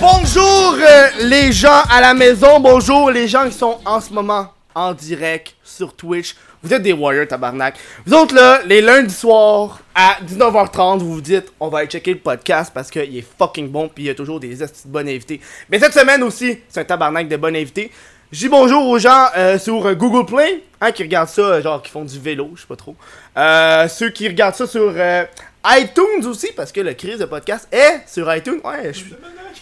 Bonjour euh, les gens à la maison, bonjour les gens qui sont en ce moment en direct sur Twitch. Vous êtes des warriors tabarnak. Vous autres là, les lundis soirs à 19h30, vous vous dites on va aller checker le podcast parce qu'il est fucking bon puis il y a toujours des bons invités. Mais cette semaine aussi, c'est un tabarnak de bons invités. Je dis bonjour aux gens euh, sur euh, Google Play, hein, qui regardent ça, euh, genre qui font du vélo, je sais pas trop. Euh, ceux qui regardent ça sur iTunes aussi, parce que le crise de podcast est sur iTunes. Ouais, je suis.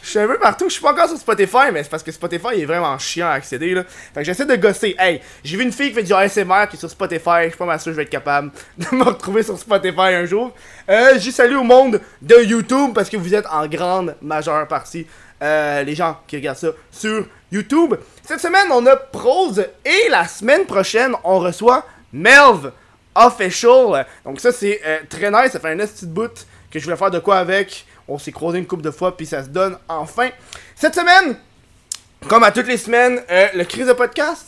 Je un peu partout, je suis pas encore sur Spotify, mais c'est parce que Spotify est vraiment chiant à accéder là. Fait que j'essaie de gosser. Hey, j'ai vu une fille qui fait du ASMR qui est sur Spotify, je suis pas mal sûr que je vais être capable de me retrouver sur Spotify un jour. Euh, j'ai salué au monde de YouTube parce que vous êtes en grande majeure partie les gens qui regardent ça sur YouTube. Cette semaine, on a Prose et la semaine prochaine, on reçoit Melv Official. Donc ça, c'est euh, très nice, ça fait un petit bout que je voulais faire de quoi avec. On s'est croisé une couple de fois, puis ça se donne enfin. Cette semaine, comme à toutes les semaines, euh, le crise de podcast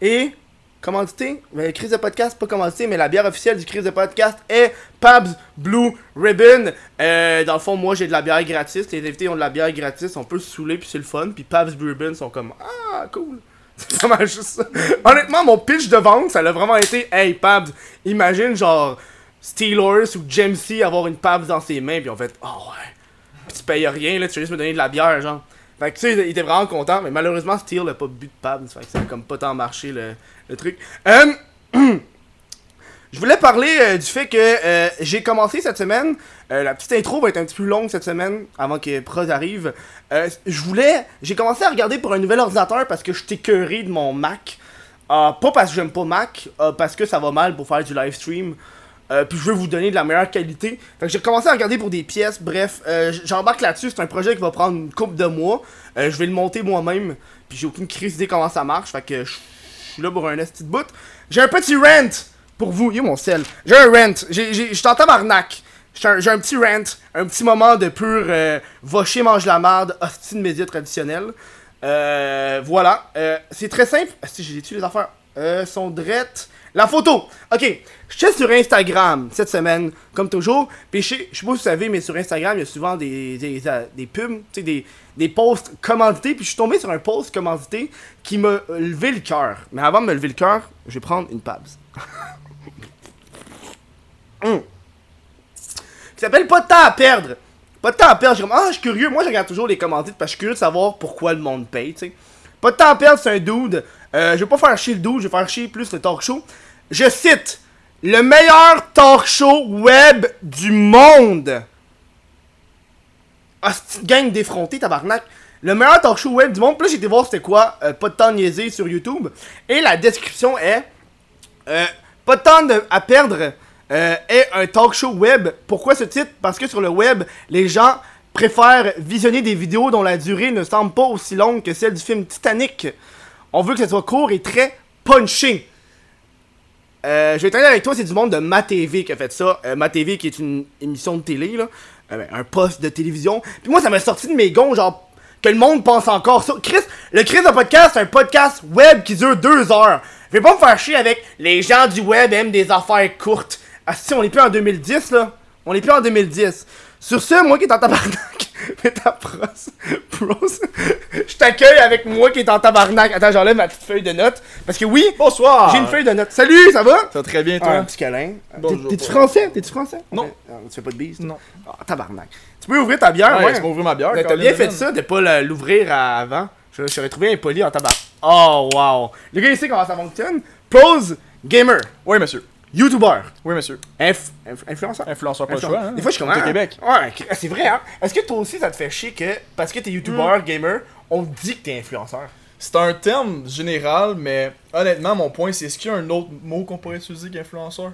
est commandité. Le crise de podcast, pas commandité, mais la bière officielle du crise de podcast est Pabs Blue Ribbon. Euh, dans le fond, moi j'ai de la bière gratis. Les invités ont de la bière gratis. On peut se saouler, puis c'est le fun. Puis Pabs Blue Ribbon sont comme Ah, cool. C'est vraiment juste ça. Honnêtement, mon pitch de vente, ça a vraiment été Hey Pabs, imagine genre Steelers ou Jamesy avoir une Pabs dans ses mains, puis on fait Oh ouais. Puis tu payes rien, là, tu veux juste me donner de la bière, genre. Fait que tu sais, il était vraiment content, mais malheureusement, Steel a pas bu de Pabs, fait que ça a comme pas tant marché le, truc. Je voulais parler euh, du fait que euh, j'ai commencé cette semaine. euh, la petite intro va être un petit peu longue cette semaine avant que Prod arrive. Je voulais. J'ai commencé à regarder pour un nouvel ordinateur parce que je suis écœuré de mon Mac. Euh, pas parce que j'aime pas Mac, euh, parce que ça va mal pour faire du live stream. Euh, puis je veux vous donner de la meilleure qualité. Fait que j'ai commencé à regarder pour des pièces. Bref, euh, j'embarque là-dessus. C'est un projet qui va prendre une couple de mois. Euh, je vais le monter moi-même. Puis j'ai aucune crise d'idée comment ça marche. Fait que je suis là pour un petit bout. J'ai un petit rant pour vous. Yo mon sel. J'ai un j'ai- Je en tabarnak. J'ai un, petit rant. Un petit moment de pur euh, vacher mange la marde, hostie de médias traditionnels. Euh, voilà. C'est très simple. Si j'ai tu les affaires. Sont drettes. La photo. Ok. Je suis sur Instagram cette semaine, comme toujours. Puis je sais pas si vous savez, mais sur Instagram, il y a souvent des, des, des pubs, des, des posts commandités. Puis je suis tombé sur un post commandité qui m'a levé le cœur. Mais avant de me lever le cœur, je vais prendre une Pabs. Hum. Qui s'appelle Pas de temps à perdre. Pas de temps à perdre. Je suis ah, je suis curieux. Moi, je regarde toujours les commandites parce que je suis curieux de savoir pourquoi le monde paye, tu. Pas de temps à perdre, c'est un dude. Euh, je vais pas faire chier le dude, je vais faire chier plus le talk show. Je cite le meilleur talk show web du monde. Ah, gang d'effrontés, tabarnak. Le meilleur talk show web du monde. Puis là, j'ai été voir c'était quoi, euh, pas de temps niaiser sur YouTube. Et la description est euh, Pas de temps de- à perdre euh, est un talk show web. Pourquoi ce titre? Parce que sur le web, les gens préfèrent visionner des vidéos dont la durée ne semble pas aussi longue que celle du film Titanic. On veut que ce soit court et très punching. Euh, je vais être avec toi, c'est du monde de MaTV qui a fait ça. Euh, MaTV qui est une émission de télé, là. Euh, ben, un poste de télévision. Puis moi, ça m'a sorti de mes gonds, genre, que le monde pense encore ça. Chris, le Chris de podcast, c'est un podcast web qui dure deux heures. Je vais pas me faire chier avec les gens du web aiment des affaires courtes. Ah si, on est plus en 2010, là. On est plus en 2010. Sur ce, moi qui est en tabarnak, fais ta pros, pros, t'accueille avec moi qui est en tabarnak. Attends, j'enlève ma petite feuille de notes. Parce que oui, Bonsoir! j'ai une feuille de notes. Salut, ça va? Ça va très bien, Ah, toi? un petit câlin. T'es-tu français? T'es-tu français? Non. Ah, tu fais pas de bise? Non. Ah, tabarnak. Tu peux ouvrir ta bière, Ouais, ouais. tu peux ouvrir ma bière. T'as bien fait ça de pas l'ouvrir avant. Je t'aurais trouvé impoli en tabac. Oh, wow. Le gars, il sait comment ça fonctionne. Pose, gamer, Oui, monsieur. YouTuber, Oui, monsieur. inf inf- influenceur. Influenceur, pas le Influenceur. choix. Hein? Des fois, je suis comme. Ah, Québec. Ouais, c'est vrai, hein. Est-ce que toi aussi, ça te fait chier que, parce que t'es YouTuber, Hmm. gamer, on dit que t'es influenceur? C'est un terme général, mais honnêtement, mon point, c'est est-ce qu'il y a un autre mot qu'on pourrait utiliser qu'influenceur?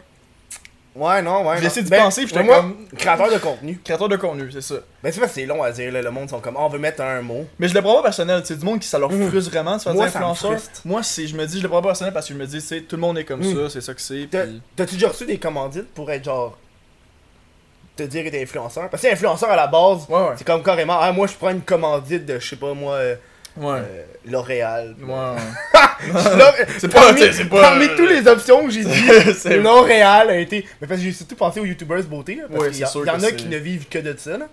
Ouais, non, ouais. J'ai essayé d'y Ben, penser, puis j'étais moi, comme- Créateur de contenu. Créateur de contenu, c'est ça. Ben, c'est parce que c'est long à dire, là. Le monde sont comme, ah, on veut mettre un mot. Mais je le prends pas personnel, c'est du monde qui ça leur Mhm. frustre vraiment de se faire Moi, dire influenceur. Moi, c'est, je me dis, je le prends pas personnel parce que je me dis, c'est tout le monde est comme Mhm. ça, c'est ça que c'est. T'as- puis- T'as-tu déjà reçu des commandites pour être genre. Te dire que t'es influenceur? Parce que influenceur à la base, Ouais, ouais. c'est comme carrément, ah, moi je prends une commandite de, je sais pas moi, euh, Ouais. euh, L'Oréal. C'est pas- parmi, t'sais, c'est pas- parmi toutes les options que j'ai dit, L'Oréal a été. Mais parce que j'ai surtout pensé aux YouTubers beauté. là, Parce qu'il y, en a qui ne vivent que de ça. Là.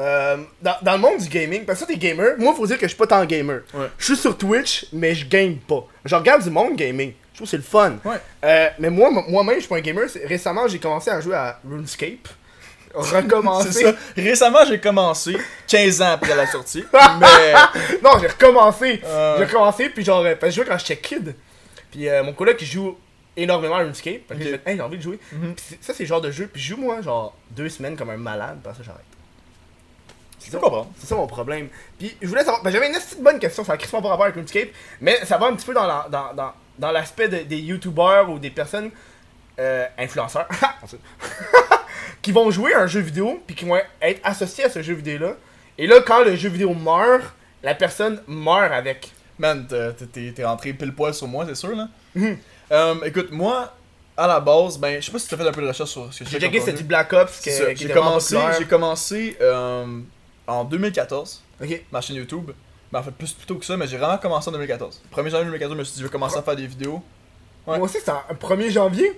Euh, dans, dans le monde du gaming, parce que t'es gamer. Moi, faut dire que je suis pas tant gamer. Je suis sur Twitch, mais je game pas. Je regarde du monde gaming. Je trouve que c'est le fun. Ouais. Euh, mais moi, moi-même, je suis pas un gamer. Récemment, j'ai commencé à jouer à RuneScape. Recommencer. Ça. Récemment, j'ai commencé, 15 ans après la sortie. mais. non, j'ai recommencé. Euh, J'ai recommencé, puis genre, euh, parce que je jouais quand j'étais kid. Puis euh, mon collègue qui joue énormément à RuneScape. Parce que j'ai fait, hey, j'ai envie de jouer. mhm. Puis ça, c'est le genre de jeu. Puis je joue, moi, genre, deux semaines comme un malade. Parce que j'arrête. C'est ça mon problème. Puis je voulais savoir. ben, J'avais une petite bonne question, ça a crissement pas rapport avec RuneScape. Mais ça va un petit peu dans la- dans, dans, dans l'aspect de- des YouTubers ou des personnes euh, influenceurs. qui vont jouer à un jeu vidéo. Puis qui vont être associés à ce jeu vidéo-là. Et là, quand le jeu vidéo meurt, la personne meurt avec. Man, t'es- rentré pile poil sur moi, c'est sûr, là. Mhm. Euh, écoute, moi, à la base, ben, je sais pas si t'as fait un peu de recherche sur ce que J'ai checké, c'était du. Black Ops qui, J'ai commencé, j'ai commencé euh, en 2014, Ok. ma chaîne YouTube. Ben, en fait, plus plutôt que ça, mais j'ai vraiment commencé en 2014. 1er janvier 2014, je me suis dit, je vais commencer à faire des vidéos. Ouais. Moi aussi, c'est un 1er janvier.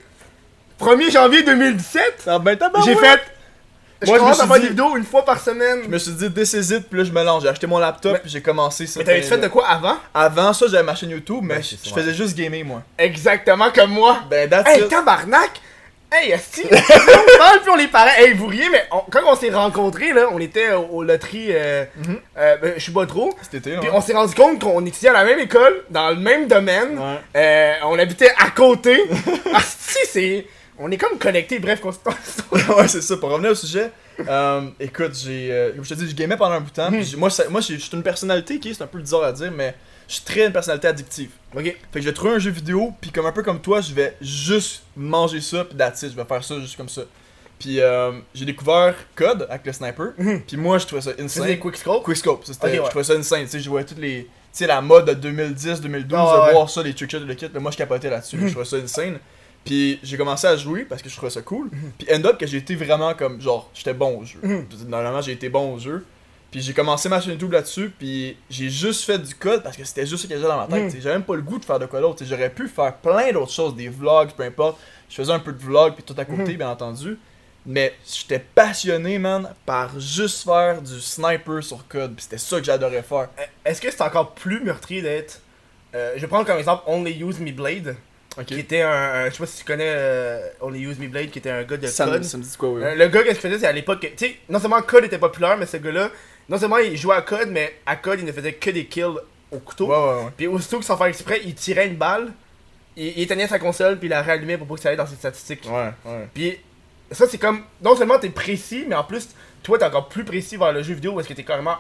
1er janvier 2017. Ah, ben, J'ai fait. Je Moi, je me commence à suis faire dit- des vidéos une fois par semaine. Je me suis dit, this is it, puis là, je me lance. J'ai acheté mon laptop, Mais- puis j'ai commencé ça. Mais t'avais fait de quoi avant? Avant ça, j'avais ma chaîne YouTube, mais Ouais, je c'est je ça. faisais juste gamer, moi. Exactement comme moi. Ben, that's Hey, it. tabarnak! Hey, esti! on parle puis on est pareil. Hey, vous riez, mais on- quand on s'est rencontrés, là, on était au, au loterie. Euh, Mhm. euh, ben, je suis pas trop. Cet été, là. Puis on s'est rendu compte qu'on étudiait à la même école, dans le même domaine. Ouais. Euh, on habitait à côté. Asti, c'est. On est comme connectés, bref, qu'on se ouais, c'est ça. Pour revenir au sujet, euh, écoute, j'ai. euh, comme je te dis, je gamais pendant un bout de temps. puis j'ai- moi, ça- moi, je suis une personnalité qui est, c'est un peu bizarre à dire, mais je suis très une personnalité addictive. Ok. Fait que je vais trouver un jeu vidéo, puis comme un peu comme toi, je vais juste manger ça, puis that's it, je vais faire ça juste comme ça. Puis euh, j'ai découvert Code avec le sniper, Mhm. puis moi, je trouvais ça C'est insane. des quickscope. Quickscope, ça, c'était- Ok, ouais. je trouvais ça insane. Tu sais, je voyais toutes les. Tu sais, la mode de 2010-2012, Ah, de ouais. voir ça, les trickshots de le kit, là, moi je capotais là-dessus, Mhm. je trouvais ça insane. Puis j'ai commencé à jouer parce que je trouvais ça cool. Puis end up que j'ai été vraiment comme genre, j'étais bon au jeu. Mhm. Normalement, j'ai été bon au jeu. Puis j'ai commencé ma chaîne YouTube là-dessus, puis j'ai juste fait du code parce que c'était juste ce qu'il y avait dans ma tête. Mhm. J'avais même pas le goût de faire de quoi d'autre. J'aurais pu faire plein d'autres choses, des vlogs, peu importe. Je faisais un peu de vlog, puis tout à côté, Mhm. bien entendu. Mais j'étais passionné, man, par juste faire du sniper sur code. Puis c'était ça que j'adorais faire. Est-ce que c'est encore plus meurtrier d'être. euh, je vais prendre comme exemple Only Use Me Blade, Qui était un. un- je sais pas si tu connais euh, Only Use Me Blade, qui était un gars de Ça me, code. ça me dit quoi, oui. Euh, le gars, qu'est-ce qu'il faisait, c'est à l'époque. Tu sais, non seulement Code était populaire, mais ce gars-là, non seulement il jouait à Code, mais à Code, il ne faisait que des kills au couteau. Ouais, ouais, ouais. Puis aussitôt que sans faire exprès, il tirait une balle, il, il éteignait sa console, puis il la réallumait pour pas que ça aille dans ses statistiques. Ouais, ouais. Puis ça, c'est comme. Non seulement t'es précis, mais en plus, toi, t'es encore plus précis vers le jeu vidéo parce que t'es carrément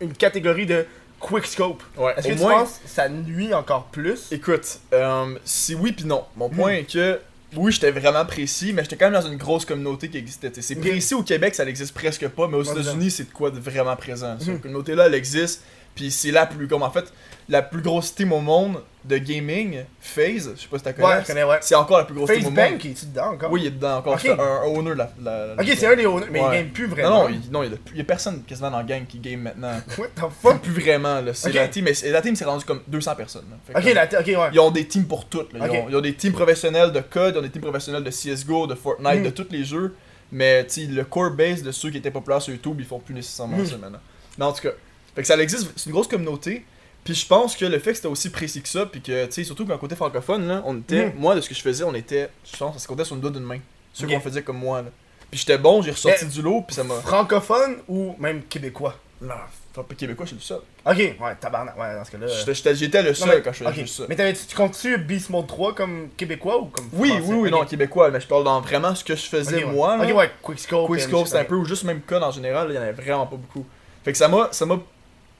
une catégorie de quickscope. Ouais, Est-ce que au tu moins- penses que ça nuit encore plus? Écoute, euh, si oui puis non. Mon Hmm. point est que oui, j'étais vraiment précis, mais j'étais quand même dans une grosse communauté qui existait. t'sais. C'est Ok. précis au Québec, ça n'existe presque pas, mais aux États-Unis, c'est de quoi de vraiment présent. Cette communauté-là, elle existe, puis c'est la plus comme en fait la plus grosse team au monde de gaming, FaZe, je sais pas si t'as connais. Ouais, je connais, ouais. C'est encore la plus grosse team au monde. FaceBank, est-tu dedans encore? Oui, il est dedans encore. C'est un, owner la, la- la- Ok, c'est un des owners, mais Ouais. il game plus Non, vraiment. non, il, non, il y a, il y a personne quasiment dans le gang qui game maintenant. What the fuck? Plus vraiment, là. C'est Ok. la team, mais la team s'est rendue comme 200 personnes. là. Ok, comme- la ok, ouais. Ils ont des teams pour toutes. là. Ils, ont, ils ont des teams professionnels de code, ils ont des teams professionnels de CSGO, de Fortnite, Mm. de tous les jeux. Mais tu sais, le core base de ceux qui étaient populaires sur YouTube, ils font plus nécessairement Mm. ça maintenant. Mais en tout cas, fait que ça existe, c'est une grosse communauté. Puis je pense que le fait que c'était aussi précis que ça, puis que tu sais, surtout qu'un côté francophone, là, on était, Mm. moi de ce que je faisais, on était, je pense, ça se comptait sur une doigt d'une main. Ceux Ok. qu'on faisait comme moi. Là. Puis j'étais bon, j'ai ressorti Mais- du lot, puis ça m'a. Francophone ou même québécois? Pas québécois, je suis le seul. Ok, ouais, tabarnak, ouais, dans ce cas-là. J'étais- le Non, seul mais- quand je faisais ok. juste ça. Mais tu comptes-tu Beast Mode 3 comme québécois ou comme Oui, français? oui, oui, non, québécois, mais je parle dans vraiment ce que je faisais ouais. moi. Là. Ok, ouais, Quickscope. Quickscope, c'était un peu, ou juste même code en général, là, il y en avait vraiment pas beaucoup. Fait que ça m'a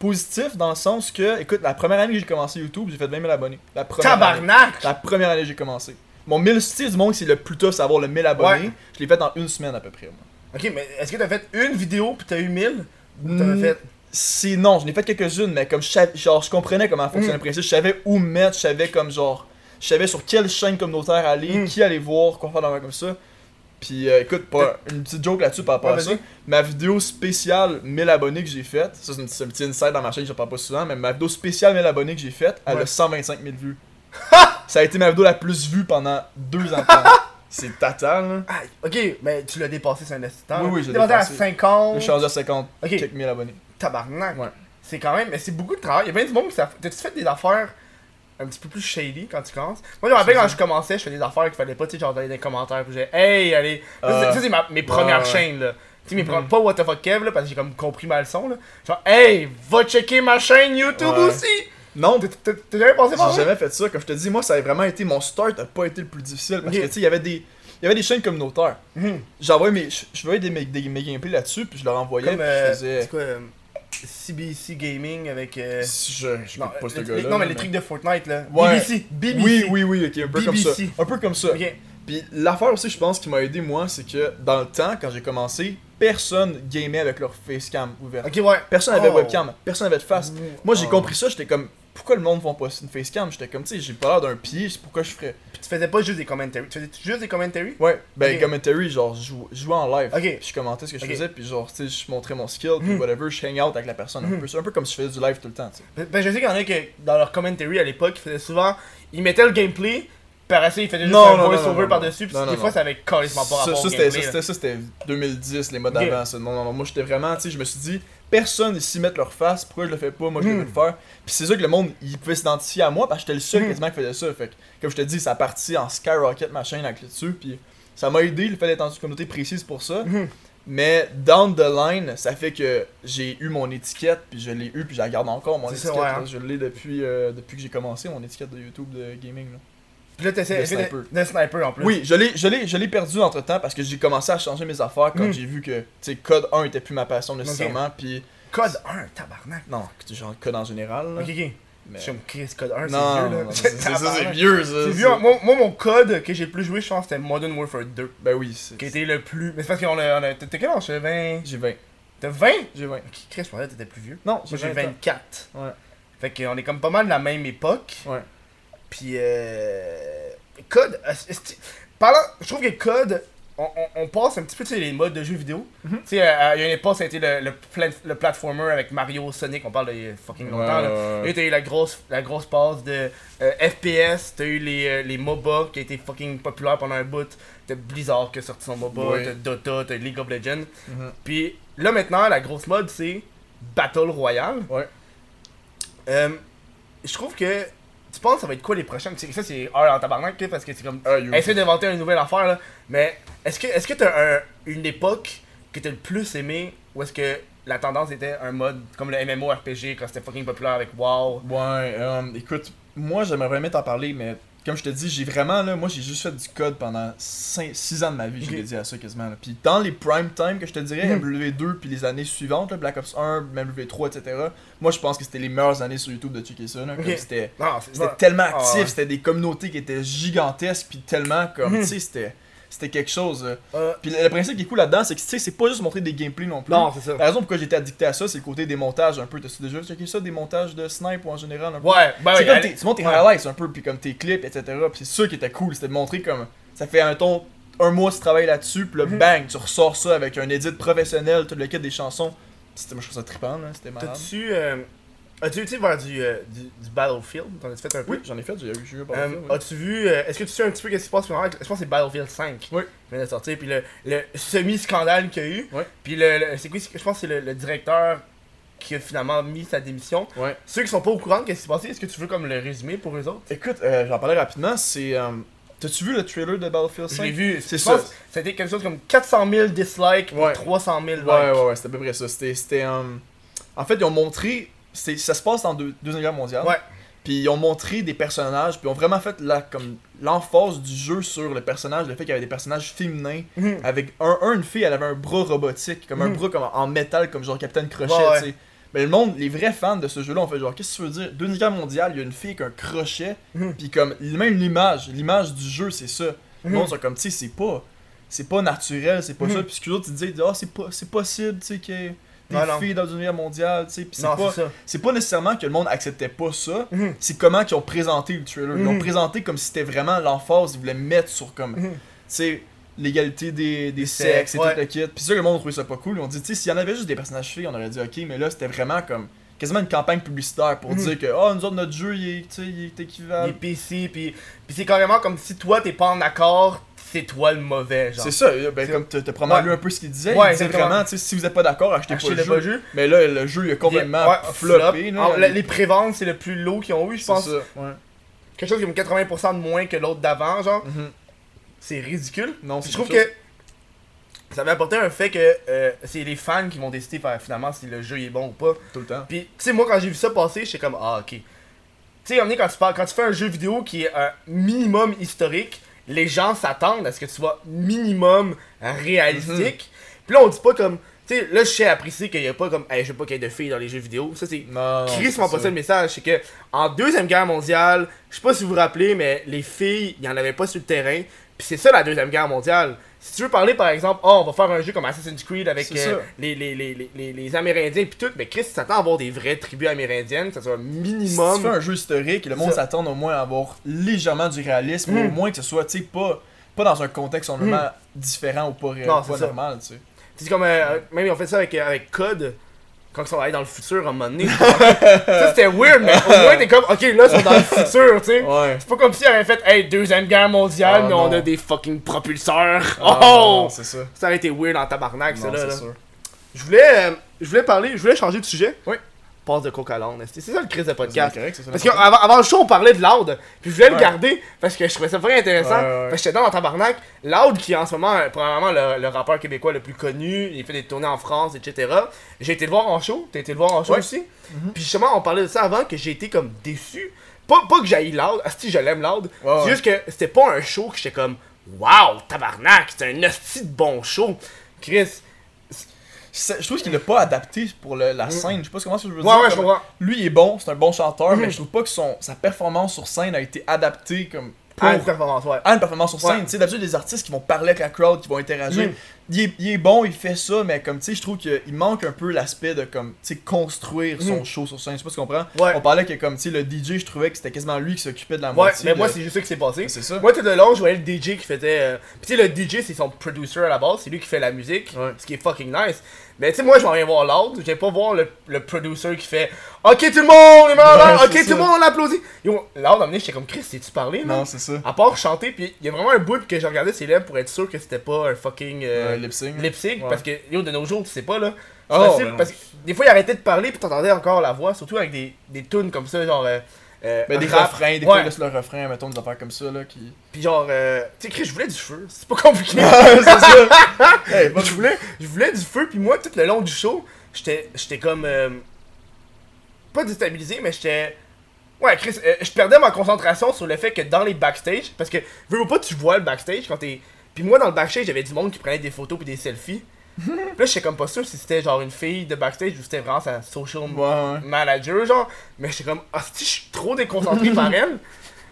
positif dans le sens que, écoute, la première année que j'ai commencé YouTube, j'ai fait 20 000 abonnés. La première année. Tabarnak! La première année que j'ai commencé. Mon 1000 style du monde, c'est le plus tough, c'est avoir le 1000 abonnés. Ouais. Je l'ai fait en une semaine à peu près. Moi. Ok, mais est-ce que t'as fait une vidéo pis t'as eu 1000 Ou t'as Mm, fait. C'est non, je n'ai fait quelques-unes, mais comme je savais, genre, je comprenais comment fonctionnait Mm. le principe, je savais où mettre, je savais comme genre, je savais sur quelle chaîne communautaire aller, Mm. qui aller voir, quoi faire dans comme ça. Puis euh, écoute, pas une petite joke là-dessus par rapport Ouais, à ça. Ma vidéo spéciale 1000 abonnés que j'ai faite, ça c'est une- c'est un petit inside dans ma chaîne, je parle pas souvent, mais ma vidéo spéciale 1000 abonnés que j'ai faite, elle Ouais. a 125 000 vues. ça a été ma vidéo la plus vue pendant deux ans de temps. C'est total, là. Ah, ok, mais tu l'as dépassé sur un instant. Oui, oui, je l'ai dépassé à dépassé. 50. Je suis rendu à 50 Ok. quelques mille abonnés. Tabarnak. Ouais. C'est quand même. Mais c'est beaucoup de travail. Il y a bien du monde qui ça. T'as-tu fait des affaires un petit peu plus shady quand tu commences Moi, je me rappelle quand je commençais, je faisais des affaires qu'il fallait pas, tu sais, genre dans les commentaires. Puis j'ai, hey, allez. Ça, c'est- Euh, mes premières chaînes, là. Tu sais, mes pre- pas What the fuck Kev, là, parce que j'ai comme compris ma leçon, là. Genre, hey, va checker ma chaîne YouTube Ouais. aussi. Non, T'as- jamais pensé par j'ai jamais fait ça. Comme je te dis, moi, ça a vraiment été. Mon start a pas été le plus difficile. Parce que, tu sais, il y avait des. Il y avait des chaînes communautaires. Mhm. J'envoyais mes. Je voyais des, mes- des, mes gameplays là-dessus, puis je leur envoyais. Comme, puis euh, je faisais. c'est quoi, euh, CBC Gaming avec. euh, je. Je non, pas ce gars-là. non, mais les trucs de Fortnite, là. Ouais. BBC. BBC. Oui, oui, oui, ok, un peu comme ça. Un peu comme ça. Puis l'affaire aussi, je pense, qui m'a aidé, moi, c'est que dans le temps, quand j'ai commencé, personne gamait avec leur facecam ouverte. Ok, ouais. Personne n'avait Oh. webcam, personne n'avait de face. Moi, j'ai Oh. compris ça, j'étais comme, pourquoi le monde ne pas une facecam? J'étais comme, tu sais, j'ai pas l'air d'un pied, pourquoi je ferais. Puis tu faisais pas juste des commentaries. Tu faisais juste des commentaries Ouais, ben, Ok. commentary, genre, je jou- jouais en live. Ok. Puis je commentais ce que je faisais, puis genre, tu sais, je montrais mon skill, puis Mhm. whatever, je hang out avec la personne. Un Mhm. peu, c'est un peu comme si je faisais du live tout le temps, tu sais. Ben, ben, je sais qu'il y en a que dans leur commentary à l'époque, ils faisaient souvent. Ils mettaient le gameplay, par après, ils faisaient juste Non, un voice-over par-dessus, puis des fois, ça avait carrément pas rapport ça, c'était, gameplay. ça, là. c'était, ça, c'était 2010, les modes d'avant. ça. Non, non, non, moi j'étais vraiment, tu sais, je me suis dit, personne ici met leur face, pourquoi je le fais pas, moi je Hmm. devais le faire. Puis c'est ça que le monde, il pouvait s'identifier à moi, parce que j'étais le seul Hmm. quasiment qui faisait ça. Fait que, comme je te dis, ça a parti en skyrocket ma chaîne avec là-dessus, puis ça m'a aidé le fait d'être dans une communauté précise pour ça. Mhm. Mais down the line, ça fait que j'ai eu mon étiquette, puis je l'ai eu, puis je la garde encore, mon étiquette. ça, ouais, là. hein. Je l'ai depuis, euh, depuis que j'ai commencé, mon étiquette de YouTube de gaming. Là. Puis là, sniper en plus. Oui, je l'ai, je l'ai, je l'ai perdu entre temps parce que j'ai commencé à changer mes affaires quand Mm. j'ai vu que, tu sais, code 1 était plus ma passion nécessairement, puis Code 1, tabarnak. non, genre code en général. là, Ok, ok. mais- Je code 1, c'est vieux là. c'est, ça, vieux ça. C'est vieux. Moi, moi, mon code que j'ai le plus joué, je pense, c'était Modern Warfare 2. Ben oui, c'est, Qui était le plus. Mais c'est parce qu'on a. T'as quel âge? T'as 20. j'ai 20, T'as 20 j'ai 20. Ok, Chris, je pensais que t'étais plus vieux. Non, Moi, j'ai 20 ans. 24. Ouais. Fait qu'on est comme pas mal de la même époque. Ouais. Puis, euh. Code. euh, Parlant. Je trouve que Code. On, on- on passe un petit peu tu sais, les modes de jeux vidéo. Mhm. Tu sais, euh, il y a une époque, ça a été le, le, le platformer avec Mario, Sonic, on parle de fucking longtemps. là. ouais, ouais. t'as eu la grosse, la grosse passe de euh, FPS, t'as eu les, euh, les MOBA qui a été fucking populaire pendant un bout. T'as Blizzard qui a sorti son MOBA, Ouais. t'as Dota, t'as League of Legends. Mhm. Puis là maintenant, la grosse mode c'est Battle Royale. Ouais. Euh, je trouve que. Tu penses que ça va être quoi les prochaines? Ça c'est hard en tabarnak parce que c'est comme. You. Essaye d'inventer une nouvelle affaire là. Mais est-ce que est-ce que t'as un- une époque que t'as le plus aimé ou est-ce que la tendance était un mode comme le MMORPG quand c'était fucking populaire avec WoW? Ouais, euh, écoute, moi j'aimerais vraiment t'en parler, mais comme je te dis, j'ai vraiment là, moi j'ai juste fait du code pendant 6 ans de ma vie, j'ai Ok. dédié à ça quasiment. là. Puis dans les prime time que je te dirais, Mhm. MW2 puis les années suivantes, là, Black Ops 1, MW3, etc. Moi je pense que c'était les meilleures années sur YouTube de checker ça. C'était tellement Ah, actif, ouais. c'était des communautés qui étaient gigantesques, puis tellement comme, Mhm. tu sais, c'était c'était quelque chose. euh. Euh, Puis le, le principe qui est cool là-dedans, c'est que tu sais, c'est pas juste montrer des gameplays non plus. non, c'est ça. La raison pourquoi j'étais addicté à ça, c'est le côté des montages un peu. T'as-tu déjà checké ça, des montages de snipe ou en général un peu? Ouais, oui, comme allez- tu montres tes ouais. highlights un peu, puis comme tes clips, etc. Puis c'est ça qui était cool, c'était de montrer comme. Ça fait un ton. Un mois tu travailles là-dessus, puis là, Mhm. bang, tu ressors ça avec un edit professionnel, tout le kit des chansons. C'était, moi je trouve ça trippant, là, c'était malade. T'as-tu. Euh, As-tu été vers du, euh, du, du Battlefield? T'en as-tu fait un peu? Oui, j'en ai fait, j'ai j'ai Euh, exemple, ouais. As-tu vu. euh, Est-ce que tu sais un petit peu qu'est-ce qui se passe maintenant Je pense que c'est Battlefield 5 Oui. qui vient de sortir. Puis le, le semi-scandale qu'il y a eu. Ouais. Puis le, le- c'est quoi Je pense que c'est le, le directeur qui a finalement mis sa démission. Ouais. Ceux qui sont pas au courant de qu'est-ce qui s'est passé, est-ce que tu veux comme le résumer pour eux autres? Écoute, euh, j'en parlais rapidement, c'est. T'as-tu vu le trailer de Battlefield 5 Je l'ai vu. C'est ça. C'était quelque chose comme 400 000 dislikes Ouais. et 300 000 likes. Ouais, ouais, ouais, c'était à peu près ça. C'était. En fait, ils ont montré. C'est- Ça se passe dans deux, Deuxième Guerre mondiale. Ouais. Puis ils ont montré des personnages, puis ils ont vraiment fait la, comme l'emphase du jeu sur le personnage, le fait qu'il y avait des personnages féminins, Mhm. avec un, un, une fille, elle avait un bras robotique, comme un Mhm. bras comme en métal, comme genre Captain Crochet, Ouais, ouais. tu sais. Mais le monde, les vrais fans de ce jeu-là ont fait genre, qu'est-ce que tu veux dire? Deuxième Guerre mondiale, il y a une fille avec un crochet, Mhm. puis comme, même l'image, l'image du jeu, c'est ça. Le monde sont comme, tu sais, c'est pas. C'est pas naturel, c'est pas ça. Puis ce que ils disaient, ah, c'est pas, c'est possible, tu sais, ait des non. filles dans Deuxième Guerre mondiale, tu sais. Puis c'est pas, c'est pas nécessairement que le monde acceptait pas ça, Mhm. c'est comment qu'ils ont présenté le trailer. Ils l'ont Mhm. présenté comme si c'était vraiment l'emphase, ils voulaient mettre sur comme. Mhm. Tu sais, l'égalité des, des sexes, et ouais. tout le kit. Puis ça, le monde trouvait ça pas cool. Ils ont dit, tu sais, s'il y en avait juste des personnages filles, on aurait dit ok, mais là, c'était vraiment comme quasiment une campagne publicitaire pour dire que, oh, nous autres, notre jeu, il est, il est équivalent. Les PC, puis, puis c'est carrément comme si toi t'es pas en accord, c'est toi le mauvais, genre. C'est ça, ben, C'est- comme probablement Ouais. lu un peu ce qu'il disait, Ouais, il disait exactement. vraiment, tu sais, si vous êtes pas d'accord, achetez, Achetez pas le le jeu. jeu. Mais là, le jeu, il a complètement Ouais, floppé. flop. là. La- les préventes, c'est le plus low qu'ils ont eu, je C'est pense. ça, ouais. Quelque chose comme 80% de moins que l'autre d'avant, genre. Mhm. C'est ridicule. Non, Puis c'est je trouve quelque que ça va apporter un fait que euh, c'est les fans qui vont décider finalement si le jeu est bon ou pas. Tout le temps. Puis, tu sais, moi, quand j'ai vu ça passer, j'étais comme, ah, ok. Tu sais, à un moment donné, quand tu, parles, quand tu fais un jeu vidéo qui est un minimum historique, les gens s'attendent à ce que tu sois minimum réalistique. Puis là, on dit pas comme. Tu sais, là, je sais apprécier qu'il y a pas comme. Hey, je veux pas qu'il y ait de filles dans les jeux vidéo. Ça, c'est. Non, m'a passé ça. le message, c'est que en deuxième guerre mondiale, je sais pas si vous vous rappelez, mais les filles, il y en avait pas sur le terrain. Puis c'est ça la deuxième guerre mondiale. Si tu veux parler par exemple, oh on va faire un jeu comme Assassin's Creed avec euh, les, les, les, les, Amérindiens puis tout, mais Chris, tu t'attends à avoir des vraies tribus amérindiennes, ça soit un Si minimum. tu fais un jeu historique, le monde s'attend au moins à avoir légèrement du réalisme, Mm. au moins que ce soit, tu sais, pas, pas dans un contexte normalement différent ou pas, Non, pas normal, tu sais. C'est comme, euh, même ils ont fait ça avec, euh, avec Code, quand ils sont allés dans le futur à un moment donné. ça c'était weird, mais au moins t'es comme, ok là ils sont dans le futur, tu sais. Ouais. C'est pas comme si ils avaient fait, hey, deuxième guerre mondiale, Ah, mais on a des fucking propulseurs. Ah, oh! c'est ça. Ça aurait été weird en tabarnak, ça là. c'est là. sûr. Je voulais, euh, je voulais parler, je voulais changer de sujet. Oui. Passe de coca à l'âne, C'est ça le crise de podcast? correct, c'est ça. Parce qu'avant avant le show, on parlait de Loud. Puis je voulais le Ouais. garder parce que je trouvais ça vraiment intéressant. Ouais, ouais, ouais. Parce que j'étais dans le tabarnak. Loud, qui est en ce moment, euh, probablement le, le rappeur québécois le plus connu, il fait des tournées en France, etc. J'ai été le voir en show. T'as été le voir en show aussi? Mhm. Puis justement, on parlait de ça avant, que j'ai été comme déçu. Pas, pas que j'aille Loud, si je l'aime Loud. C'est juste que c'était pas un show que j'étais comme, waouh, tabarnak, c'est un hostie de bon show. Chris. Je trouve qu'il l'a pas adapté pour le- la scène. Je sais pas comment je veux Mm. Ouais, dire. ouais, je comme- comprends. Lui, il est bon, c'est un bon chanteur, Mhm. mais je trouve pas que son, sa performance sur scène a été adaptée comme pour Ah, une performance, ouais. à une performance sur scène. Tu sais, d'habitude, des artistes qui vont parler avec la crowd, qui vont interagir. Mhm. Il, est, il est bon, il fait ça, mais comme tu sais, je trouve qu'il manque un peu l'aspect de comme, tu sais, construire son Mhm. show sur scène. Je sais pas si tu comprends. On parlait que comme, tu sais, le DJ, je trouvais que c'était quasiment lui qui s'occupait de la moitié. mais moi, de- c'est juste ça qui s'est passé. c'est ça. Moi, tout le long, je voyais le DJ qui faisait. euh, Puis, tu sais, le DJ, c'est son producer à la base, c'est lui qui fait la musique, ce qui est fucking nice. Mais, tu sais, moi, je m'en viens voir je viens pas voir le, le producer qui fait Ok, tout le monde est Ouais, ok, tout le monde on applaudit. Yo, moment donné, j'étais comme Chris, t'es-tu parlé, Non, non c'est ça. À part chanter, puis il y a vraiment un bout que j'ai regardé ses lèvres pour être sûr que c'était pas un fucking. euh, lip sync. lip sync, parce que, yo, de nos jours, tu sais pas, là. Oh, facile, ben parce que des fois, il arrêtait de parler, puis t'entendais encore la voix, surtout avec des, des tunes comme ça, genre. euh, euh, Ben, des rap. refrains, des Ouais. fois, il laisse le refrain, mettons, des affaires comme ça, là, qui. Puis genre, euh, tu sais, Chris, je voulais du feu. C'est pas compliqué. c'est ça. Hey, je, voulais, je voulais du feu, puis moi, tout le long du show, j'étais j'étais comme. euh, pas déstabilisé, mais j'étais. Ouais, Chris, euh, je perdais ma concentration sur le fait que dans les backstage, parce que, veux ou pas, tu vois le backstage quand t'es. Puis moi, dans le backstage, j'avais du monde qui prenait des photos puis des selfies. Puis là, j'étais comme pas sûr si c'était genre une fille de backstage ou c'était vraiment sa social Ouais, manager, genre. Mais j'étais comme, ah, si je suis trop déconcentré par elle.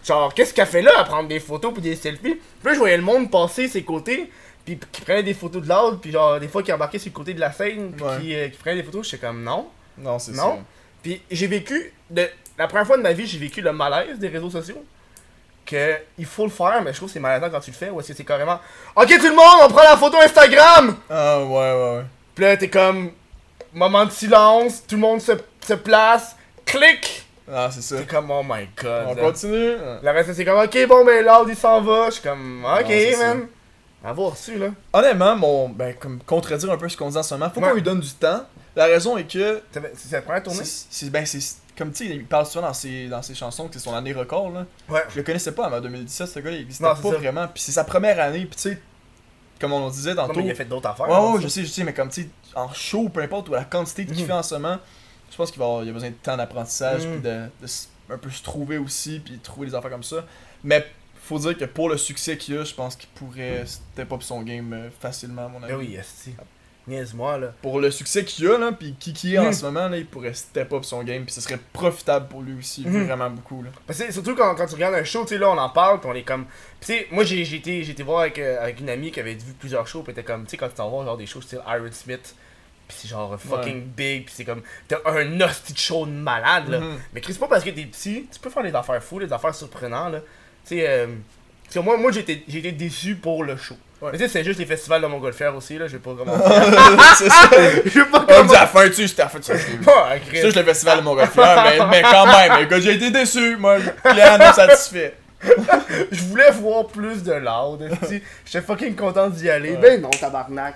Genre, qu'est-ce qu'elle fait là à prendre des photos puis des selfies? Puis là, je voyais le monde passer ses côtés, puis qui prenait des photos de l'autre, puis genre, des fois qui embarquait sur le côté de la scène, puis qui, euh, qui prenait des photos. J'étais comme, non. Non, c'est ça. Non. Puis j'ai vécu, de, la première fois de ma vie, j'ai vécu le malaise des réseaux sociaux. Que il faut le faire, mais je trouve que c'est malaisant quand tu le fais, ou est-ce que c'est carrément, ok tout le monde, on prend la photo Instagram! Ah, ouais, ouais, ouais. Puis là, t'es comme, moment de silence, tout le monde se, se place, clic! Ah, c'est ça. T'es comme, oh my god. On là. continue? Le reste, c'est comme, ok, bon, ben, l'ordre, il s'en va. Je suis comme, ok, ça. man. Avoir su, là. Honnêtement, mon, ben, comme contredire un peu ce qu'on dit en ce moment, faut Ouais. qu'on lui donne du temps. La raison est que, C'est c'est la première tournée? c'est- ben, c'est, comme tu sais, il parle souvent dans ses, dans ses chansons que c'est son année record, là. Ouais. Je le connaissais pas avant 2017, ce gars-là, il existait Non, pas ça. vraiment. Puis c'est sa première année, puis tu sais, comme on disait Non, tantôt. mais il a fait d'autres affaires. Ouais, hein, ouais, ça. je sais, je sais, mais comme tu sais, en show, peu importe, ou la quantité qu'il Mhm. fait en ce moment, je pense qu'il va avoir, il a besoin de temps d'apprentissage, Mhm. puis de, un peu se trouver aussi, puis de trouver des affaires comme ça. Mais faut dire que pour le succès qu'il a, je pense qu'il pourrait step up son game euh, facilement, à mon avis. Ben oui, esti. Niaise-moi, là. Pour le succès qu'il a, là, puis qui, qui est en Mhm. ce moment, là, il pourrait step up son game, puis ce serait profitable pour lui aussi, Mhm. vraiment beaucoup. Là. Parce que surtout quand, quand tu regardes un show, tu sais, là, on en parle, puis on est comme. Tu sais, moi, j'ai été, été voir avec, euh, avec une amie qui avait vu plusieurs shows, puis était comme, tu sais, quand tu t'en vas, genre des shows style Iron Smith, puis c'est genre fucking big, puis c'est comme. T'as un hostie de show de malade, là. Mhm. Mais Chris, c'est pas parce que t'es petit, tu peux faire des affaires fous, des affaires surprenantes, là. Tu sais, euh, Parce que moi, moi j'ai été, j'ai été déçu pour le show. Ouais. Mais tu sais, c'est juste les festivals de Montgolfière aussi, là, je vais pas comment. c'est ça. Je vais pas On me dit à la fin, tu sais, c'était à la fin de ça. Pas à C'est juste le festival de Montgolfière, mais, mais quand même, écoute, j'ai été déçu, moi, client non satisfait. Je voulais voir plus de loud. J'étais fucking content d'y aller. Ouais. Ben non, tabarnak.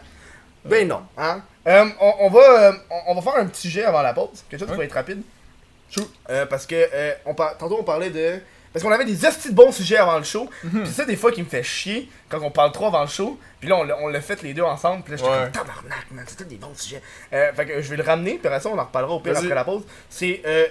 Ben non, hein. Euh, on, on va, euh, on, va faire un petit jet avant la pause. Quelque chose qui Ouais. va être rapide. Euh, parce que euh, on par- tantôt on parlait de. Parce qu'on avait des estis de bons sujets avant le show. Mhm. Puis c'est ça des fois qui me fait chier quand on parle trop avant le show. Puis là on l'a- fait les deux ensemble. Puis là j'étais Ouais. comme tabarnak, man. Tous des bons sujets. Euh, fait que je vais le ramener. Puis après ça on en reparlera au pire après la pause. C'est. Euh,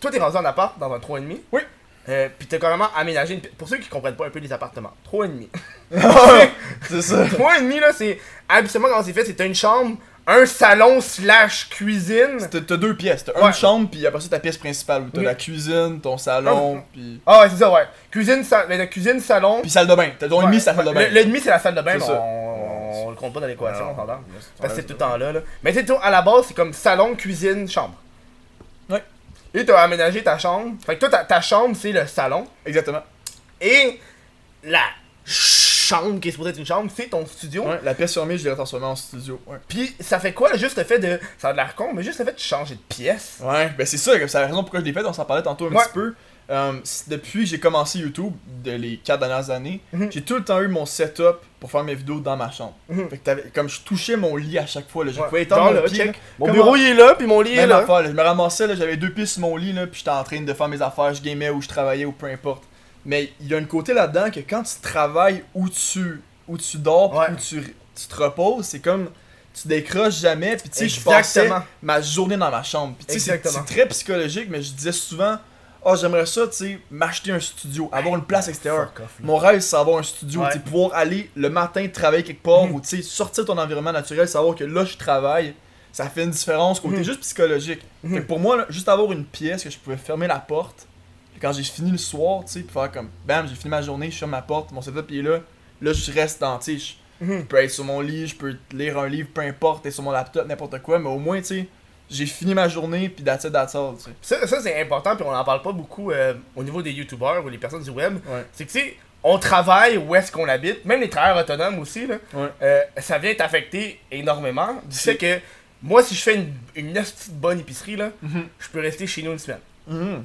toi t'es rendu en appart dans un 3,5. Oui. Euh, puis t'as carrément aménagé une... Pour ceux qui comprennent pas un peu les appartements, 3,5. c'est ça. 3,5 là, c'est. Habituellement, comment c'est fait, c'est une chambre, un salon slash cuisine. T'as deux pièces, t'as Ouais. une chambre, puis après ça, ta pièce principale, où t'as Oui. la cuisine, ton salon, puis... Ah ouais, c'est ça, ouais. Cuisine, sa... mais la cuisine, salon. Puis salle de bain. T'as ton Ouais. demi, c'est la salle de bain. Le, le demi, c'est la salle de bain, on... on le compte pas dans l'équation, on s'entend. Parce que c'est tout le temps là, là. Mais tu à la base, c'est comme salon, cuisine, chambre. Ouais. Et t'as aménagé ta chambre. Fait que toi, ta, ta chambre, c'est le salon. Exactement. Et la chambre, qui est supposée être une chambre, c'est ton studio. Ouais, la pièce fermée, je l'ai transformée en studio. Ouais. Puis ça fait quoi, juste le fait de. Ça a de l'air con, mais juste le fait de changer de pièce. Ouais, ben c'est ça, c'est la raison pourquoi je l'ai fait, on s'en parlait tantôt un Ouais. petit peu. Euh, depuis que j'ai commencé YouTube, de les 4 dernières années, Mhm. j'ai tout le temps eu mon setup pour faire mes vidéos dans ma chambre. Mhm. Fait que t'avais- comme je touchais mon lit à chaque fois, là, je Ouais. pouvais étendre mon là, pied, check. là. Mon bureau il est là, puis mon lit est là. affaire, je me ramassais, j'avais deux pieds sur mon lit, là, puis j'étais en train de faire mes affaires, je gamais ou je travaillais ou peu importe. Mais il y a un côté là-dedans que quand tu travailles où tu, où tu dors, Ouais. où tu, tu te reposes, c'est comme tu décroches jamais, puis tu sais, je passais ma journée dans ma chambre. Puis tu sais, c'est- très psychologique, mais je disais souvent, oh j'aimerais ça, tu sais, m'acheter un studio, avoir une place extérieure. Off. Mon rêve, c'est avoir un studio, Ouais. tu pouvoir aller le matin travailler quelque part, ou tu sais, sortir de ton environnement naturel, savoir que là je travaille, ça fait une différence côté Mhm. juste psychologique. Mhm. Fait que pour moi, là, juste avoir une pièce que je pouvais fermer la porte, puis quand j'ai fini le soir, tu sais, puis faire comme, bam, j'ai fini ma journée, je ferme ma porte, mon setup il est là, là je reste dans, tu sais, je- Mhm. je peux être sur mon lit, je peux lire un livre, peu importe, être sur mon laptop, n'importe quoi, mais au moins, tu sais, j'ai fini ma journée, puis that's it, that's all, tu sais. Ça, ça, c'est important, puis on en parle pas beaucoup euh, au niveau des youtubeurs ou les personnes du web. Ouais. C'est que, tu sais, on travaille où est-ce qu'on habite, même les travailleurs autonomes aussi, là, Ouais. euh, ça vient t'affecter énormément du fait que moi, si je fais une, une esti de bonne épicerie, là, Mhm. je peux rester chez nous une semaine. Mhm.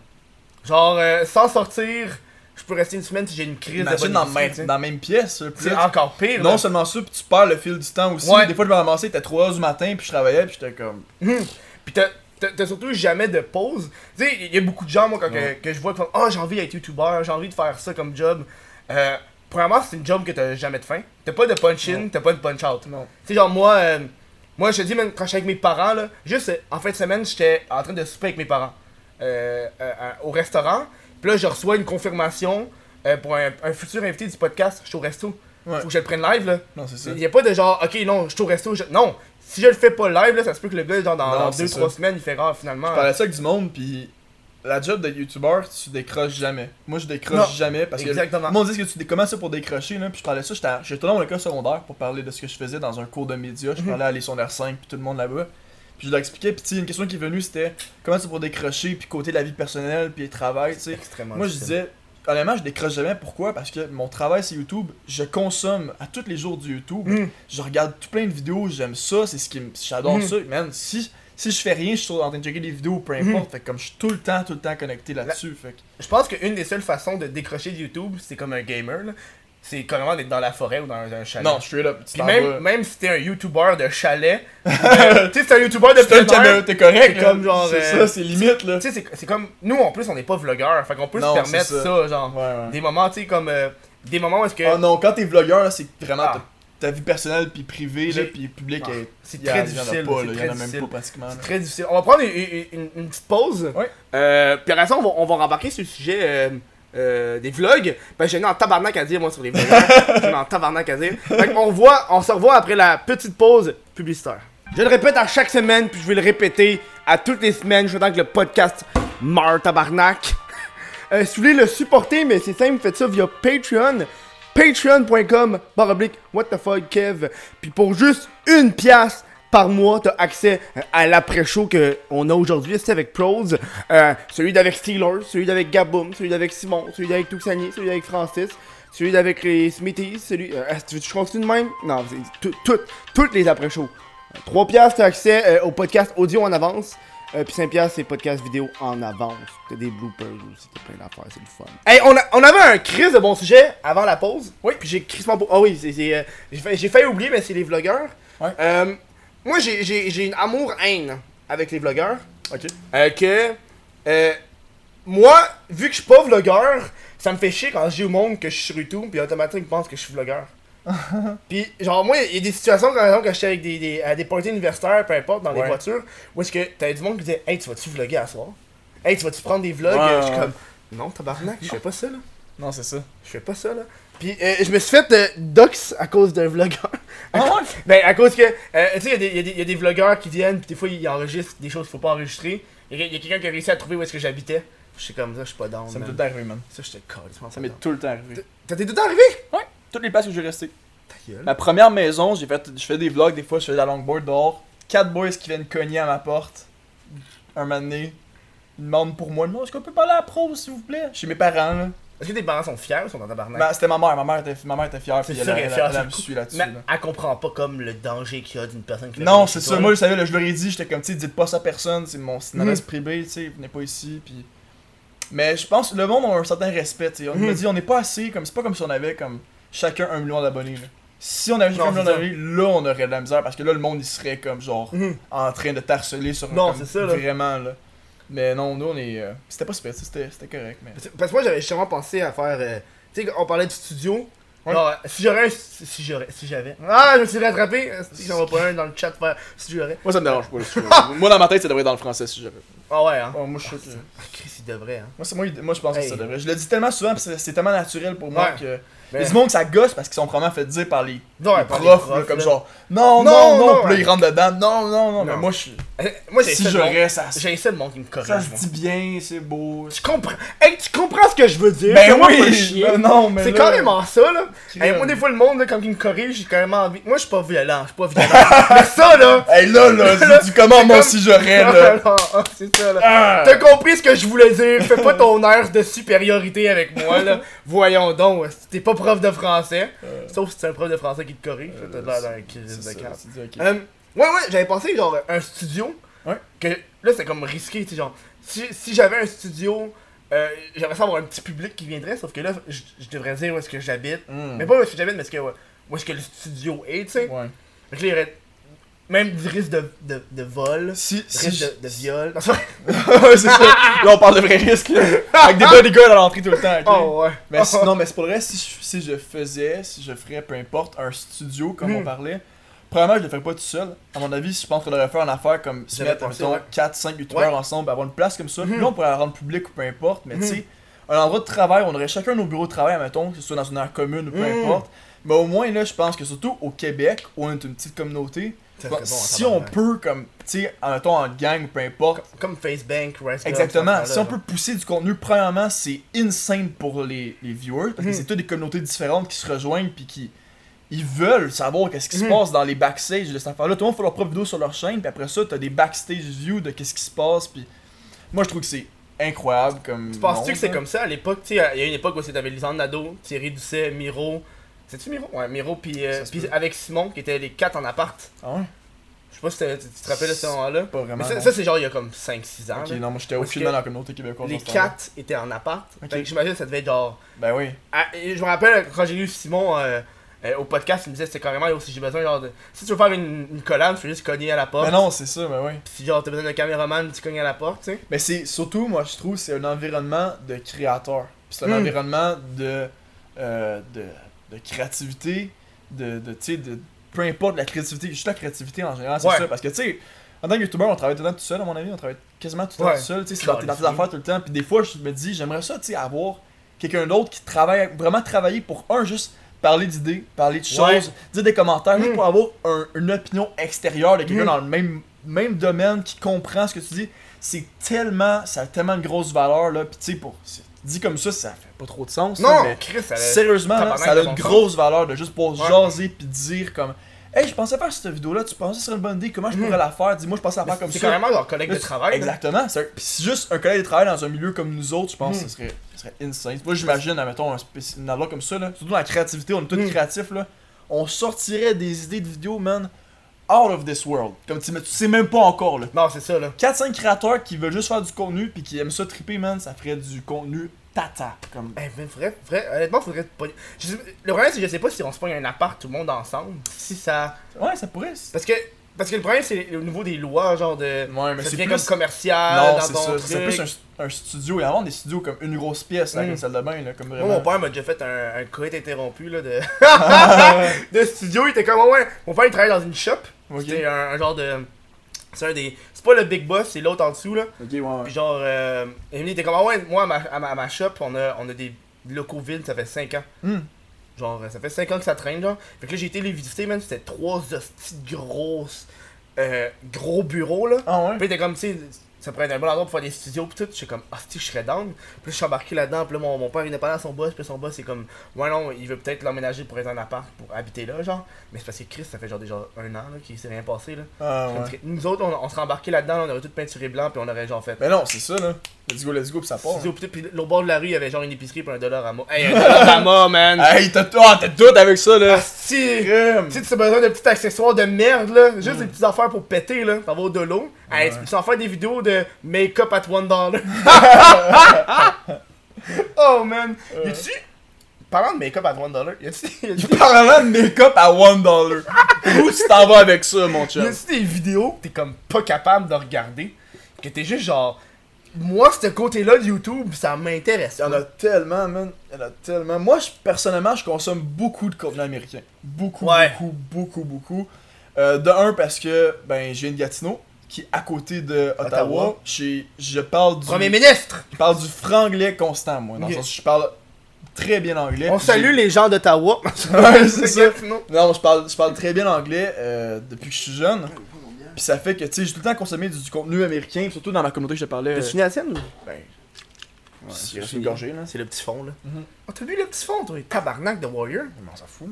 Genre, euh, sans sortir, je peux rester une semaine si j'ai une crise Imagine dans, même, la même pièce, C'est encore pire. Non là. seulement ça, puis tu perds le fil du temps aussi. Ouais. Des fois, je me ramassais, il était 3h du matin, puis je travaillais, puis j'étais comme. Puis t'as- surtout jamais de pause. Tu sais, il y a beaucoup de gens, moi, quand que, Ouais. que je vois, qui font Ah, j'ai envie d'être youtubeur, j'ai envie de faire ça comme job. Euh, premièrement, c'est une job que t'as jamais de fin. T'as pas de punch-in, t'as pas de punch-out. Non. Tu sais, genre, moi, euh, moi, je te dis, même quand j'étais avec mes parents, là, juste euh, en fin de semaine, j'étais en train de souper avec mes parents au restaurant. Puis là, je reçois une confirmation euh, pour un, un futur invité du podcast. Je suis au resto. Ouais. Faut que je le prenne live, là. Non, c'est ça. Il y a pas de genre, ok, non, je suis au resto. je- Non, si je le fais pas live, là, ça se peut que le gars, genre, dans, Non, dans c'est 2-3 ça. semaines, il fait rare finalement. Je parlais ça avec du monde, puis la job de youtubeur, tu décroches jamais. Moi, je décroche Non, jamais parce que. exactement. Le monde dit que tu ça pour décrocher, là, puis je parlais ça, j'étais dans mon école secondaire pour parler de ce que je faisais dans un cours de médias. Je Mhm. parlais à les r 5 puis tout le monde là-bas. Puis je leur expliquais, puis tu une question qui est venue, c'était comment c'est pour décrocher, puis côté de la vie personnelle, puis le travail, tu sais. extrêmement Moi, je disais, honnêtement, je décroche jamais. Pourquoi? Parce que mon travail, c'est YouTube. Je consomme à tous les jours du YouTube. Mm. Je regarde tout plein de vidéos. J'aime ça. C'est ce qui me. J'adore Mm. ça. Man, si, si je fais rien, je suis en train de checker des vidéos, peu Mm. importe. Fait que comme je suis tout le temps, tout le temps connecté là-dessus. Fait que. Je pense qu'une des seules façons de décrocher de YouTube, c'est comme un gamer, là. C'est carrément d'être dans la forêt ou dans un chalet. Non, straight up. Tu Puis même, vas. même si t'es un YouTuber de chalet, euh, tu sais, c'est un YouTuber de plein t'es correct. c'est comme genre, C'est euh, ça, c'est limite là. Tu sais, c'est- comme. Nous, en plus, on n'est pas vlogueurs. Fait qu'on peut Non, se permettre ça. ça. genre. Ouais, ouais. Des moments, tu sais, comme. euh, des moments où est-ce que. Oh non, quand t'es vlogueur, c'est vraiment Ah. ta, vie personnelle, puis privée, là, puis publique. Ah, est- c'est a- très y en a difficile, pas, c'est là, y très en a même pas pratiquement. C'est très difficile. On va prendre une, une- une- une petite pause. Ouais. Euh, puis après ça, on va, on va rembarquer sur le sujet euh, des vlogs. Ben, j'ai en tabarnak à dire, moi, sur les vlogs. j'ai en tabarnak à dire. Fait voit, on se revoit après la petite pause publicitaire. Je le répète à chaque semaine, puis je vais le répéter à toutes les semaines, je que le podcast meurt, tabarnak. Euh, si vous voulez le supporter, mais c'est simple, faites ça via Patreon. Patreon.com baroblique what the fuck Kev. Puis pour juste une pièce par mois, t'as accès euh, à l'après-show qu'on a aujourd'hui, c'est avec Pros. Euh, celui d'avec Steelers, celui d'avec Gaboum, celui d'avec Simon, celui d'avec Tuxani, celui d'avec Francis. celui avec les Smithies, celui. Euh, tu veux que je continue de même? Non, c'est tout- tout- toutes les après-shows. 3 piastres, t'as accès euh, au podcast audio en avance. Euh, puis 5 piastres, c'est podcast vidéo en avance. T'as des bloopers aussi, t'as plein d'affaires, c'est le fun. Hey, on, a- on avait un crise de bon sujet avant la pause. Oui. Puis j'ai crissement. Ah oui, c'est. c'est, euh, j'ai fait- j'ai failli oublier, mais c'est les vlogueurs. Ouais. Moi, j'ai- j'ai j'ai une amour-haine avec les vlogueurs. Ok. Euh, que. euh, moi, vu que je suis pas vlogueur, ça me fait chier quand je dis au monde que je suis sur YouTube, puis automatiquement ils pensent que je suis vlogueur. puis, genre, moi, il y a des situations, par exemple, quand j'étais avec des, des, à des parties universitaires, peu importe, dans les Ouais. voitures, où est-ce que t'avais du monde qui disait Hey, tu vas-tu vloguer à soir? Hey, tu vas-tu prendre des vlogs Ouais, Je suis ouais. comme Non, tabarnak, je fais pas ça, là. Non, c'est ça. Je fais pas ça, là. Puis, euh, je me suis fait euh, dox à cause d'un vlogueur. Ah? Ben, à cause que, euh, tu sais, il y, a des- il y a des- il y a des vlogueurs qui viennent, pis des fois ils enregistrent des choses qu'il faut pas enregistrer. Il y a, quelqu'un qui a réussi à trouver où est-ce que j'habitais. Je suis comme ça, je suis pas down. Ça m'est tout le temps arrivé, man. Ça, j'étais carrément Ça m'est tout le temps arrivé. T'as t'es tout le temps arrivé? Ouais, toutes les places où j'ai resté. Ta gueule. Ma première maison, j'ai fait, je fais des vlogs, des fois je fais de la longboard dehors. Quatre boys qui viennent cogner à ma porte. Un moment donné, ils demandent pour moi, non, est-ce qu'on peut parler à la pro, s'il vous plaît? Chez mes parents, là. Est-ce que tes parents sont fiers ou sont en tabarnak? Ben, c'était ma mère, ma mère était, ma mère était fière, C'est puis sûr elle, elle, fière, elle, elle me suit là-dessus. Mais là. elle comprend pas comme le danger qu'il y a d'une personne qui Non, c'est toi, Moi, je savais, là, je leur ai dit, j'étais comme, tu sais, dites pas ça à personne, c'est mon Mhm. adresse privée, tu sais, venez pas ici, puis. Mais je pense que le monde a un certain respect, tu sais. On Mhm. me dit, on n'est pas assez, comme, c'est pas comme si on avait, comme, chacun un million d'abonnés, là. Si on avait chacun un million d'abonnés, là, on aurait de la misère, parce que là, le monde, il serait, comme, genre, Mhm. en train de t'harceler sur un. Non, c'est ça, là. Vraiment, là. Mais non, nous, on est. euh, C'était pas super, c'était c'était correct, mais. Parce que moi j'avais justement pensé à faire. euh, tu sais, on parlait du studio. Ouais. Genre, si j'aurais un. Si j'aurais. Si j'avais. Ah, je me suis rattrapé. Si j'en vois pas un dans le chat faire. Si j'aurais. Moi, ça me dérange pas, Moi, dans ma tête, ça devrait être dans le français, si j'avais. Ah ouais, hein. moi, je suis. Ah, Chris, il devrait, hein. Moi, c'est- moi, moi, je pense Hey. que ça devrait. Je le dis tellement souvent, pis c'est c'est tellement naturel pour moi Ouais. que. Mais- Il y a du monde que ça gosse parce qu'ils sont probablement fait dire par les, Ouais, les par profs, les profs, là, comme là. genre non, Non, non, non, non, pis là ils rentrent dedans, non, non, non, mais moi je suis. Euh, Moi, j'ai Si j'aurais, ça, se- J'ai ça le monde qui me corrige. ça se moi. dit bien, c'est beau. Tu comprends. Hey, tu comprends ce que je veux dire? Ben Fais-moi oui, chier. ben non, mais C'est là- carrément ça, là. Hey, moi, des fois, le monde, là, quand il me corrige, j'ai carrément envie. Moi, je suis pas violent, je suis pas violent. Mais ça, là. Hey là, là, dis-tu comment moi comme- si j'aurais, là. Non, non, c'est ça, là. Ah. T'as compris ce que je voulais dire? Fais pas ton air de supériorité avec moi, là. Voyons donc, si t'es pas prof de français. Sauf si c'est un prof de français qui te corrige. Euh, T'as l'air d'un c'est crise de cap. Ouais, ouais, j'avais pensé genre un studio. Ouais. Que là, c'est comme risqué, tu sais, genre. Si, si j'avais un studio, euh, j'aimerais ça avoir un petit public qui viendrait, sauf que là, je, je devrais dire où est-ce que j'habite. Hmm. Mais pas où est-ce que j'habite, mais que, où est-ce que le studio est, tu sais. Ouais. Que là, il y aurait même du risque de, de, de vol, Si, si. risque je- de, de viol. C'est ça. Là, on parle de vrais risques, là. Avec des bodyguards à l'entrée tout le temps? Oh, ouais. Mais si- non, mais c'est pour le reste, si je, si je faisais, si je ferais, peu importe, un studio, comme on Hmm. parlait, premièrement, je le ferais pas tout seul. À mon avis, je pense qu'on devrait faire une affaire comme se mettre, mettons, ouais. 4-5 youtubeurs Ouais. ensemble, avoir une place comme ça. Mhm. Puis là, on pourrait la rendre publique ou peu importe, mais Mhm. tu sais, un endroit de travail, on aurait chacun nos bureaux de travail, mettons, que ce soit dans une aire commune ou peu Mhm. importe. Mais au moins, là, je pense que surtout au Québec, où on est une petite communauté, bon, si on peut, comme, tu sais, mettons, en gang ou peu importe, Comme FaceBank, Rice Club, Exactement. Si là, on peut pousser du contenu, premièrement, c'est insane pour les, les viewers parce que Mhm. c'est toutes des communautés différentes qui se rejoignent puis qui ils veulent savoir qu'est-ce qui se Mhm. passe dans les backstage de cette affaire-là. Tout le monde fait leur propre vidéo sur leur chaîne, puis après ça, t'as des backstage views de qu'est-ce qui se passe. Puis moi, je trouve que c'est incroyable comme. Tu penses-tu que c'est comme ça à l'époque? Tu il y a une époque où c'était Lisande Nadeau, Thierry Doucet, Miro. C'est-tu Miro? Ouais, Miro, puis euh, avec Simon, qui étaient les quatre en appart. Ah ouais? Je sais pas si tu tu te rappelles de ce moment-là. Pas vraiment. Mais ça, c'est genre il y a comme 5-6 ans. Ok, là. non, moi j'étais aucunement que dans la communauté québécoise. Les dans ce temps-là. quatre étaient en appart. Ok. Fait que j'imagine que ça devait être genre. Ben oui. Ah, je me rappelle quand j'ai eu Simon euh, euh, au podcast, il me disait c'était carrément si j'ai besoin genre de. Si tu veux faire une, une collab, tu fais juste cogner à la porte. Ben non, c'est ça, ben oui. Puis si genre t'as besoin d'un caméraman, tu cognes à la porte, tu sais. Mais c'est surtout, moi je trouve, c'est un environnement de créateur. C'est un Hmm. environnement de, euh, de, de créativité, de, de, tu sais, de peu importe la créativité, juste la créativité en général, c'est Ouais. ça. Parce que tu sais, en tant que youtubeur, on travaille tout le temps tout seul, à mon avis, on travaille quasiment tout le temps Ouais. tout seul, tu sais, c'est dans, tes- dans tes affaires tout le temps. Puis des fois, je me dis, j'aimerais ça, tu sais, avoir quelqu'un d'autre qui travaille, vraiment travailler pour un, juste parler d'idées, parler de choses, Ouais. dire des commentaires, juste Mm. pour avoir un- une opinion extérieure de quelqu'un Mm. dans le même, même domaine qui comprend ce que tu dis. C'est tellement, ça a tellement une grosse valeur, là. Puis tu sais, pour. Dit comme ça, ça fait pas trop de sens. là, Non, mais Chris, ça Sérieusement, là, ça a de une grosse valeur de juste Ouais. jaser puis dire comme Hey, je pensais faire cette vidéo-là, tu pensais que ce serait une bonne idée, comment je pourrais la faire? Dis-moi, je pensais la faire comme C'est ça. carrément leur collègue de travail. Exactement. c'est si juste un collègue de travail dans un milieu comme nous autres, je pense que ce serait, ce serait insane. Moi, j'imagine, admettons, un spéci- une endroit comme ça, là, surtout dans la créativité, on est tous Mm. créatifs, là. On sortirait des idées de vidéos, man, out of this world. Comme tu, tu sais même pas encore, là. Non, c'est ça, là. 4-5 créateurs qui veulent juste faire du contenu puis qui aiment ça triper, man, ça ferait du contenu tata. Comme... Eh, mais vrai, vrai, honnêtement, faudrait pas. je sais- le problème, c'est que je sais pas si on se pogne un appart tout le monde ensemble. Si ça. Ouais, ça pourrait. c'est- Parce que. Parce que le problème, c'est au niveau des lois, genre de. Ouais, mais ça c'est devient plus... comme commercial, Non, dans c'est ton ça. truc. C'est plus un, un studio. Il y a vraiment des studios comme une grosse pièce, là, avec Mm. une salle de bain, là, comme Moi, vraiment. mon père m'a déjà fait un, un coït interrompu là, de... de studio. Il était comme, ouais, ouais. Mon père, il travaille dans une shop. Ok. C'était un, un genre de. C'est un des. C'est pas le big boss, c'est l'autre en dessous, là. Ok, ouais, ouais. Puis genre, euh, Emily était comme, ah ouais, moi, à ma, à ma, à ma shop, on a, on a des locaux vides, ça fait 5 ans. Hmm. Genre, ça fait 5 ans que ça traîne, genre. Fait que là, j'ai été les visiter, man. C'était trois hosties grosses. euh, gros bureaux, là. Ah ouais? Puis t'es comme, tu sais, ça pourrait être un bon endroit pour faire des studios pis tout. J'étais comme, ah, si je serais down. Puis je suis embarqué là-dedans. Puis là, mon, mon père, il n'est pas là à son boss. Puis son boss, c'est comme, ouais, non, il veut peut-être l'emménager pour être un appart, pour habiter là, genre. Mais c'est parce que Chris, ça fait genre déjà un an, là, qu'il s'est rien passé, là. Ah ouais. Nous autres, on, on serait embarqué là-dedans, on aurait tout peinturé blanc, puis on aurait genre fait. Mais non, c'est ça, là. Let's go, let's go, pis ça part. Studio. Puis l'autre bord de la rue, il y avait genre une épicerie pour un dollar à moi. Hey, un dollar à moi, man! Hey, t'as t'as tout avec ça, là. Ah, si! Tu sais, tu as besoin de petits accessoires de merde, là. Juste des petites affaires pour péter, là. Ça va de l'eau. Hey, Ouais. tu peux en faire des vidéos de make-up at one dollar. oh, man. Y a-tu. Parlant de make-up at one dollar, y a-tu y Parlant de make-up à 1$. Où tu t'en vas avec ça, mon y chum? a-tu des vidéos que t'es comme pas capable de regarder? Que t'es juste genre. Moi, ce côté-là de YouTube, ça m'intéresse. Il y en a tellement, man. Il y en a tellement. Moi, je, personnellement, je consomme beaucoup de contenu américain. Beaucoup, Ouais. beaucoup, beaucoup, beaucoup. Euh, de un, parce que, ben, viens de Gatineau, qui est à côté de Ottawa. Ottawa. Je, je parle du. Premier ministre! Je parle du franglais constant, moi. Dans Ok. le sens que je parle très bien anglais. On salue les gens d'Ottawa. Ouais, c'est ça. Non, je parle, je parle très bien anglais euh, depuis que je suis jeune. Puis ça fait que, tu sais, j'ai tout le temps consommé du, du contenu américain, surtout dans ma communauté que je te parlais. T'as euh, la ou? ben, Ouais, c'est. C'est le petit fond, là. Mhm. Oh, t'as vu le petit fond, toi? Tabarnak de Warrior? On s'en fout?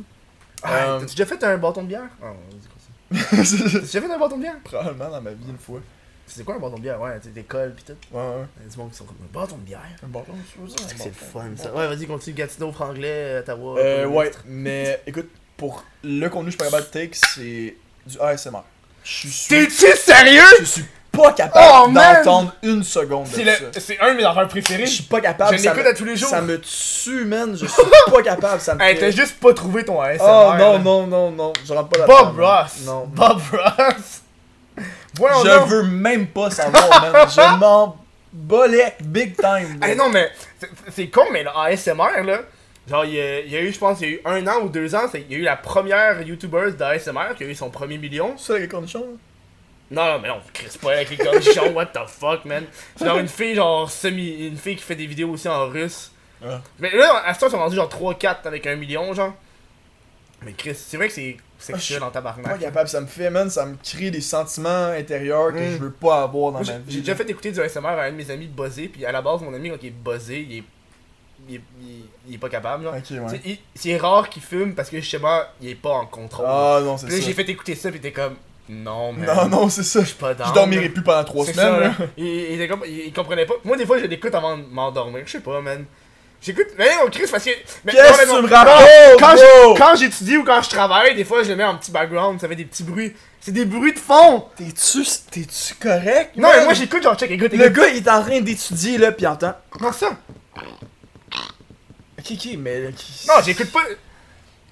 Ah, Euh, T'as-tu déjà fait un bâton de bière? Ah, déjà fait un bâton de bière? Probablement dans ma vie une fois. C'est quoi un bâton de bière? Ouais, tu cols pis tout. Ouais, ouais. Il y a du monde qui sont comme un bâton de bière? Un bâton, tu veux C'est que c'est le fun, ça? Ouais, vas-y, continue. Gatineau, Franglais, Ottawa. Euh, ouais, mais écoute, pour le contenu que je suis pas capable de take, c'est du ASMR. Je suis. T'es-tu sérieux? Je suis pas capable Oh, d'entendre une seconde de C'est ça. c'est un de mes affaires préférées. Je suis pas capable. Je l'écoute à tous les jours. Ça me tue, man. Je suis pas capable. Ça me Hey, t'as juste pas trouvé ton ASMR. Oh non, là. non, non, non. Je rentre pas là-dedans. Bob. Ross. Non. Bob Ross. Je donc. veux même pas savoir, man. Je m'en bolec big time. là. Hey, non, mais c'est- c'est con, mais le ASMR, là. Genre, il y, a, il y a eu, je pense, il y a eu un an ou deux ans, c'est- il y a eu la première YouTuber d'ASMR qui a eu son premier million. Ça, les conditions, là? Non, non, mais non, Chris, pas avec les cornichons, what the fuck, man. C'est genre une fille, genre, semi. Une fille qui fait des vidéos aussi en russe. Ah. Mais là, à ce temps, ils sont rendus genre 3-4 avec un million, genre. Mais Chris, c'est vrai que c'est sexuel Ah, en Pas tabarnak. capable. Ça me fait, man. Ça me crée des sentiments intérieurs que Mm. je veux pas avoir dans Moi, ma vie. j'ai déjà fait écouter du ASMR à un de mes amis buzzé, puis à la base, mon ami, quand il est buzzé, il est. Il est, il est- il est pas capable, genre. Ok, Tu sais, ouais. C'est rare qu'il fume parce que justement, il est pas en contrôle. Ah non, c'est ça. j'ai fait écouter ça, puis t'es comme. Non, mais. Non, non, c'est ça. Je suis pas down. Je dormirai plus pendant trois semaines. ça. Il, il comprenait pas. Moi, des fois, je l'écoute avant de m'endormir. Je sais pas, man. J'écoute. Mais non, Chris, parce que. mais- Qu'est-ce que tu me racontes, Quand, j'étudie ou quand je travaille, des fois, je le mets en petit background. Ça fait des petits bruits. C'est des bruits de fond. T'es-tu t'es-tu correct? Non, man? mais moi, j'écoute, genre, check, écoute, Le écoute. gars, il est en train d'étudier, là, pis il entend. Non, ça? Ok, ok, mais. Non, j'écoute pas.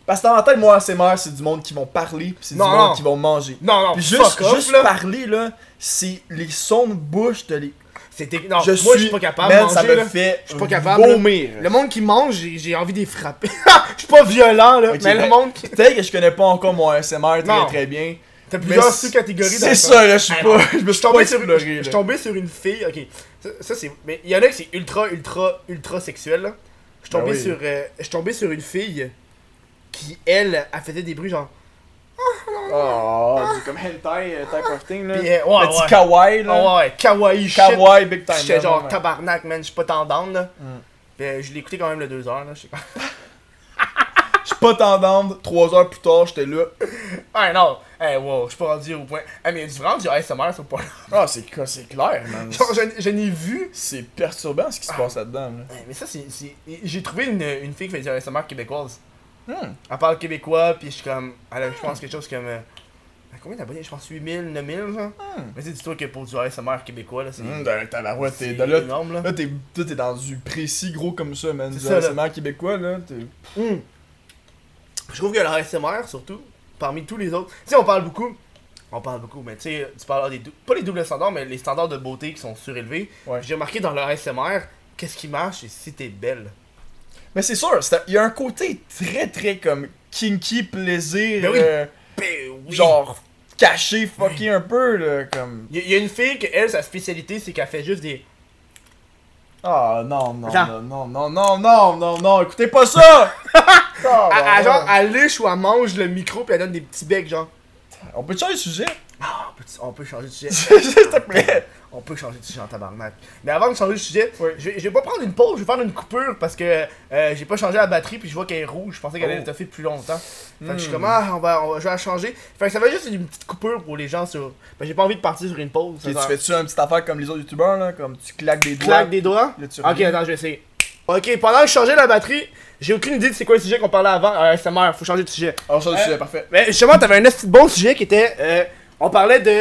Parce que dans ma tête, moi, ASMR, c'est du monde qui vont parler, pis c'est du Non, monde qui vont manger. Non, non, Puis juste, off, juste là. parler, là, c'est les sons de bouche de les. C'était. Non, je moi, suis. je suis pas capable de man, manger, ça me là. fait. Je suis pas capable. Vomir. Le monde qui mange, j'ai envie de les frapper. Je suis pas violent, là. Mais le ben- monde qui. Peut-être que je connais pas encore mon ASMR très très bien. T'as plusieurs sous-catégories C'est ça, là, je suis Ah, pas. Je me suis tombé sur, exploré, je- suis tombé sur une fille, ok. Ça, ça, c'est. Mais il y en a qui c'est ultra, ultra, ultra sexuel là. Je suis tombé Ben sur. euh, je suis tombé sur une fille qui, elle, elle faisait des bruits genre. Oh, c'est comme hentai euh, type of thing, là. Puis, euh, ouais, Petit ouais. kawaii, là. Oh, ouais, kawaii shit. Kawaii big time. J'étais genre vraiment. tabarnak, man. Je suis pas tendance là. Mm. Euh, je l'ai écouté quand même le 2 heures là. Je sais pas. Je suis pas tendance. Trois heures plus tard, j'étais là. Ah non, hey, wow, je suis pas rendu au point. Ah, mais il y a du vraiment du ASMR sur point. Ah, c'est clair, man. Genre, je, je n'ai vu. C'est perturbant ce qui se passe là-dedans. Là. Ouais, Mais ça, c'est. c'est- J'ai trouvé une, une fille qui fait du ASMR québécoise. Hmm. Elle parle québécois, puis je suis comme. Elle a, je pense, quelque chose comme. euh, combien d'abonnés? Je pense 8000, 9000, genre. Hmm. Mais tu dis-toi que pour du ASMR québécois, là, c'est. Hum, ben, tabarouette, t'es là. énorme, là. Là, t'es, dans du précis gros comme ça, man. Du ça, là. ASMR québécois, là. T'es... Hmm. Je trouve que le ASMR, surtout, parmi tous les autres. Tu sais, on parle beaucoup. On parle beaucoup, mais tu sais, tu parles des. dou- Pas les doubles standards, mais les standards de beauté qui sont surélevés. Ouais. J'ai remarqué dans le ASMR, qu'est-ce qui marche, c'est si t'es belle? Mais c'est sûr, il y a un côté très, très comme kinky plaisir. Ben oui. euh, Ben oui. genre caché, fucké un peu, là. Comme. Il y, a- il y a une fille que elle, sa spécialité, c'est qu'elle fait juste des. Ah, non, non, Genre. non, non, non, non, non, non, non, écoutez pas ça! Ah, Elle, ben, elle, genre, elle liche ou elle mange le micro puis elle donne des petits becs, genre. On peut changer de sujet? Ah, on peut, on peut changer de sujet. S'il te plaît! On peut changer de sujet en tabarnak. Mais avant de changer de sujet, Oui. je, vais, je vais pas prendre une pause, je vais faire une coupure parce que euh, j'ai pas changé la batterie puis je vois qu'elle est rouge. Je pensais qu'elle Oh. allait étoffer plus longtemps. Fait que je suis Hmm. comme, ah, on va, on va, je vais la changer. Fait que ça va juste une petite coupure pour les gens sur. Ben, j'ai pas envie de partir sur une pause. Ok, Ça tu fais-tu une petite affaire comme les autres youtubeurs, là? Comme tu claques des doigts. claque des doigts? Là, tu Ok, attends, je vais essayer. Ok, pendant que je changeais la batterie, j'ai aucune idée de c'est quoi le sujet qu'on parlait avant. Euh, ASMR, faut changer de sujet. Alors, change de Euh, sujet, parfait. Mais justement, t'avais un de bon sujet qui était. euh, on parlait de.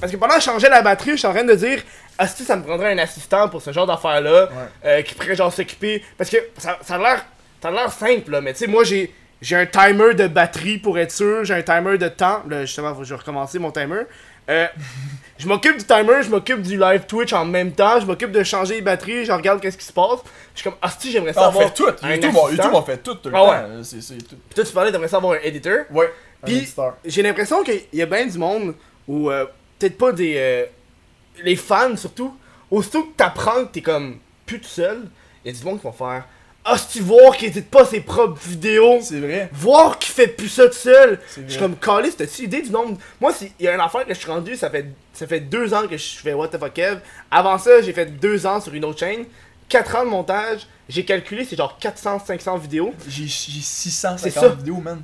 Parce que pendant que je changeais la batterie, je suis en train de dire. Ah, si ça me prendrait un assistant pour ce genre d'affaires-là. euh, qui pourrait genre s'occuper? Parce que ça, ça a l'air. Ça a l'air simple, là. Mais tu sais, moi, j'ai. J'ai un timer de batterie pour être sûr. J'ai un timer de temps. Là, justement, faut que je recommence mon timer. Euh, je m'occupe du timer, je m'occupe du live Twitch en même temps, je m'occupe de changer les batteries, je regarde qu'est-ce qui se passe. Je suis comme, ah si, j'aimerais ça Ça, on avoir fait tout. YouTube, on. YouTube, on fait tout, tout le Ah temps. ouais. tout. Puis toi, tu parlais d'aimerais ça avoir un editor. Ouais. Puis, j'ai l'impression qu'il y a bien du monde où, euh, peut-être pas des. euh, les fans surtout, aussitôt que t'apprends que t'es comme plus tout seul, il y a du monde qui vont faire Ah, si tu voir qu'il édite pas ses propres vidéos, C'est vrai. voir qu'il fait plus ça tout seul. Je suis comme calé, t'as-tu idée du nombre Moi, s'il y a une affaire que je suis rendu, ça fait, ça fait deux ans que je fais What the fuck Kev. Avant ça, j'ai fait deux ans sur une autre chaîne. 4 ans de montage, j'ai calculé, c'est genre 400-500 vidéos. J'ai, j'ai 650 C'est ça. vidéos, man.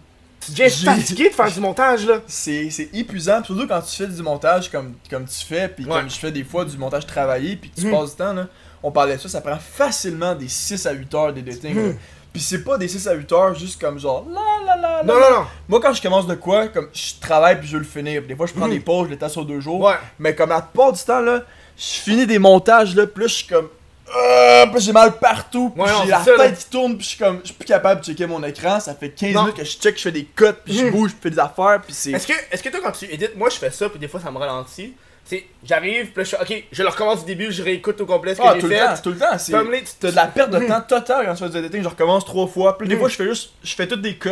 Deviens J'ai- fatigué de faire du montage là. C'est, c'est épuisant, surtout quand tu fais du montage comme, comme tu fais, puis Ouais. comme je fais des fois du montage travaillé, puis que tu Mhm. passes du temps, là. On parlait de ça, ça prend facilement des 6 à 8 heures d'editing. là. Mhm. Puis c'est pas des 6 à 8 heures juste comme genre la la la la. Non, non, non. Moi quand je commence de quoi, comme je travaille puis je veux le finir. Des fois je prends Mhm. des pauses, je les tasse sur deux jours. Ouais. Mais comme la plupart du temps là, je finis des montages là, là je suis comme euh, j'ai mal partout, puis Ouais, j'ai la là. tête qui tourne, puis je suis comme je suis plus capable de checker mon écran, ça fait 15 Non. minutes que je check, je fais des cuts, puis je Mhm. bouge, je fais des affaires, puis c'est Est-ce que, est-ce que toi, quand tu édites, moi je fais ça, puis des fois ça me ralentit. C'est, j'arrive, puis je fais, ok, je le recommence du début, je réécoute au complet ce que ah, j'ai tout le temps, tout le temps, c'est t'as de la perte de temps totale quand tu fais du editing, je recommence trois fois, puis des Mhm. fois je fais juste je fais toutes des cuts.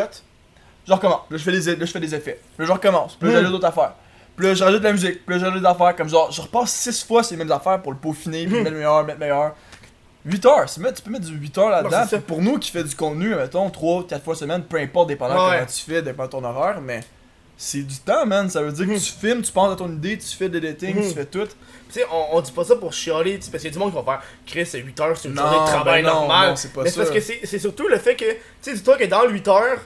Je recommence, là je fais des là, je fais des effets. Puis là je recommence, puis là j'ajoute d'autres affaires. Puis là je rajoute de la musique, puis là j'ajoute des affaires comme genre je repasse 6 fois ces mêmes affaires pour le peaufiner, puis mettre meilleur, mettre meilleur. 8 heures, c'est- tu peux mettre du 8 heures là-dedans. Pour nous qui fait du contenu, mettons 3 4 fois semaine, peu importe dépendant Ouais, comment tu fais, dépendant de ton horaire, mais c'est du temps, man. Ça veut dire Mhm. que tu filmes, tu penses à ton idée, tu fais de l'editing, Mhm. tu fais tout. Tu sais, on, on dit pas ça pour chialer, tu parce qu'il y a du monde qui va faire Chris, c'est 8 heures, c'est une Non, journée de travail ben non, normale. non, c'est pas Mais c'est parce que c'est, surtout le fait que, tu sais, dis-toi que dans le 8 heures,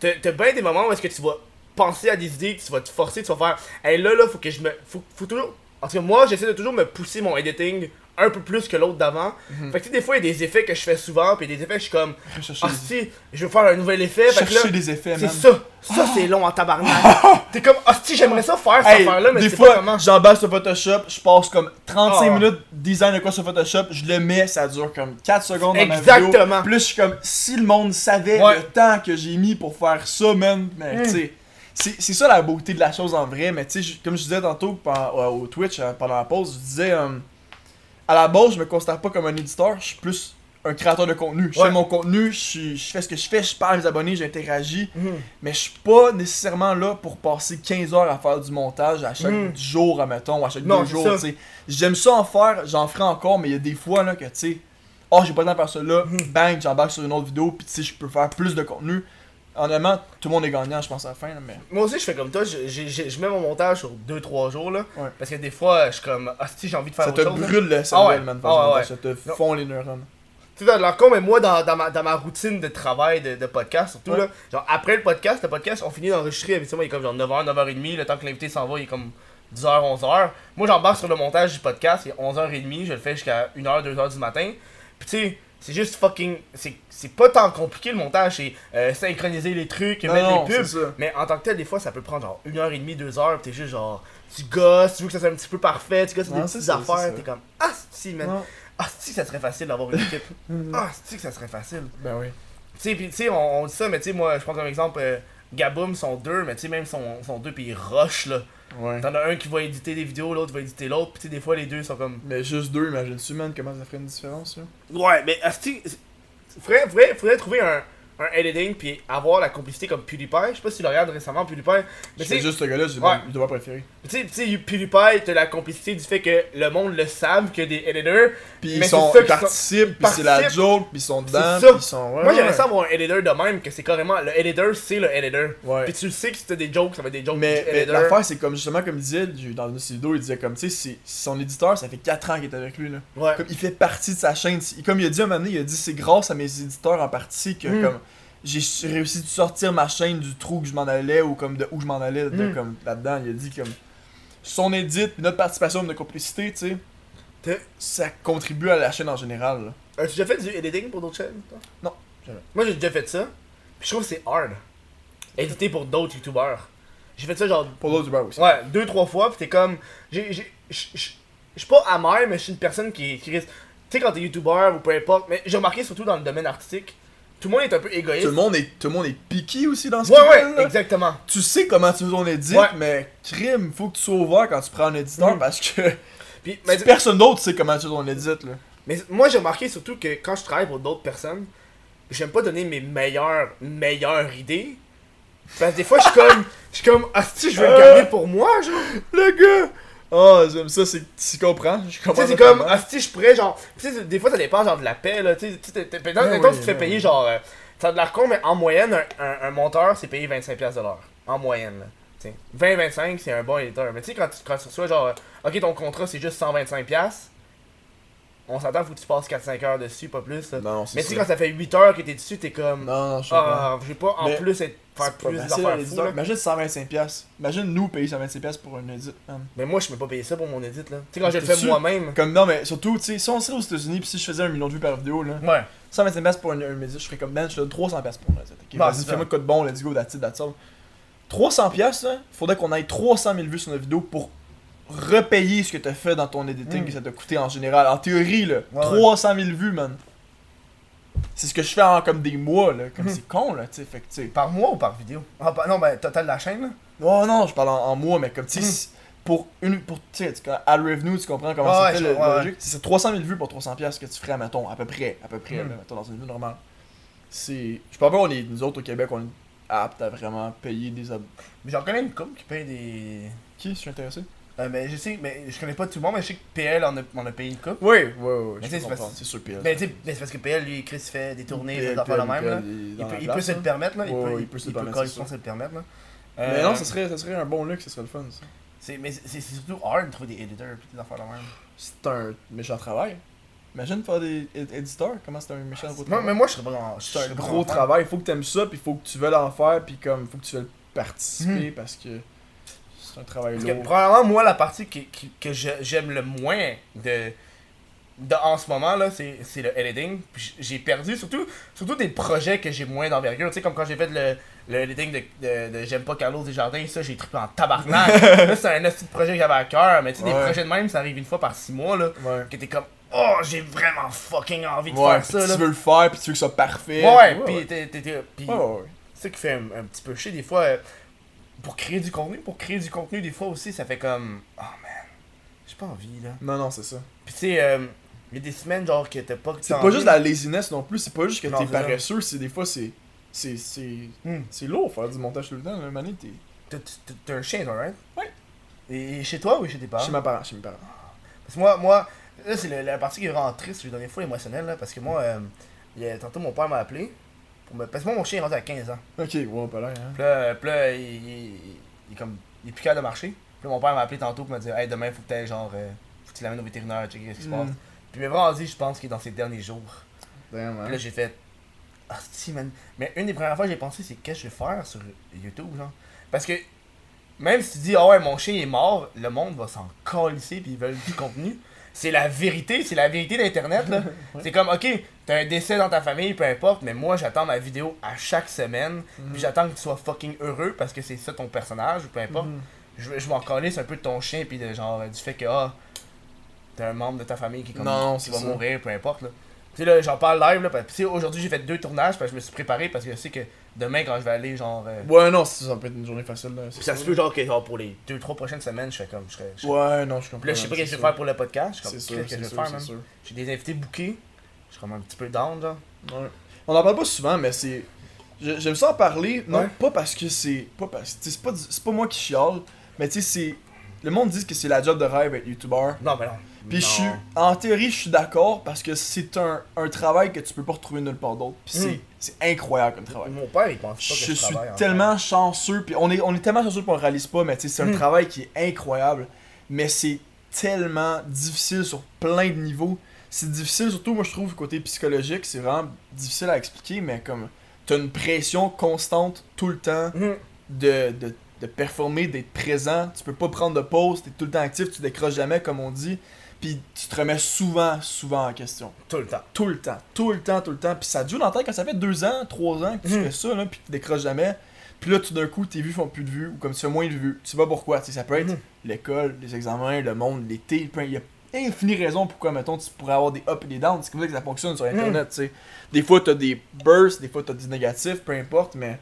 t'as, bien des moments où est-ce que tu vas penser à des idées, tu vas te forcer, tu vas faire, hey là, là, faut que je me. Faut, faut toujours. En tout cas, moi, j'essaie de toujours me pousser mon editing un peu plus que l'autre d'avant. Mhm. Fait que des fois, il y a des effets que je fais souvent, puis des effets je suis comme, ah si, je veux faire un nouvel effet. Fait que là, des effets, c'est ça. Ça, c'est long en tabarnak. T'es comme, ah si, j'aimerais ça faire cette Hey, affaire-là, mais des fois, j'emballe sur Photoshop, je passe comme 35 Ah. minutes design de quoi sur Photoshop, je le mets, ça dure comme 4 secondes dans ma Exactement. vidéo. Plus je suis comme, si le monde savait Ouais. le temps que j'ai mis pour faire ça, man, mais Mm. tu sais, c'est c'est ça la beauté de la chose en vrai, mais tu sais, comme je disais tantôt pendant- euh, au Twitch euh, pendant la pause, je disais, euh, à la base, je me considère pas comme un éditeur, je suis plus un créateur de contenu. Je Ouais. fais mon contenu, je, fais ce que je fais, je parle à mes abonnés, j'interagis. Mhm. Mais je suis pas nécessairement là pour passer 15 heures à faire du montage à chaque Mm. jour, admettons, ou à chaque Non, deux jours, ça. tu sais. J'aime ça en faire, j'en ferai encore, mais il y a des fois là que, tu sais, oh, j'ai pas le temps de faire ça là, Mm. bang, j'embarque sur une autre vidéo, puis tu sais, je peux faire plus de contenu. Honnêtement, tout le monde est gagnant, je pense, à la fin, là, mais. Moi aussi, je fais comme toi, je, je- je- je mets mon montage sur 2-3 jours, là. Ouais. Parce que des fois, je suis comme, ah si, j'ai envie de faire Ça autre te chose. là. brûle le cerveau, man, Ah ça te fond les neurones. Tu sais, dans con, mais moi, dans, dans, ma, dans ma routine de travail, de, de podcast, surtout, Ouais. là, genre, après le podcast, le podcast, on finit d'enregistrer, habituellement, il est comme genre 9h, 9h30, le temps que l'invité s'en va, il est comme 10h, 11h. Moi, j'embarque sur le montage du podcast, il est 11h30, je le fais jusqu'à 1h, 2h du matin. Puis, tu sais, c'est juste fucking. C'est pas tant compliqué le montage, c'est euh, synchroniser les trucs, Non, mettre les pubs. Mais en tant que tel, des fois, ça peut prendre genre 1h30, 2h, pis t'es juste genre. Tu gosses, tu veux que ça soit un petit peu parfait, tu gosses Non, des petites ça, affaires, t'es comme. Ah, si, man. Non. Ah, si, ça serait facile d'avoir une équipe. ah, si, que ça serait facile. Ben oui. Tu sais, pis tu sais, on, on dit ça, mais tu sais, moi, je prends comme exemple, euh, Gaboum sont deux, mais tu sais, même sont, sont deux, puis ils rushent, là. Ouais. T'en as un qui va éditer des vidéos, l'autre va éditer l'autre, pis tu sais, des fois, les deux sont comme. Mais juste deux, imagine-tu, man, comment ça ferait une différence, là? Ouais, mais asti, faudrait, faudrait, faudrait trouver un, un editing, puis avoir la complicité comme PewDiePie. Je sais pas si tu le regardes récemment, PewDiePie. Mais fais juste ce gars-là, c'est Ouais. mon vidéo préféré. tu sais, PewDiePie, t'as la complicité du fait que le monde le savent, que des editors. Puis ils, sont, c'est ça ils participent, puis c'est la joke, puis ils sont dedans, ça. puis ils sont... Ouais, Moi, j'aimerais ça avoir un editor de même, que c'est carrément. Le editor, c'est le editor. Ouais. Puis tu sais que t'as des jokes, ça va être des jokes Mais, mais l'affaire, c'est comme justement, comme il disait, dans une vidéos, il disait comme, tu sais, c'est- son éditeur, ça fait 4 ans qu'il est avec lui, là. Ouais. Comme il fait partie de sa chaîne. Comme il a dit un moment donné, il a dit c'est grâce à mes éditeurs en partie que Mm. comme j'ai réussi de sortir ma chaîne du trou que je m'en allais ou comme de où je m'en allais de, Mm. comme là-dedans. Il a dit comme son édite puis notre participation de complicité, tu sais, ça contribue à la chaîne en général. As-tu déjà fait du editing pour d'autres chaînes toi? Non, jamais. Moi, j'ai déjà fait ça. Puis je trouve que c'est hard. Éditer pour d'autres youtubeurs. J'ai fait ça genre. Pour l'autre YouTuber aussi. Ouais, deux, trois fois. Puis t'es comme. j'ai- Je suis pas amer, mais je suis une personne qui, qui risque. Tu sais, quand t'es youtubeur ou peu importe. Mais j'ai remarqué surtout dans le domaine artistique. Tout le monde est un peu égoïste. Tout le monde est tout le monde est piqué aussi dans ce Ouais, ouais, là. exactement. Tu sais comment tu veux ton édite, Ouais. mais crime, faut que tu sois ouvert quand tu prends un éditeur Mm. parce que Puis, mais, personne d'autre sait comment tu veux ton édite là. mais moi, j'ai remarqué surtout que quand je travaille pour d'autres personnes, j'aime pas donner mes meilleures, meilleures idées. Parce que des fois, je suis comme. Je suis comme. Ah, si, je vais le garder pour moi, genre. Le gars! Oh, j'aime ça, c'est tu comprends? Je Tu sais, c'est comme, ah, si je pourrais, genre, tu sais, des fois ça dépend, genre, de la paix, là, tu sais, tu tu te fais ouais, payer, genre, euh, ça de l'air con, mais en moyenne, un, un, un monteur, c'est payé 25$ de l'heure. En moyenne, là. Tu sais, 20-25, c'est un bon éditeur. Mais tu sais, quand tu, quand tu reçois, genre, euh, ok, ton contrat, c'est juste 125$, on s'entend, faut que tu passes 4-5 heures dessus, pas plus. Non, Mais tu sais, quand ça fait 8 heures que t'es dessus, t'es comme, Non, non, je comprends. ah, je vais pas en Mais plus être, faire pas plus d'affaires. Imagine 125$. piastres. Imagine nous payer 125$ piastres pour un edit. man. Mais moi, je peux pas payer ça pour mon edit, là. Tu sais, quand je le fais moi-même. Comme non, mais surtout, tu sais, si on serait aux États-Unis pis si je faisais un million de vues par vidéo, là, Ouais. 125$ piastres pour un, un edit, je ferais comme man, je te donne 300$ piastres pour un edit. Ok, Bah, vas-y, fais-moi de code bon, let's go, that's it, that's all. 300$, piastres, là, faudrait qu'on aille 300 000 vues sur notre vidéo pour repayer ce que t'as fait dans ton editing Mm. que ça t'a coûté en général. En théorie, là, Ouais, ouais. 300 000 vues, man. C'est ce que je fais en comme des mois, là. Comme Mhm. c'est con, là, tu sais. Par mois ou par vidéo? Ah, pas- non, ben, total de la chaîne, là? Non, non, je parle en, en mois, mais comme, tu sais, si- pour une. Pour, tu sais, ad revenue, tu comprends comment ça ouais, fait le, ouais, logique? C'est 300 000 vues pour 300$ piastres que tu ferais, mettons, à peu près, à peu près, Mhm. là, mettons, dans une vue normale. C'est. Je pense pas qu'on est, nous autres au Québec, on est aptes à vraiment payer des ab... Mais j'en connais une couple qui paye des. Qui, je suis intéressé? Euh, mais je sais, mais je connais pas tout le monde, mais je sais que PL en a, en a payé une couple. Oui, oui, oui, Mais c'est parce- sûr, PL. Mais mais c'est parce que PL, lui, Chris fait des tournées, PL, PL, même, là. Il dans peut, la il se le permettre, là. Il peut, il peut, il se le permettre, là. Mais Euh, non, ça serait, ça serait un bon look, ça serait le fun, ça. c'est- Mais c'est surtout hard de trouver des éditeurs et des affaires de même. C'est un méchant travail. Imagine faire des éd- éditeurs, comment c'est un méchant gros Moi, travail. mais moi, je serais pas grand. C'est un gros travail, faut que t'aimes ça, puis faut que tu veuilles en faire, puis comme faut que tu veuilles participer parce que c'est un travail lourd. probablement, moi, la partie qui, qui- que j'aime le moins de, de en ce moment, là, c'est c'est le editing. J'ai perdu, surtout, surtout des projets que j'ai moins d'envergure. Tu sais, comme quand j'ai fait le, le editing de, de, de J'aime pas Carlos Desjardins, ça, j'ai trippé en tabarnak. là, c'est un petit projet que j'avais à cœur. Mais tu sais, des projets de même, ça arrive une fois par six mois, là. Ouais. Que t'es comme, oh, j'ai vraiment fucking envie de Ouais, faire ça, tu là. veux le faire, puis tu veux que ça soit parfait. Ouais, puis t'es- t'es- ouais. c'est ça qui fait un, un petit peu chier des fois. euh, pour créer du contenu, pour créer du contenu, des fois aussi, ça fait comme. Oh man, j'ai pas envie là. Non, non, c'est ça. Puis tu sais, euh, il y a des semaines genre que t'as pas. que C'est pas juste la laziness non plus, c'est pas juste que t'es paresseux, c'est des fois c'est. C'est. C'est. C'est lourd faire du montage tout le temps, là, Mané, t'es. T'as- un chien, toi, right? Ouais. Et chez toi ou chez tes parents? Chez ma parent, chez mes parents. Parce que moi, moi là, c'est la partie qui est vraiment triste, je vais donner fou émotionnel là, parce que moi, euh, il y a- tantôt mon père m'a appelé. Pour me... Parce que moi, mon chien est rendu à 15 ans. Ok, ouais, pas l'air, hein. Puis là, puis là, il, il- il est comme. Il est plus capable de marcher. Puis là, mon père m'a appelé tantôt pour me dire Hey, demain, faut que t'ailles genre. euh, faut que tu l'amènes au vétérinaire, checker ce qui se Hmm. passe. Puis il m'a vraiment dit, je pense qu'il est dans ses derniers jours. Damn, Puis hein. là, j'ai fait. Ah, si, man. Mais une des premières fois que j'ai pensé, c'est qu'est-ce que je vais faire sur YouTube, genre? Parce que, même si tu dis, ah ouais, mon chien est mort, le monde va s'en calisser puis ils veulent du contenu. C'est la vérité, c'est la vérité d'Internet, là. C'est comme, ok, t'as un décès dans ta famille, peu importe, mais moi, j'attends ma vidéo à chaque semaine, Mhm. puis j'attends que tu sois fucking heureux parce que c'est ça ton personnage, ou peu importe. Mhm. Je, je m'en calisse un peu de ton chien, puis de genre, du fait que, ah, t'as un membre de ta famille qui, est comme, Non, qui va ça. mourir, peu importe, là. Tu sais, là, j'en parle live, là, parce que tu sais, aujourd'hui, j'ai fait deux tournages, parce que je me suis préparé, parce que je sais que demain, quand je vais aller, genre. euh, Ouais, non, ça ça peut être une journée facile, là. c'est puis ça se peut, genre, que genre, pour les deux, trois prochaines semaines, je fais comme. Je serais, je serais- Ouais, non, je comprends. Là, je sais pas c'est qu'est-ce que je vais faire pour le podcast. Je suis comme, C'est qu'est-ce sûr, que je c'est vais sûr, faire, c'est sûr. J'ai des invités bookés. Je suis comme un petit peu down, genre. Ouais. On en parle pas souvent, mais c'est. J'aime ça en parler, non Ouais. pas parce que c'est. Pas parce sais, c'est pas, du- c'est pas moi qui chiale, mais tu sais, c'est. Le monde dit que c'est la job de rêve être youtubeur. Non, mais non. Puis je suis. En théorie, je suis d'accord parce que c'est un, un travail que tu peux pas retrouver nulle part d'autre. Puis c'est- Mm. C'est incroyable comme travail. Mon père, il pense pas que Je je, suis tellement chanceux, puis on est, on est tellement chanceux qu'on le réalise pas, mais c'est un Mm. travail qui est incroyable, mais c'est tellement difficile sur plein de niveaux. C'est difficile, surtout moi je trouve côté psychologique, c'est vraiment difficile à expliquer, mais comme t'as une pression constante tout le temps Mhm. de, de, de performer, d'être présent, tu peux pas prendre de pause, t'es tout le temps actif, tu décroches jamais comme on dit, puis tu te remets souvent, souvent en question. Tout le temps. Tout le temps, tout le temps, tout le temps. Puis ça joue dans la tête quand ça fait deux ans, trois ans que tu Mhm. fais ça, là, puis tu décroches jamais. Puis là, tout d'un coup, tes vues font plus de vues, ou comme tu fais moins de vues. Tu sais pas pourquoi. Tu sais, ça peut être Mhm. l'école, les examens, le monde, l'été. Il y a infini raisons pourquoi, mettons, tu pourrais avoir des ups et des downs. C'est comme ça que ça fonctionne sur Internet, tu sais. Des fois, t'as des bursts, des fois, t'as des négatifs, peu importe, mais.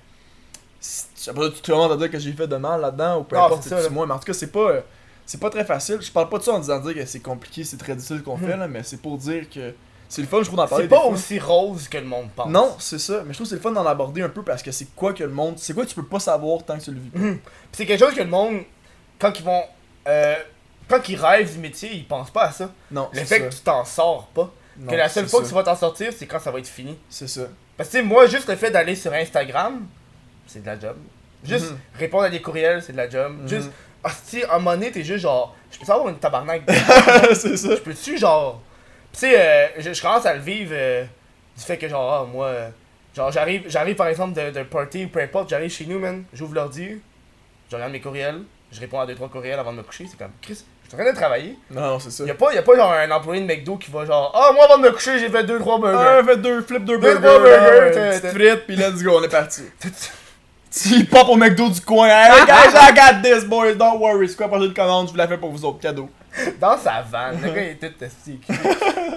si- tu te demandes à dire que j'ai fait de mal là-dedans, ou peu Ah, importe, c'est moi. Mais en tout cas, c'est pas. C'est pas très facile. Je parle pas de ça en disant dire que c'est compliqué, c'est très difficile qu'on Mhm. fait, là, mais c'est pour dire que c'est le fun, je trouve, d'en parler. C'est pas fois. aussi rose que le monde pense. Non, c'est ça. Mais je trouve que c'est le fun d'en aborder un peu parce que c'est quoi que le monde. C'est quoi que tu peux pas savoir tant que tu le vis pas. Mhm. Puis c'est quelque chose que le monde, quand ils vont. euh, quand ils rêvent du métier, ils pensent pas à ça. Non, Le fait ça. que tu t'en sors pas. Non, que la seule fois que tu vas t'en sortir, c'est quand ça va être fini. C'est ça. Parce que moi, juste le fait d'aller sur Instagram, c'est de la job. Juste Mhm. répondre à des courriels, c'est de la job. Mhm. Juste, ah, si à un moment donné, t'es juste genre, je peux avoir une tabarnak? c'est ça. je peux-tu, genre. Tu sais, euh, je, je commence à le vivre euh, du fait que, genre, ah, moi, euh, genre, j'arrive, j'arrive par exemple d'un d'un party ou peu importe, j'arrive chez nous, man, j'ouvre l'ordi, je regarde mes courriels, je réponds à 2-3 courriels avant de me coucher, c'est comme, Chris, je suis en train de travailler. Non, non, c'est ça. Y'a pas, y a pas genre un employé de McDo qui va genre, ah, moi avant de me coucher, j'ai fait 2-3 burgers. Un, fait deux, flip deux Deux, burgers, trois burgers, ah, t'as- une petite t'as- frite, pis let's go, on est parti. Tu pop au McDo du coin. Hey guys, I got this, boys, don't worry. C'est quoi, prochaine commande, je vous la fais pour vous autres, cadeau. Dans sa vanne, le gars il était testé.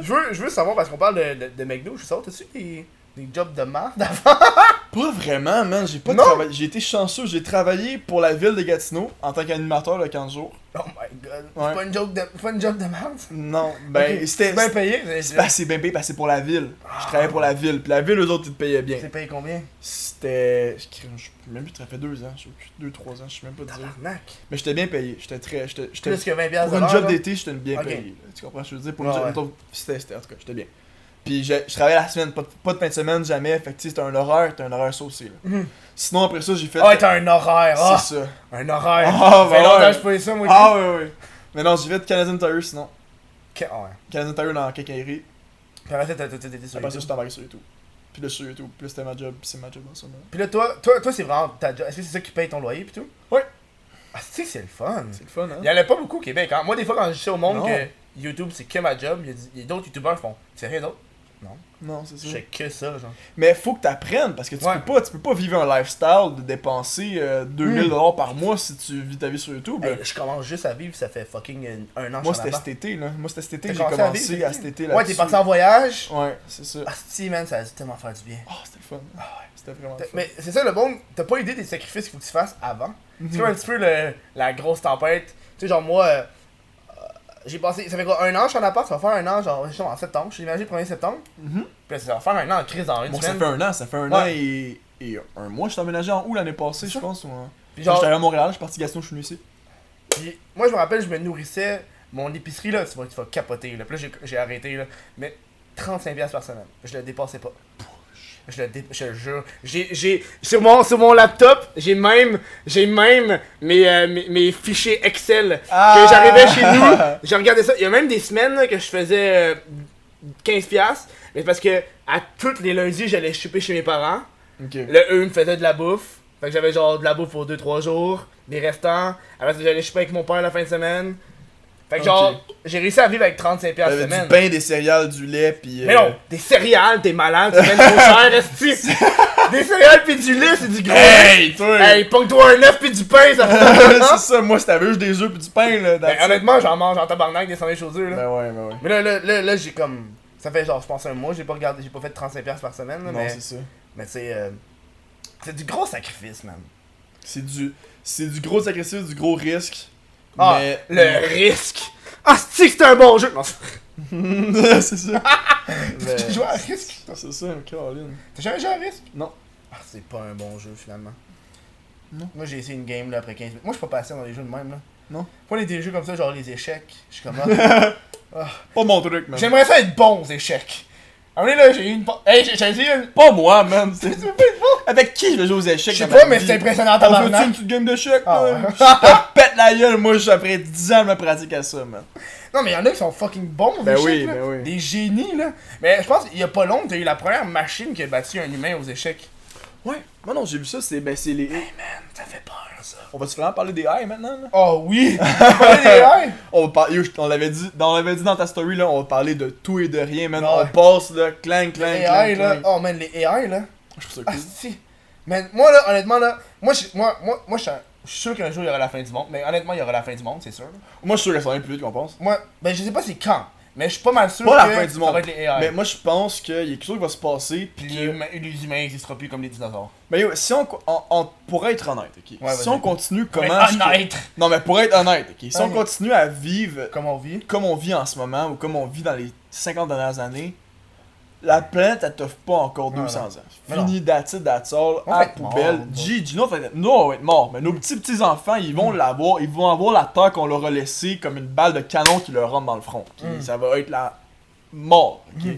je, veux, je veux savoir, parce qu'on parle de, de, de McDo, je suis sûr, t'as-tu des, des jobs de merde avant? Pas vraiment, man. J'ai pas travaillé. J'ai été chanceux. J'ai travaillé pour la ville de Gatineau en tant qu'animateur le 15 jours. Oh my god, Ouais. c'est pas une joke de, pas une job de merde? Non, ben, Ok, c'était. c'est bien payé. C'est pas assez bien payé parce que c'est pour la ville. Je travaillais pour la ville. Puis la ville, eux autres, ils te payaient bien. C'est payé combien? C'était. Je sais même plus, ça fait deux ans. Je sais plus, deux, trois ans, je sais même pas dire. Mais j'étais bien payé. J'étais très. J'étais. Plus que 20 piastres Pour de une job d'été, j'étais bien payé. là. Tu comprends ce que je veux dire? Pour une job. c'était, en tout cas, j'étais bien. Puis je, je travaillais la semaine, pas de, pas de fin de semaine, jamais. Fait que tu sais, c'était un horaire, c'était un horaire saucé. Là. Mhm. Sinon, après ça, j'ai fait. Ah, t'as un horaire. Ah, C'est ça. un horaire. Ah, Ça longtemps ouais. je ça, moi. Ah, ouais, ouais. Mais non, j'ai fait Canadian Tire sinon. Que- ouais. Canadian Tire dans la quincaillerie. Puis après ça, t'as été sur Après ça, YouTube. j'étais embarqué sur YouTube. Puis là, sur YouTube. Puis là, c'était ma job. Puis c'est ma job en ce moment. Puis là, toi, toi, toi c'est vraiment ta job. Est-ce que c'est ça qui paye ton loyer pis tout? Ouais. Ah, tu sais c'est le fun. C'est le fun, hein? Il y en a pas beaucoup au Québec. Hein. Moi, des fois, quand je dis au monde Non. que YouTube, c'est que ma job, il y a d'autres YouTubeurs qui font. Fais rien d'autre? Non, c'est Je ça. fais que ça, genre. Mais faut que t'apprennes parce que tu Ouais. peux pas tu peux pas vivre un lifestyle de dépenser euh, 2000 dollars par mois si tu vis ta vie sur YouTube. là. Hey, je commence juste à vivre, ça fait fucking un, an Moi je c'était cet été là. Moi c'était cet été j'ai commencé à commencé vivre à cet été? été Ouais, t'es parti en voyage? Ouais, c'est ça. Ah, si, man, ça a tellement faire du bien. Oh, c'était le fun. C'était vraiment T'as- le fun. Mais c'est ça, le bon, t'as pas idée des sacrifices qu'il faut que tu fasses avant. Mhm. Tu vois un petit peu le, la grosse tempête. Tu sais, genre moi, euh, j'ai passé, ça fait quoi, un an, je suis en appart, ça va faire un an, genre, en septembre, je suis déménagé le 1er septembre. Mhm. Puis ça va faire un an en crise dans une Bon, ça semaine. fait un an, ça fait un Ouais. an et, et un mois. Je suis emménagé en août l'année passée, je ça. pense. ou en- Puis Quand genre, j'étais allé à Montréal, je suis parti Gaston, je suis venu ici. Puis, moi, je me rappelle, je me nourrissais. Mon épicerie, là, tu vas, tu vas capoter. Là. Puis là, j'ai- arrêté. Là. Mais 35$ piastres par semaine. Je le dépassais pas. Je le, dé- je le jure. J'ai, j'ai, sur, mon, sur mon laptop, j'ai même, j'ai même mes, euh, mes, mes fichiers Excel. Ah! Que j'arrivais chez nous, j'ai regardé ça. Il y a même des semaines là, que je faisais euh, 15$. piastres, Mais parce que à tous les lundis, j'allais choper chez mes parents. Ok. Là, eux me faisaient de la bouffe. Fait que j'avais genre de la bouffe pour 2-3 jours, des restants. Après j'allais choper avec mon père la fin de semaine. Fait que genre, j'ai réussi à vivre avec 35$ piastres T'avais semaine. du pain, des céréales, du lait, pis. Mais non, des céréales, t'es malade, tu mets trop cher, esti. Des céréales pis du lait, c'est du gros. Hey, toi! Hey, pogne-toi un œuf pis du pain, ça fait c'est ça, moi, c'était juste des œufs pis du pain, là. Ben, honnêtement, j'en mange en tabarnak des sandwichs aux œufs, là. Ben ouais, ben ouais. Mais là, là, là, là, j'ai comme. Ça fait genre, je pense, un mois, j'ai pas regardé, j'ai pas fait 35$ par semaine, là, Non, mais. c'est ça. Mais c'est. euh, c'est du gros sacrifice, man. C'est du. C'est du gros sacrifice, du gros risque. Ah, mais. le risque. Ah, c'est que c'est un bon jeu? Non, c'est- c'est ça. Mais- tu joues à risque? C'est ça, Caroline. T'as jamais joué à risque? Non. Ah, c'est pas un bon jeu, finalement. Non. Moi, j'ai essayé une game, là, après 15 minutes. Moi, je suis pas patient dans les jeux de même, là. Non. Pas les des jeux comme ça, genre les échecs. Je suis comme. ah. Pas mon truc, man. J'aimerais ça être bon aux échecs. Ah, mais là, j'ai eu une. Hey, j'ai essayé une. Pas moi, man. C'est- pas bon? Avec qui je vais jouer aux Je échecs sais dans ma pas, mais c'est impressionnant, On fait-tu tabarnak. une petite game d'échecs, Ah là? ouais. Je te pète la gueule, moi, après 10 ans de me pratique à ça, man. Non, mais y'en a qui sont fucking bons Ben échecs. oui, ben oui. Des génies, là. Mais je pense qu'il y a pas longtemps, t'as eu la première machine qui a battu un humain aux échecs. Ouais. Non, non, j'ai vu ça, c'est ben, c'est les. Man, ça fait peur, ça. On va-tu vraiment parler des haies maintenant, là? Oh oui! Des haies? On va parler, on l'avait dit, on l'avait dit dans ta story, là, on va parler de tout et de rien, man. Ouais. On passe, là, clang, clang, Les clang, AI, là. clang. Oh man, les AI, là. Je trouve ça Ah, cool. si. Man, moi, là, honnêtement, là. Moi, je, moi, moi, moi, je suis un- je suis sûr qu'un jour, il y aura la fin du monde. Mais honnêtement, il y aura la fin du monde, c'est sûr. Moi, je suis sûr qu'elle s'en vient plus vite qu'on pense. Moi, ben, je sais pas c'est quand. Mais je suis pas mal sûr Pas la que fin du ça monde. va être les AI. Mais moi, je pense qu'il y a quelque chose qui va se passer, Puis puis les, que- les humains n'existeront plus comme les dinosaures. Mais si on, on, on- pour être honnête, ok? Ouais, si vas-y. on continue comment. être est-ce que- honnête. Non, mais pour être honnête, ok? Si on continue à vivre Comme on vit. comme on vit en ce moment ou comme on vit dans les 50 dernières années, la planète, elle t'offre pas encore Non, 200 non. ans. Fini, that's it, that's all, à la poubelle. nous GG, nous, on va être- morts. Mais nos petits petits enfants, ils vont l'avoir, ils vont avoir la terre qu'on leur a laissée comme une balle de canon qui leur rentre dans le front. Mm. Ça va être la mort, ok?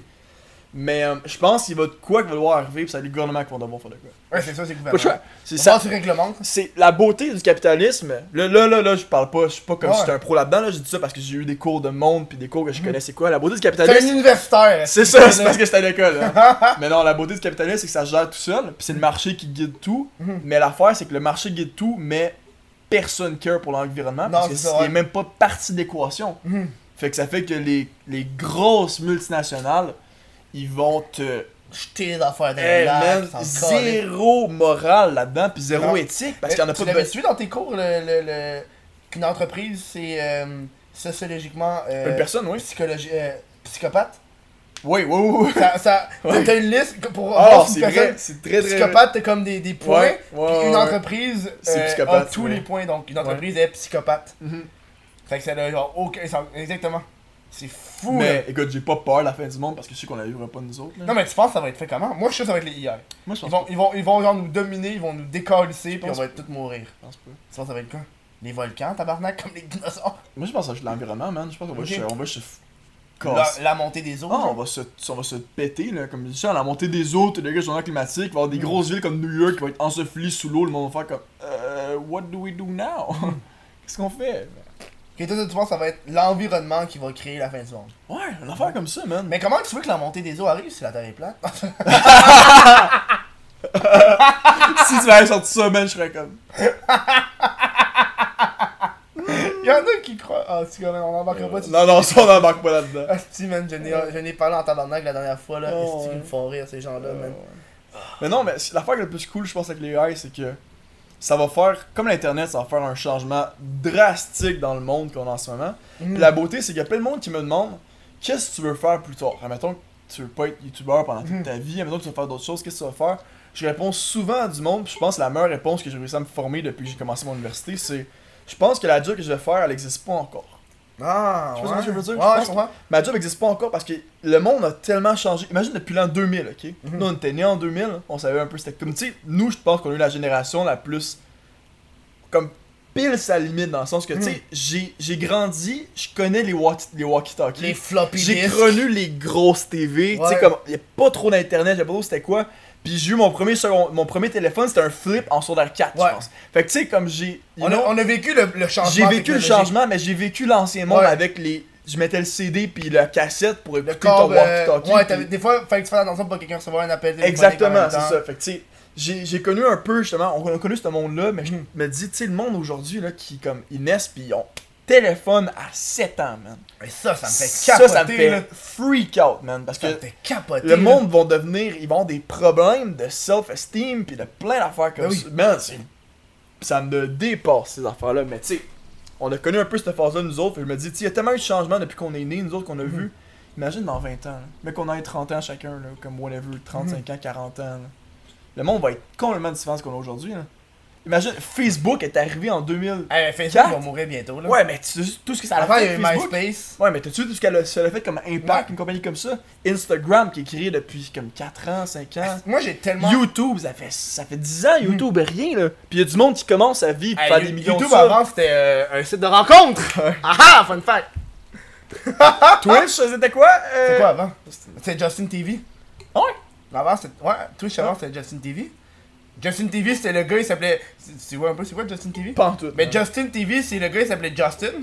Mais euh, je pense qu'il va de quoi qui va devoir arriver, puis c'est les gouvernements qui vont devoir faire de quoi. Ouais, c'est ça, c'est Pas le choix. C'est Ça. C'est la beauté du capitalisme. Là, là, là, là, je parle pas, je suis pas comme Ouais. si j'étais un pro là-dedans. Là, je dis ça parce que j'ai eu des cours de monde puis des cours que je Mhm. connais. C'est quoi la beauté du C'est un capitalisme? universitaire. C'est ça, c'est parce que c'était à l'école. hein. mais non, la beauté du capitalisme, c'est que ça se gère tout seul. Puis c'est le marché qui guide tout. Mhm. Mais l'affaire, c'est que le marché guide tout, mais personne care pour l'environnement. Parce que c'est ça, ouais. même pas partie de l'équation. Mhm. Fait que ça fait que les, les grosses multinationales, ils vont te. Jeter les affaires dans Hey, man, zéro morale là-dedans, puis zéro Non. éthique, parce qu'il y en a tu pas de l'avais su dans tes cours, le, le, le- qu'une entreprise, c'est euh, sociologiquement. Euh, Une personne, oui. psychologi- euh, psychopathe? Oui, oui, oui. Ça, ça, Ouais. T'as une liste pour si c'est vrai, c'est très très. psychopathe, t'as comme des, des points. Ouais, ouais, puis une entreprise euh, a tous les points. Donc une entreprise est psychopathe. Mhm. Fait que ça a genre aucun. Exactement. C'est fou. Mais là. écoute, j'ai pas peur de la fin du monde parce que je sais qu'on la vivra pas nous autres. là. Non mais tu penses que ça va être fait comment? Moi je sais que ça va être les IA. moi je Ils pense, vont, ils vont, ils vont genre nous dominer, ils vont nous décalisser, puis on va tous mourir. je pense pas. Tu penses que ça va être quoi? Les volcans, tabarnak, comme les dinosaures? Moi je pense que c'est l'environnement, man. Je pense qu'on va juste, on va La, montée des eaux. Ah, on va se, on va se péter là, comme je dis, la montée des eaux, des réchauffement climatique, il va y avoir des grosses villes comme New York qui vont être ensevelies sous l'eau, le monde va faire comme euh, what do we do now? Qu'est-ce qu'on fait? Ok, toi, tu penses que ça va être l'environnement qui va créer la fin du monde. Ouais, une affaire comme ça, man. Mais comment tu veux que la montée des eaux arrive si la Terre est plate? Si tu avais sorti ça, man, je serais comme. Il y en a qui croient. Ah, si, quand même, on n'embarquera pas dessus. Non, non, ça on n'embarque pas là-dedans. Ah, si, man, je n'ai n'ai parlé en tabarnak la dernière fois, là. Oh, qu'ils ouais. me font rire, ces gens-là, man? Mais non, mais l'affaire la plus cool, je pense, avec les AI, c'est que ça va faire, comme l'Internet, ça va faire un changement drastique dans le monde qu'on a en ce moment. Mm. Puis la beauté, c'est qu'il y a plein de monde qui me demande qu'est-ce que tu veux faire plus tard? Admettons que tu veux pas être youtubeur pendant toute Mhm. ta vie, admettons que tu veux faire d'autres choses, qu'est-ce que tu vas faire? Je réponds souvent à du monde, puis je pense que la meilleure réponse que j'ai réussi à me former depuis que j'ai commencé mon université, c'est je pense que la job que je vais faire, elle n'existe pas encore. Ah, Tu ouais. vois ce que je veux dire? Ouais, Je pense je. Ma job n'existe pas encore parce que le monde a tellement changé. Imagine depuis l'an 2000, ok? Mhm. Nous, on était nés en 2000, on savait un peu c'était comme. Tu sais, nous, je pense qu'on a eu la génération la plus. comme pile sa limite dans le sens que, tu sais, Mhm. j'ai- grandi, je connais les, les walkie-talkies. Les floppy J'ai connu les grosses TV, tu sais, comme. Il a pas trop d'internet, j'ai pas trop c'était quoi. Puis j'ai eu mon premier, second- mon premier téléphone, c'était un flip en secondaire 4, Ouais. je pense. Fait que, tu sais, comme j'ai. On on a vécu le, le changement. j'ai vécu le changement, mais j'ai vécu l'ancien monde Ouais. avec les. je mettais le CD puis la cassette pour écouter Le ton corps, euh, walkie-talkie. ouais, puis- des fois, fallait que tu fasses attention pour pas quelqu'un recevoir un appel Exactement, c'est ça. Fait que tu sais, j'ai j'ai connu un peu justement, on a connu ce monde-là, mais je me dis, tu sais, le monde aujourd'hui, là, qui comme, ils naissent pis ils ont téléphone à 7 ans, man. Et ça, ça me fait Ça, capoter, ça me fait là. freak out, man. Parce Ça me que fait capoter. le là. monde vont devenir, ils vont avoir des problèmes de self-esteem pis de plein d'affaires comme Ben oui. ça. Man, ça me dépasse ces affaires-là. Mais tu sais, on a connu un peu cette phase-là, nous autres. Fait que je me dis, il y a tellement eu de changements depuis qu'on est nés, nous autres, qu'on a Mhm. vu. Imagine dans 20 ans, là. mais qu'on ait 30 ans chacun, là, comme whatever, 35 Mhm. ans, 40 ans. là. Le monde va être complètement différent de ce qu'on a aujourd'hui. Imagine, Facebook est arrivé en 2000. Eh, Facebook va mourir bientôt, là. Ouais, mais tu sais tout ce que ça a Avant, il y fait a eu. MySpace. Ouais, mais t'as-tu vu tout ce qu'elle a, ça a fait comme impact, Ouais. une compagnie comme ça? Instagram qui est créé depuis comme 4 ans, 5 ans. Moi, j'ai tellement. YouTube, ça fait, ça fait 10 ans, YouTube, rien là. Puis y a du monde qui commence à vivre, Hey, faire You- des millions YouTube de avant, c'était euh, un site de rencontre. Ah ah, fun fact. Twitch, c'était quoi euh, C'est quoi avant? C'était Justin TV. Ah ouais? Avant, c'était. Ouais, Twitch avant, c'était Justin TV. Justin TV, c'était le gars, il s'appelait. Tu vois un peu, c'est quoi Justin TV Pas en tout. Mais non. Justin TV, c'est le gars, il s'appelait Justin.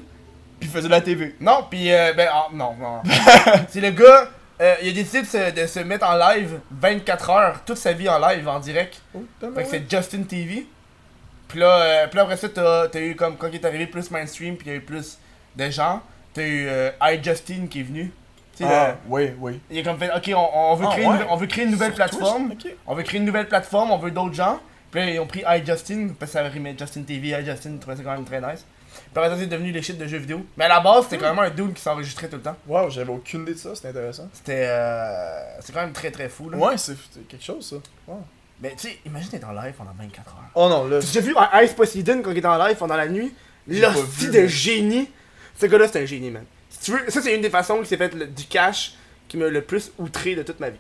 Puis il faisait de la TV. Non, puis euh, ben ah, non, non. c'est le gars, euh, il a décidé de se, de se mettre en live 24 heures, toute sa vie en live, en direct. Fait que c'est Justin TV. Puis là, euh, puis là, après ça, t'as t'as eu comme quand il est arrivé plus mainstream, puis il y a eu plus de gens. T'as eu euh, iJustin qui est venu. Ah, oui, oui. il est comme fait, ok, on, on veut Ah, créer ouais? une, nouvelle- on veut créer une nouvelle Sur plateforme. On veut créer une nouvelle plateforme, on veut d'autres gens. Puis là, ils ont pris iJustin, parce que ça rimait Justin TV, iJustin, ils trouvaient ça quand même très nice. Puis après ça, c'est devenu les shit de jeux vidéo. Mais à la base, c'était quand même un dude qui s'enregistrait tout le temps. Wow, j'avais aucune idée de ça, c'était intéressant. C'était. Euh, c'est quand même très très fou là. Ouais, c'est quelque chose ça. Wow. Mais tu sais, imagine être en live pendant 24 heures. Oh non, là. J'ai vu Ice Poseidon quand il était en live pendant la nuit? L'hostie de mais- génie. Ce gars-là, c'est un génie, man. Si tu veux, ça, c'est une des façons qui s'est fait le- du cash qui m'a le plus outré de toute ma vie.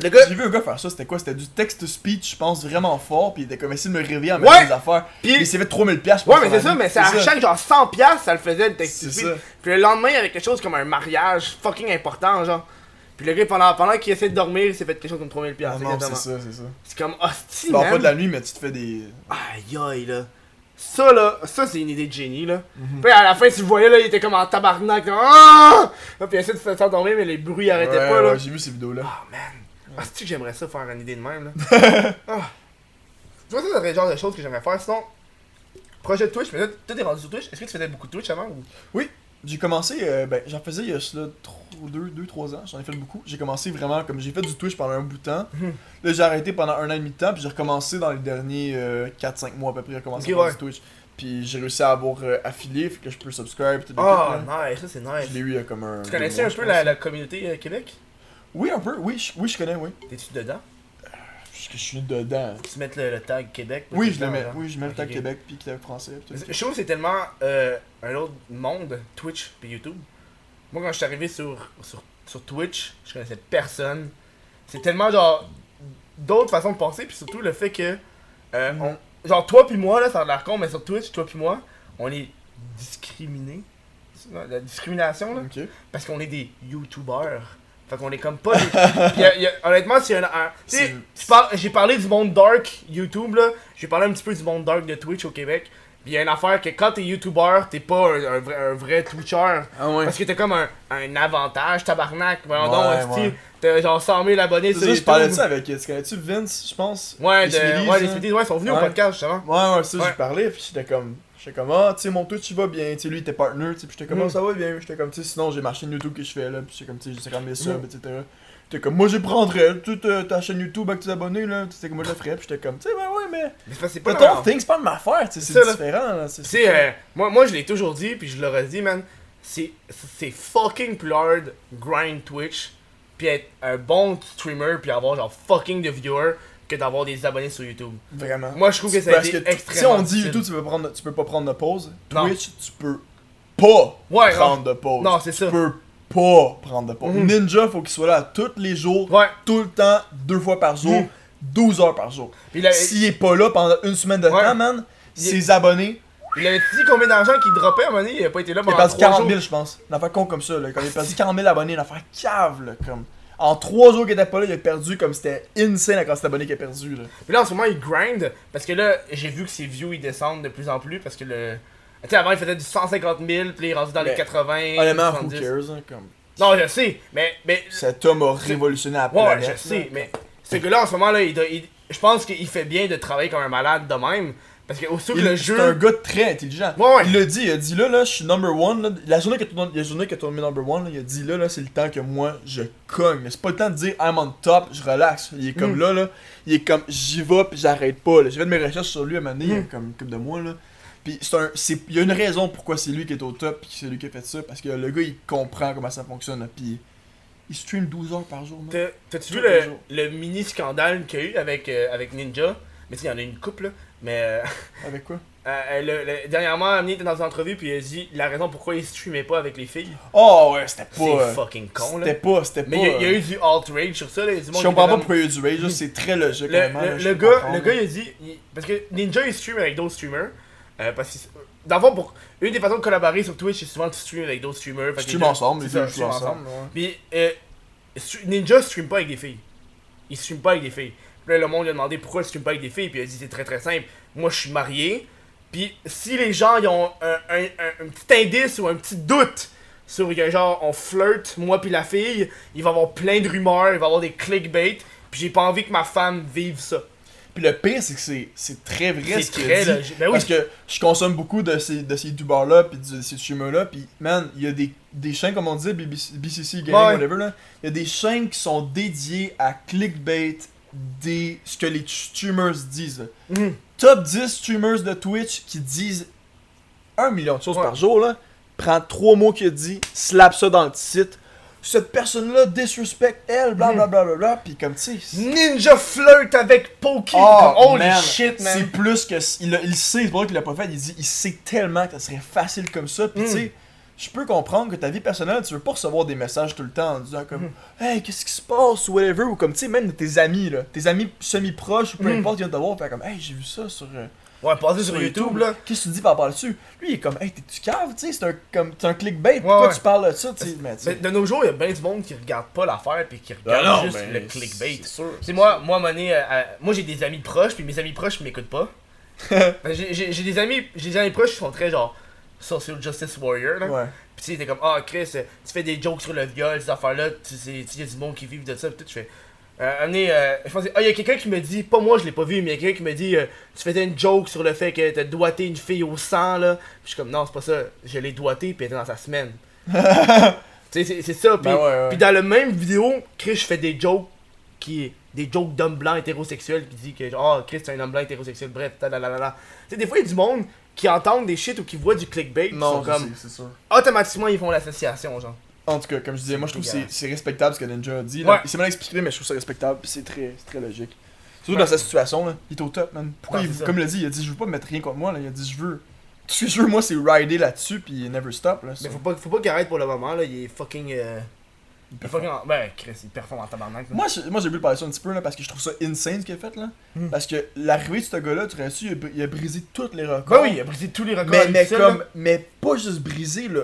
Le gars. J'ai vu un gars faire ça, c'était quoi? C'était du text-to-speech, je pense, vraiment fort, puis il était comme essayé de me réveiller en Ouais! mettant des affaires. Puis- il s'est fait 3000$, piastres, je Ouais, pense, mais sur c'est ça, mais c'est à chaque genre 100$, piastres, ça le faisait le texte C'est speech. ça. Puis le lendemain, il y avait quelque chose comme un mariage fucking important, genre. Puis le gars, pendant, pendant qu'il essaie de dormir, il s'est fait quelque chose comme 3000$. Ah non, c'est ça, c'est ça. C'est comme hostie, Tu pas de la nuit, mais tu te fais des. Aïe aïe là. Ça là, ça c'est une idée de génie là. Mhm. Puis à la fin tu le voyais là, il était comme en tabarnak. Là, ah! Là, puis il essaie de se faire dormir mais les bruits arrêtaient Ouais, pas là. ouais, j'ai vu ces vidéos-là. Ah man. Ah c'est que j'aimerais ça faire une idée de même là? ah. Tu vois ça c'est le genre de choses que j'aimerais faire sinon. Projet de Twitch, mais là toi t'es rendu sur Twitch. Est-ce que tu faisais beaucoup de Twitch avant ou? Oui, j'ai commencé, euh, ben, j'en faisais il y a 2-3 ans, j'en ai fait beaucoup. J'ai commencé vraiment, comme j'ai fait du Twitch pendant un bout de temps. Mhm. Là, j'ai arrêté pendant un an et demi de temps, puis j'ai recommencé dans les derniers 4-5 mois à peu près, j'ai recommencé à faire ouais. du Twitch. Puis j'ai réussi à avoir euh, affilié, fait que je peux subscribe, tout Ah là. nice, ça c'est Je nice. l'ai eu il y a comme un. Tu connaissais mois, un peu la, la communauté euh, Québec? Oui, un peu, oui, je, oui, je connais, oui. T'es-tu dedans? Parce que je suis dedans. Tu mets le, le tag Québec Oui, je le mets, genre? oui, je mets le tag. Québec, puis Québec français. puis. Je trouve que c'est tellement euh, un autre monde, Twitch puis YouTube. Moi, quand je suis arrivé sur, sur, sur Twitch, je connaissais personne. C'est tellement genre d'autres façons de penser, puis surtout le fait que. euh, on- genre, toi puis moi, là, ça a l'air con, mais sur Twitch, toi puis moi, on est discriminés. La discrimination, là. Parce qu'on est des YouTubers. Fait qu'on est comme pas des. Puis y a- y a- honnêtement, c'est un. un- parles- j'ai parlé du monde dark YouTube, là. J'ai parlé un petit peu du monde dark de Twitch au Québec. Puis y a une affaire que quand t'es YouTuber, t'es pas un, un vrai, un vrai Twitcher. Ah ouais. Parce que t'as comme un, un avantage, tabarnak. Voyons Ouais, donc, hostie. ouais. T'as genre 100 000 abonnés sur ça, je YouTube. parlais de ça avec. Tu connais-tu Vince, je pense? Ouais, Les de, Smithies, ouais, les ouais, ils sont venus au Ouais. podcast, justement. Ouais, ouais, ça, Ouais. j'ai parlé, puis j'étais comme. J'étais comme, ah, tu sais, mon Twitch, il va bien, tu sais, lui, il était partner, tu sais, puis j'étais comme, Mm. ah, ça va bien, j'étais comme, tu sais, sinon, j'ai ma chaîne YouTube que je fais, là, puis j'étais comme, tu sais, j'ai 50 000 subs, Mm. etc. J'étais comme, moi, je prendrais toute euh, ta chaîne YouTube avec tes abonnés, là, tu sais, comme moi, je le ferais, puis j'étais comme, tu sais, ben ouais, mais. Mais c'est que pas ton thing, c'est pas de ma sais, C'est différent, là. c'est- euh, moi, moi je l'ai toujours dit, puis je l'aurais dit, man. C'est c'est fucking plus hard grind Twitch, puis être un bon streamer, puis avoir genre fucking de viewers, que d'avoir des abonnés sur YouTube. Vraiment. Moi, je trouve que ça a été extrêmement Si on dit. YouTube, tu peux, prendre, tu peux pas prendre de pause. Twitch, tu peux pas Ouais, prendre de pause. Non, c'est tu ça. peux pas prendre de pause. Mhm. Ninja, faut qu'il soit là tous les jours, Ouais. tout le temps, deux fois par jour, Mhm. 12 heures par jour. Il, a- S'il est pas là pendant une semaine de Ouais. temps, man, Il- ses abonnés, il avait dit combien d'argent qu'il droppait à un moment donné, il a pas été là il a pendant perdu 3 40 jours. 000, je pense. Une affaire con comme ça, là. Quand il a perdu 40 000 abonnés, une affaire cave, là. Comme... En 3 jours qu'il était pas là, il a perdu comme c'était insane la quantité d'abonnés qu'il a perdu, là. Puis là, en ce moment, il grind, parce que là, j'ai vu que ses views, ils descendent de plus en plus, parce que le... Tu sais, avant, il faisait du 150 000, puis là, il est rendu dans les Mais, 80. Honnêtement, who 70. cares, hein, comme... Non, je sais, mais. mais Cet homme a révolutionné la ouais, planète. je sais, là. mais. Ce gars-là, en ce moment, là, il, doit- il- je pense qu'il fait bien de travailler comme un malade de même. Parce que aussitôt que le C'est jeu. un gars très intelligent. Ouais, ouais. Il l'a dit, il a dit là, là, je suis number one. Là. La journée que tu la journée que tu mis number one, là, il a dit là, là, c'est le temps que moi je cogne. C'est pas le temps de dire I'm on top, je relaxe. Il est comme Mm. là, là, il est comme j'y vais puis j'arrête pas. J'ai fait de mes recherches sur lui à un moment donné, il y a Mm. comme une couple de mois là. Puis c'est un, c'est, il y a une raison pourquoi c'est lui qui est au top puis c'est lui qui a fait ça parce que le gars il comprend comment ça fonctionne. Puis il stream 12 heures par jour. T'as- T'as-tu vu le, le mini scandale qu'il y a eu avec, euh, avec Ninja? Mais tu sais, il y en a une couple, là. Mais. euh, Avec quoi? euh, le- le- dernièrement, Amni était dans une entrevue, puis il a dit la raison pourquoi il streamait pas avec les filles. Oh ouais, c'était C'est pas. euh, fucking con, là. C'était pas, c'était pas. Mais il y, a- il y a euh, eu du alt-rage sur ça, là. il y a du monde Je comprends pas pourquoi il y a eu du rage, c'est très logique. Le, le- là, gars, le gars, il a dit. il- parce que Ninja, il stream avec d'autres streamers. Euh, parce que. Dans le fond, pour, une des façons de collaborer sur Twitch, c'est souvent de stream avec d'autres streamers. fait deux- ensemble, les c'est deux jouent ensemble. ouais. Puis euh, Ninja stream pas avec des filles. Il stream pas avec des filles. Puis là, le monde lui a demandé pourquoi stream pas avec des filles? Puis il a dit c'est très très simple. Moi, je suis marié. Puis si les gens ils ont un, un- un- un petit indice ou un petit doute sur que genre on flirte, moi puis la fille, il va y avoir plein de rumeurs, il va y avoir des clickbait. Puis j'ai pas envie que ma femme vive ça. Puis le pire, c'est que c'est- très vrai C'est ce qu'il dit. Ben oui. Parce que je consomme beaucoup de ces, de ces youtubeurs-là, puis de ces streamers-là, puis man, il y a des, des chaînes, comme on dit, BBC, BCC Gaming, Ouais. whatever, là. Il y a des chaînes qui sont dédiées à clickbait des, ce que les streamers disent. Mhm. Top 10 streamers de Twitch qui disent un million de choses Ouais. par jour, là. Prends trois mots qu'il a dit, slap ça dans le site. Cette personne-là disrespect elle, bla bla bla bla bla, puis comme tu sais. c'est- Ninja flirt avec Poki. Oh, holy man, shit, C'est man. plus que. Il, il sait, c'est pour ça qu'il l'a pas fait. Il dit il sait tellement que ça serait facile comme ça. Puis Mm. tu sais, je peux comprendre que ta vie personnelle, tu veux pas recevoir des messages tout le temps en disant comme Mm. Hey, qu'est-ce qui se passe ou whatever. Ou comme tu sais, même de tes amis, là. Tes amis semi-proches ou peu Mm. importe, ils viennent te voir. Faire comme Hey, j'ai vu ça sur. euh, Ouais, passer sur YouTube, là. Qu'est-ce que tu dis par rapport là-dessus Lui, il est comme Hey, t'es-tu cave, tu sais, c'est un, comme, un clickbait. Pourquoi ouais. tu parles de ça, tu sais. De nos jours, il y a bien du monde qui regarde pas l'affaire puis qui regarde Ah non, juste ben, le clickbait. c'est moi, moi, donné, euh, euh, moi j'ai des amis proches, puis mes amis proches m'écoutent pas. J'ai j'ai des amis, j'ai des amis proches qui sont très genre social justice warrior là. Ouais. Puis tu sais, t'es comme ah Chris, euh, tu fais des jokes sur le viol, ces affaires là, tu sais, il y a du monde qui vivent de ça, puis tout, je fais. Euh, euh, je ah, il y a quelqu'un qui me dit, pas moi, je l'ai pas vu, mais il y a quelqu'un qui me dit, euh, tu faisais une joke sur le fait que t'as doigté une fille au sang, là. Puis je suis comme, non, c'est pas ça, je l'ai doigté, puis elle était dans sa semaine. tu sais, c'est- c'est ça, puis Ben ouais, ouais. dans la même vidéo, Chris, je fais des jokes qui des jokes d'hommes blancs hétérosexuels qui dit que oh Chris c'est un homme blanc hétérosexuel bref la tu sais des fois il y a du monde qui entendent des shit ou qui voient du clickbait qui Non, sont comme sais, sûr. automatiquement ils font l'association genre En tout cas, comme je disais, moi je trouve que c'est- respectable ce que Ninja a dit. Là. Ouais. Il s'est mal expliqué, mais je trouve ça respectable. C'est très, très logique. Surtout Ouais. dans sa situation, là. il est au top, man. Pourquoi Non, il- comme il a dit, il a dit Je veux pas me mettre rien contre moi. Là. Il a dit Je veux. Tout ce que je veux, moi, c'est rider là-dessus, puis never stop. Là, mais ça. faut pas faut pas qu'il arrête pour le moment là il est fucking euh, il en- ben Chris il performe en tabarnak là. Moi, je- moi j'ai voulu parler ça un petit peu là, parce que je trouve ça insane ce qu'il a fait. là. Hmm. Parce que l'arrivée de ce gars-là, tu aurais su, il a, il a brisé tous les records. ben oui il a brisé tous les records mais, mais, comme, là. mais pas juste brisé, là.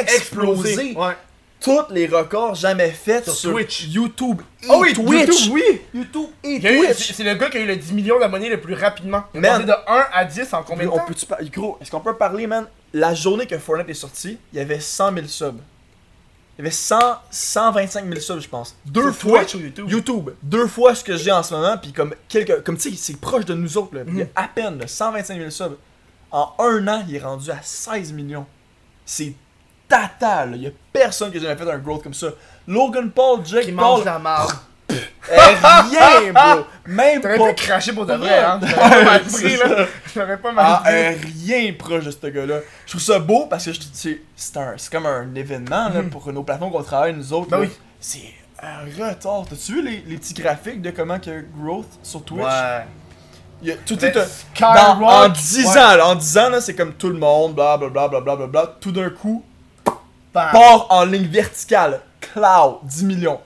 explosé Explosé. ouais Tous les records jamais faits Sur sur, Twitch. YouTube et oh oui Twitch. YouTube oui YouTube et Il a eu- Twitch. c'est c'est le gars qui a eu le 10 millions d'abonnés le plus rapidement il est de 1 à 10 en combien de on temps? peut-tu par- Gros, est-ce qu'on peut parler, man? La journée que Fortnite est sorti, il y avait 100 000 subs. Il y avait 100, 125 000 subs, je pense. Deux fois. Twitch ou YouTube? YouTube. Deux fois ce que j'ai en ce moment, puis comme quelques. Comme tu sais, c'est proche de nous autres, là. Il y a Mhm. à peine, là, 125 000 subs. En un an, il est rendu à 16 millions. C'est total, là. Il y a personne qui a jamais fait un growth comme ça. Logan Paul, Jake qui Paul. mange la marde eh, rien, bro. Même T'aurais pas pu cracher pour de vrai, hein. Pas mal pris, là. J'aurais pas mal Ah, pris. euh, rien proche de ce gars-là. Je trouve ça beau parce que je- c'est comme un événement là, Mhm. pour nos plateformes qu'on travaille, nous autres. Ben oui. C'est un retard. T'as-tu vu les, les petits graphiques de comment que growth sur Twitch? Ouais. Il y a, tout dans- En 10 ouais. ans, là, en 10 ans, là, c'est comme tout le monde, bla bla bla bla bla bla bla. Tout d'un coup, Bam. part en ligne verticale. Cloud, 10 millions.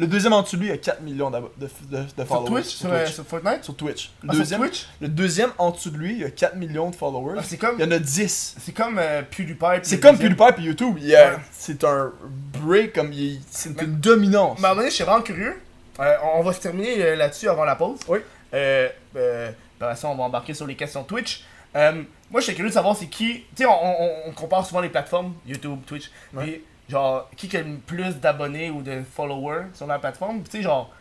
Le deuxième en dessous de lui, a 4 millions de, de, de Sur followers. Twitch, sur, euh, sur Fortnite? Sur Twitch. Ah, sur deuxième, Twitch? le deuxième en dessous de lui, il a 4 millions de followers. Ah, comme, Il y en a 10. c'est comme euh, PewDiePie. C'est comme deuxième. PewDiePie et YouTube. Ouais. C'est un break, comme c'est une dominance. Mais à un moment donné, je suis vraiment curieux. Euh, on va se terminer euh, là-dessus avant la pause. Oui. Euh, euh, ça, on va embarquer sur les questions Twitch. Euh, moi, j'étais curieux de savoir c'est qui. Tu sais, on, on- on compare souvent les plateformes, YouTube, Twitch. Ouais. Puis, genre, qui a le plus d'abonnés ou de followers sur la plateforme? Tu sais, genre,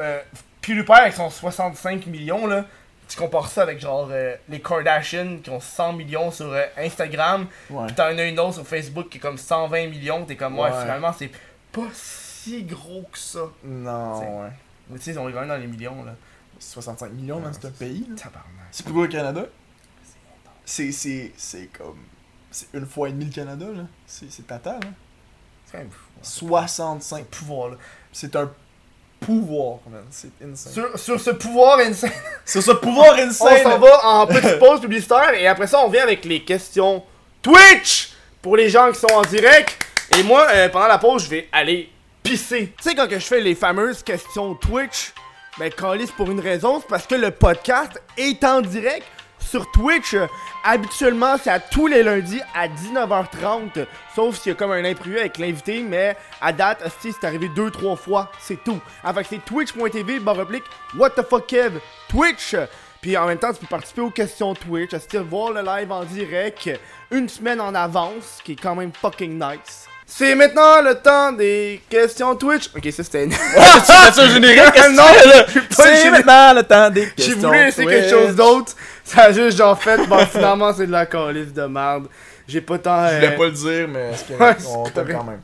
euh, PewDiePie avec son 65 millions, là. Tu compares ça avec, genre, euh, les Kardashians qui ont 100 millions sur euh, Instagram. Ouais. Puis, t'en as une autre sur Facebook qui est comme 120 millions. T'es comme, ouais, Ouais. finalement, c'est pas si gros que ça. Non, ouais. Mais, tu sais, on est quand même dans les millions, là. 65 millions, man, c'est un pays. Tabarnak. C'est plus gros le Canada? C'est, c'est, c'est comme. C'est une fois et demi le Canada, là. C'est, tata, là. C'est quand même fou. hein. 65. pouvoir là. C'est un pouvoir, man. C'est insane. Sur, sur ce pouvoir insane, C'est ce pouvoir on insane! s'en va en petite pause publicitaire et après ça on vient avec les questions Twitch pour les gens qui sont en direct. Et moi, euh, pendant la pause, je vais aller pisser. Tu sais, quand que je fais les fameuses questions Twitch, ben, calisse pour une raison, c'est parce que le podcast est en direct sur Twitch. Euh, Habituellement, c'est à tous les lundis à 19h30, sauf s'il y a comme un imprévu avec l'invité, mais à date, hostie, c'est arrivé 2-3 fois, c'est tout. Avec c'est twitch.tv, barre what the fuck Kev, Twitch. Puis en même temps, tu peux participer aux questions Twitch, hostie, voir le live en direct, une semaine en avance, qui est quand même fucking nice. C'est maintenant le temps des questions Twitch. Ok, ça c'était une... C'est un générique, Non, j'ai C'est maintenant le temps des J'ai questions. voulu essayer quelque chose d'autre. Ça a juste genre fait, bon finalement c'est de la calice de merde. J'ai pas tant. Je euh, voulais pas le dire, mais c'est Ouais, on quand même.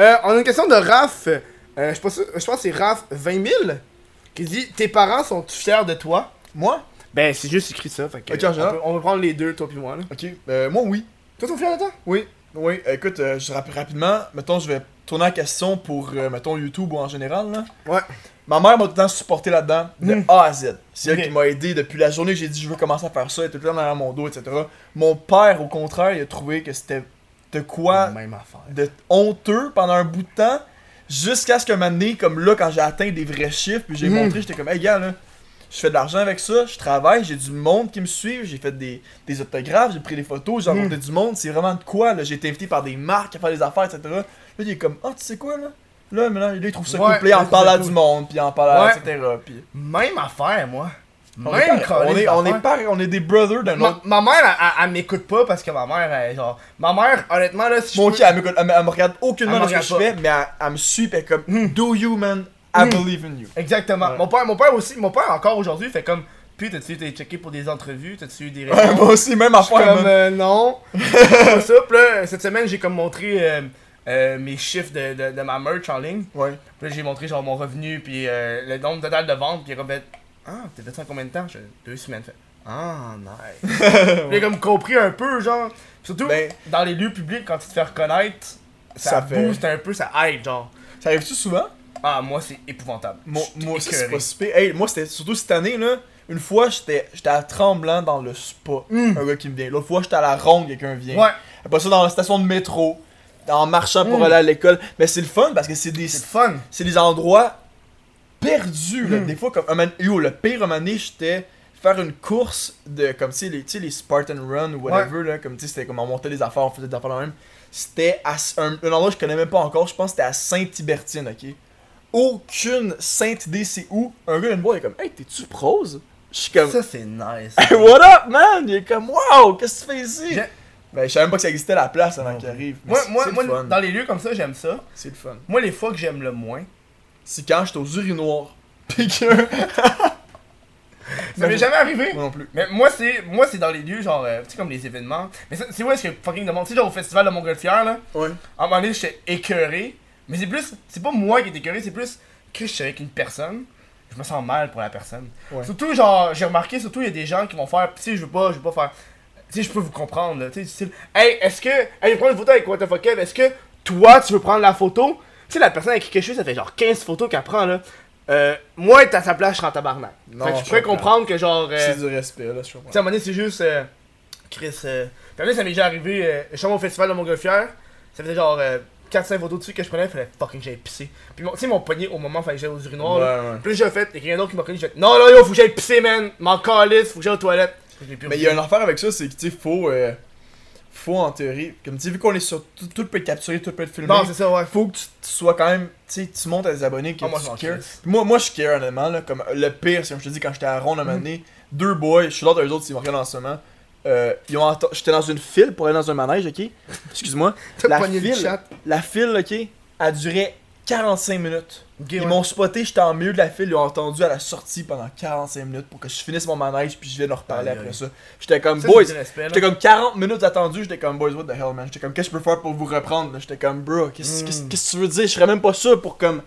euh, on a une question de Raph. Euh, je, je pense que c'est Raph 20 000 qui dit Tes parents sont fiers de toi? Moi? Ben c'est juste écrit ça. Fait que, on, peut, on va prendre les deux, toi puis moi. Là. Ok, euh, moi oui. Toi, t'es fier de toi? Oui, oui. Écoute, euh, je rappelle rapidement. Mettons, je vais tourner la question pour, euh, mettons, YouTube ou en général. Là. Ouais. Ma mère m'a tout le temps supporté là-dedans, de Mm. A à Z. C'est elle qui m'a aidé depuis la journée j'ai dit je veux commencer à faire ça, elle était tout le temps derrière mon dos, etc. Mon père, au contraire, il a trouvé que c'était de quoi Même de honteux pendant un bout de temps, jusqu'à ce que moment donné, comme là, quand j'ai atteint des vrais chiffres, puis j'ai Mhm. montré, j'étais comme, hey gars, là, je fais de l'argent avec ça, je travaille, j'ai du monde qui me suit, j'ai fait des, des autographes, j'ai pris des photos, j'ai rencontré du monde, c'est vraiment de quoi, là, j'ai été invité par des marques à faire des affaires, etc. Là, il est comme, ah, tu sais quoi, là? Là, maintenant, là, il trouve ça Ouais, cool, il en parle à cool. du monde, puis il en parle à, Ouais. etc. Puis, Même affaire, moi. on, Même est pareil, on, est, on, est on des brothers d'un autre. ma mère, elle, elle- elle m'écoute pas parce que ma mère, elle, genre. Ma mère, honnêtement, là, si Moi, je ok, peux- elle, m'écoute- elle, me- regarde aucunement dans ce que je fais, mais elle, me suit, puis elle est comme, Hmm. do you, man, I Hmm. believe in you. Exactement. Ouais. Mon père, mon père aussi, mon père encore aujourd'hui fait comme. Puis t'as-tu été checké pour des entrevues, t'as-tu eu des Ouais, réponses? moi aussi, même Je suis affaire, comme euh, non. Pas ça. Puis là, cette semaine, j'ai comme montré euh, euh, mes chiffres de, de, de ma merch en ligne. Ouais. Puis là, j'ai montré genre mon revenu, puis le nombre total de ventes, puis fait Ah, t'as fait ça en combien de temps? J'ai deux semaines. Fait Ah, nice. A comme compris un peu, genre. Surtout Ben- dans les lieux publics, quand tu te fais reconnaître, ça, Ça fait- booste un peu, ça aide, genre. Ça arrive-tu souvent? Ah, moi, c'est épouvantable. Moi, aussi, c'est pas. Hey, moi, c'était surtout cette année, là. Une fois, j'étais à Tremblant dans le spa. Mm. Un gars qui me vient. L'autre fois, j'étais à la ronde, quelqu'un vient. Ouais, Après ça, dans la station de métro. En marchant pour Mm. aller à l'école. Mais c'est le fun parce que c'est des, c'est fun. c'est des endroits perdus, là. Mm. Des fois, comme. un man- Yo, le pire, un j'étais faire une course de. Comme, tu les, tu sais, les Spartan Run ou whatever, là. Comme, tu sais, c'était comme on montait des affaires, on faisait des affaires la même. C'était à un endroit que je connais même pas encore. Je pense que c'était à Saint-Tibertine, ok? Aucune sainte idée c'est où. Un gars vient me voir, il est comme, hey, t'es-tu prose? Je suis comme, Ça, c'est nice. hey, what up, man? Il est comme, wow, qu'est-ce que tu fais ici? Ben, je savais même pas que ça existait la place avant qu'il arrive. Mais Moi, moi, c'est moi le fun. dans les lieux comme ça, j'aime ça. C'est le fun. Moi, les fois que j'aime le moins, C'est quand j'étais aux urinoirs. Pis que. ça m'est jamais arrivé. Moi non plus. Mais moi, c'est moi c'est dans les lieux, genre, euh, tu sais, comme les événements. Mais c'est où est-ce que fucking de monde. Tu sais, genre au festival de Montgolfière, là? Ouais. À un moment donné, j'étais écœuré. Mais c'est plus. C'est pas moi qui étais écœuré, c'est plus. Que je suis avec une personne. Je me sens mal pour la personne. Ouais. Surtout, genre, j'ai remarqué, surtout, il y a des gens qui vont faire. Tu sais, je veux pas, je veux pas faire. Tu sais, je peux vous comprendre, là. Tu sais. Hey, est-ce que. Hey, je prendre une photo avec Kev, Est-ce que toi, tu veux prendre la photo Tu sais, la personne avec qui je suis, ça fait genre 15 photos qu'elle prend, là. Euh, moi, être à sa place, je serais en tabarnak. Non, fait que je pourrais comprends. comprendre que, genre. euh, C'est du respect, là, je tu sais, à comprends. un moment donné, c'est juste. euh, Chris. Euh... Puis ça m'est déjà arrivé. Euh, je suis au festival de Montgolfière. Ça faisait genre euh, 4-5 photos dessus que je prenais. Il fallait fucking que j'aille pisser. Puis tu sais, mon poignet au moment, fallait que j'aille aux urinoirs. là. Ouais, ouais. Puis là, j'ai fait. Il y a quelqu'un d'autre qui m'a reconnu. J'ai fait Non, non, yo, faut que j'aille pisser, man. M'en calisse, faut que j'aille aux toilettes. Mais il y a une affaire avec ça, c'est que, tu sais, faut. euh, faut en théorie. Comme tu sais, vu qu'on est sur. Tout, tout peut être capturé, tout peut être filmé. Non, c'est ça, ouais. faut que tu, tu sois quand même. Tu sais, tu montes à des abonnés que Ah, moi, tu. Puis Moi, moi, je care, honnêtement, là. Comme le pire, c'est comme je te dis, quand j'étais à Ronde à un moment Mhm. donné, deux boys, je suis là, eux autres, s'ils me regardent en ce moment. Euh, ils ont J'étais dans une file pour aller dans un manège, ok? Excuse-moi. T'as La file, chat. la file, ok, a duré 45 minutes. Ils ouais. m'ont spoté, j'étais en milieu de la file, ils ont entendu à la sortie pendant 45 minutes pour que je finisse mon manège puis je vienne leur reparler après ça. J'étais comme Ça, boys, j'étais comme 40 minutes attendu, j'étais comme boys what the hell man, j'étais comme qu'est-ce que je peux faire pour vous reprendre? J'étais comme bro, qu'est-ce Mm. qu'est-ce- que tu veux dire, je serais même pas ça pour comme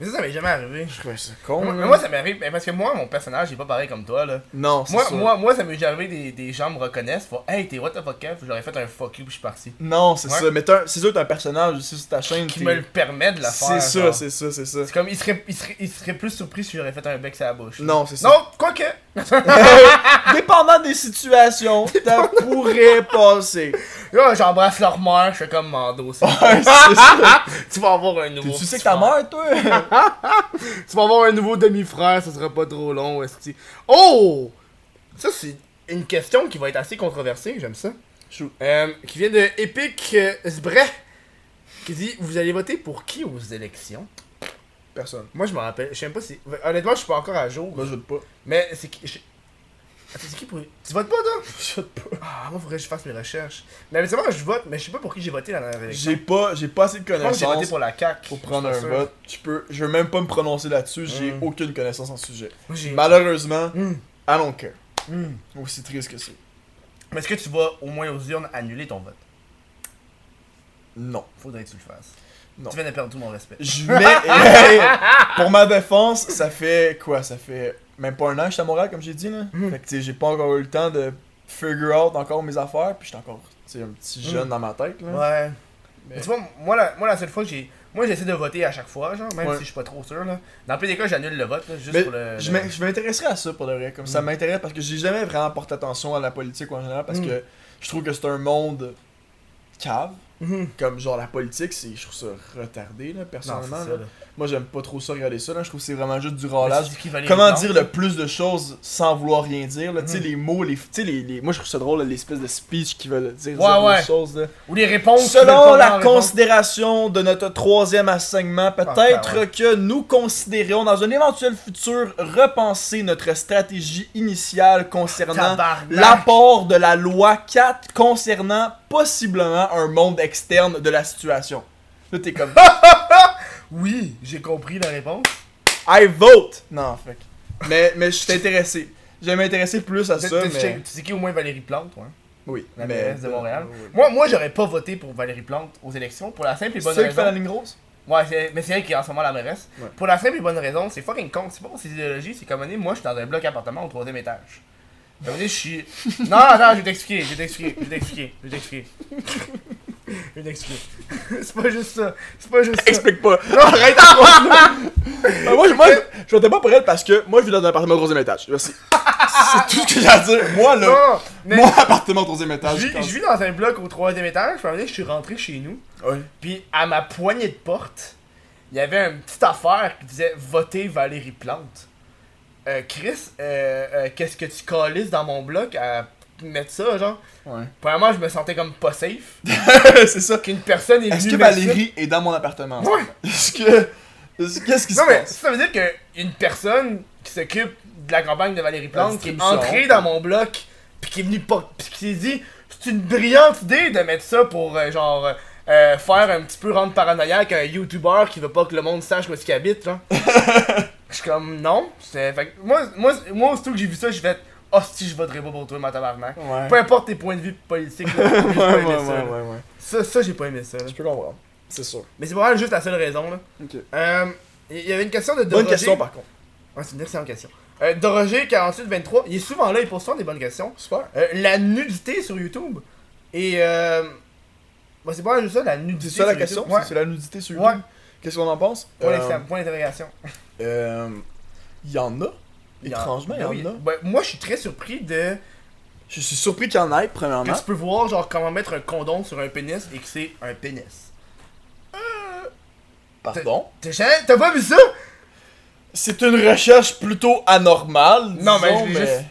Mais ça, ça m'est jamais arrivé. je trouvais ça con. Moi, là. moi, ça m'arrive, mais parce que moi, mon personnage, il est pas pareil comme toi, là. non, c'est Moi, ça. moi, moi, ça m'est déjà arrivé des, des gens me reconnaissent, font Hey, t'es what the fuck, Kev? J'aurais fait un fuck you, puis je suis parti. Non, c'est Ouais. ça, mais c'est sûr t'as un personnage aussi sur ta chaîne Qui me le permet de la faire. C'est ça, c'est ça, c'est ça. C'est comme, il serait, il, serait, il serait plus surpris si j'aurais fait un bec sur la bouche. Non, c'est ça. Non, quoique. Dépendant des situations, ça pourrait passer. Là, j'embrasse leur mère, je fais comme Mando. c'est- ça. tu vas avoir un nouveau. Tu sais que ta frère. mère, toi? Tu vas avoir un nouveau demi-frère, ça sera pas trop long, esti. Oh! Ça, c'est une question qui va être assez controversée, j'aime ça. Shoot. Euh, qui vient de Epic euh, Sbray, qui dit Vous allez voter pour qui aux élections Personne. Moi, je me rappelle, je sais même pas si. Honnêtement, je suis pas encore à jour. Moi, je vote pas. Mais c'est qui. je- Attends, c'est qui pour. Tu votes pas, toi? Je vote pas. Ah, moi, faudrait que je fasse mes recherches. Mais habituellement, je vote, mais je sais pas pour qui j'ai voté dans la dernière élection. J'ai pas, j'ai pas assez de Je pense que j'ai voté connaissances pour la CAQ. pour prendre un vote. Je peux, je veux même pas me prononcer là-dessus. J'ai Mm. aucune connaissance en sujet. Moi, j'ai. Malheureusement, Hmm, I don't care. hmm. Aussi triste que c'est. Mais est-ce que tu vas au moins aux urnes annuler ton vote? Non. Faudrait que tu le fasses. Non. Tu viens de perdre tout mon respect. Je mets. Hey! pour ma défense, ça fait quoi? Ça fait même pas un an que je suis à Montréal, comme j'ai dit. Là. Mhm. Fait que j'ai pas encore eu le temps de figure out encore mes affaires. Puis j'étais encore un petit jeune Mhm. dans ma tête. Là. Ouais. Mais- Mais tu vois, moi la, moi, la seule fois que j'ai. Moi, j'essaie de voter à chaque fois, genre, même Ouais. si je suis pas trop sûr, là. Dans le pire des cas, j'annule le vote, là, juste Mais pour le. je le- m'in- je m'intéresserais à ça pour de vrai. Comme ça Mm. m'intéresse parce que j'ai jamais vraiment porté attention à la politique en général parce Mm. que je trouve que c'est un monde cave. Comme genre la politique, c'est je trouve ça retardé là, Non, personnellement. c'est ça, là. Moi j'aime pas trop ça regarder ça là. Je trouve que c'est vraiment juste du râlage. Comment dire le plus de choses sans vouloir rien dire là? Tu sais Mhm. les mots, les, tu sais les, les- moi je trouve ça drôle l'espèce de speech qui veulent dire Ouais, zéro ouais. chose là. Ou les réponses. Selon la réponse. considération de notre troisième enseignement, peut-être Ah, ouais. que nous considérions dans un éventuel futur repenser notre stratégie initiale concernant l'apport de la loi 4 concernant possiblement un monde externe de la situation. Là t'es comme Oui, j'ai compris la réponse. I vote. Non, que- Mais mais je suis intéressé. Je vais m'intéresser plus à ça, tu- mais tu sais qui au moins Valérie Plante, ouais. oui. La mais mairesse de Montréal. Oui, oui. Moi, moi j'aurais pas voté pour Valérie Plante aux élections pour la simple et bonne C'est elle qui fait raison. la ligne rose? Ouais, c'est- mais c'est elle qui est en ce moment la mairesse. Ouais. Pour la simple et bonne raison, c'est fucking con. C'est pas pour ses idéologies, c'est comme moi je suis dans un bloc appartement au troisième étage. Dire, je suis. Non, attends, je vais t'expliquer, je vais t'expliquer, je vais t'expliquer, je vais t'expliquer. Je vais t'expliquer. c'est pas juste ça. C'est pas juste ça. Explique pas. Non, arrête Ah, moi, je, moi, je, je votais pas pour elle parce que moi, je vis dans un appartement au troisième étage. Merci. C'est tout ce que j'ai à dire. Moi, là, Non, mais mon appartement au troisième étage. je, vis, je dans un bloc au troisième étage, à un moment donné, je suis rentré chez nous, puis à ma poignée de porte, il y avait une petite affaire qui disait Votez Valérie Plante. Euh, Chris, euh, euh, qu'est-ce que tu calisses dans mon bloc à mettre ça, genre Ouais. Premièrement, je me sentais comme pas safe. c'est ça. Qu'une personne est Est-ce que ça. Valérie est dans mon appartement? Ouais. Est-ce que. est-ce- Qu'est-ce qui Non, se mais passe? ça veut dire qu'une personne qui s'occupe de la campagne de Valérie Plante, qui est entrée dans mon bloc, puis qui est venue pas. puis qui s'est dit c'est une brillante idée de mettre ça pour, euh, genre, euh, euh, faire un petit peu rendre paranoïaque un YouTuber qui veut pas que le monde sache où est-ce qu'il habite, genre. Je suis comme non. Fait moi, moi, moi, aussitôt que j'ai vu ça, j'ai fait oh, si je voterai pas pour toi, ma tabarnak. Ouais. Peu importe tes points de vue politiques, là, j'ai pas aimé ça. là. Ça, ça j'ai pas aimé ça. là. Je peux comprendre. C'est sûr. Mais c'est vraiment juste la seule raison, là. Ok. Euh, Il y avait une question de Bonne Doroger. question, par contre. Ouais, c'est une excellente question. Euh, Doroger 4823, il est souvent là, il pose souvent des bonnes questions. Super. Euh, la nudité sur YouTube. Et euh. C'est pas juste ça, la nudité. C'est ça la sur question? YouTube. Ouais. C'est la nudité sur Ouais. YouTube? Qu'est-ce qu'on en pense? Point Euh, point d'interrogation. euh, Il y en a. Étrangement, il y Ben en oui. a. Ben, moi, je suis très surpris de. Je suis surpris qu'il y en ait, Que premièrement. tu peux voir, genre, comment mettre un condom sur un pénis et que c'est un pénis. Pardon? T'as pas vu ça? C'est une recherche plutôt anormale. Non, mais l'ai juste-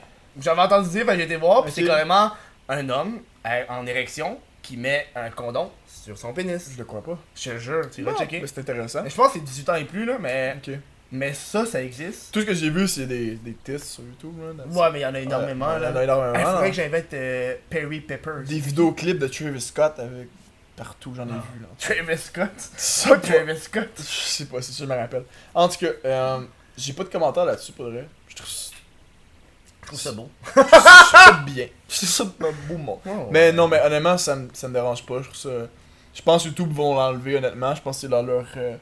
J'avais entendu dire, ben, j'ai été voir, puis Ok. c'est carrément un homme euh, en érection qui met un condom sur son pénis. Je le crois pas. Je te jure, tu vas checker. c'est intéressant. Mais je pense que c'est 18 ans et plus, là, mais. Ok. Mais ça, ça existe. Tout ce que j'ai vu, c'est des, des tests sur YouTube. Là, Ouais, mais il y en a énormément, Ouais, là. Il y en a énormément. Il faudrait que j'invite euh, Perry Pepper. Des vidéoclips de Travis Scott avec partout, j'en ai Ah. vu. là. Travis Scott? Ça, Travis Scott. Je sais pas, c'est sûr, je me rappelle. En tout cas, euh, j'ai pas de commentaire là-dessus pour vrai. Je trouve ça Je trouve ça beau. je trouve ça bien. Trouve ça un beau mot. Oh. Mais non, mais honnêtement, ça me, ça me dérange pas. Je trouve ça. Je pense que YouTube vont l'enlever, honnêtement. Je pense que c'est dans leur. euh,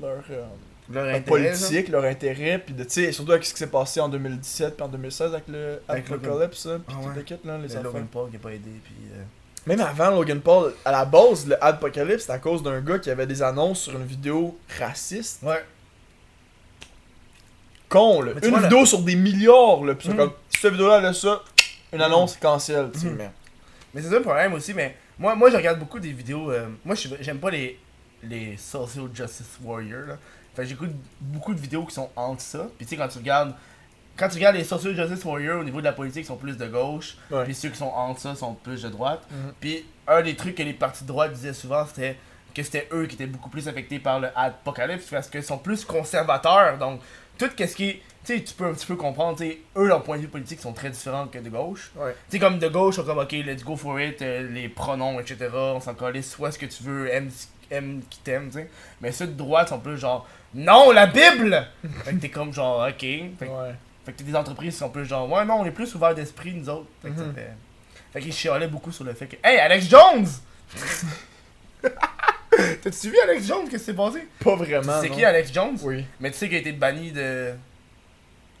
leur. euh, Leur intérêt, politique, leur intérêt. Puis, de- surtout avec ce qui s'est passé en 2017 puis en 2016 avec le Avec Logan. Apocalypse, puis Ah tout ouais. le kit, là, les affaires. Logan Paul qui a pas aidé, puis... euh, Même avant Logan Paul, à la base, le Apocalypse, c'était à cause d'un gars qui avait des annonces sur une vidéo raciste. Ouais. Con, là. Une vois, vidéo sur des milliards, là. C'est Mhm. comme, cette vidéo-là, elle a ça, une annonce cancel, tu sais, mais. Mais c'est ça le problème aussi, mais moi, moi je regarde beaucoup des vidéos. euh, moi, j'aime pas les, les social justice warriors. Là. Fait j'écoute beaucoup de vidéos qui sont entre ça. Puis tu sais, quand tu regardes. Quand tu regardes les social justice warriors au niveau de la politique, ils sont plus de gauche. Ouais. Puis ceux qui sont entre ça sont plus de droite. Mhm. Puis un des trucs que les partis de droite disaient souvent, c'était que c'était eux qui étaient beaucoup plus affectés par le apocalypse parce qu'ils sont plus conservateurs. Donc, tout ce qui est. Tu sais, tu peux un petit peu comprendre, tu sais, eux, leur point de vue politique sont très différents que de gauche. Ouais. Tu sais, comme de gauche, sont comme, ok, let's go for it, euh, les pronoms, etc. On s'en calisse, soit ce que tu veux, aime, aime qui t'aime, tu sais. Mais ceux de droite sont plus genre, non, la Bible! fait que t'es comme genre, ok. Fait, que- Ouais. fait que t'as des entreprises qui sont plus genre, ouais, non, on est plus ouverts d'esprit, nous autres. Fait que ça Mhm. fait. Fait qu'ils chialaient beaucoup sur le fait que, hey, Alex Jones! T'as-tu suivi Alex Jones? Qu'est-ce qui s'est passé? Pas vraiment. C'est non. qui Alex Jones? Oui. Mais tu sais qu'il a été banni de.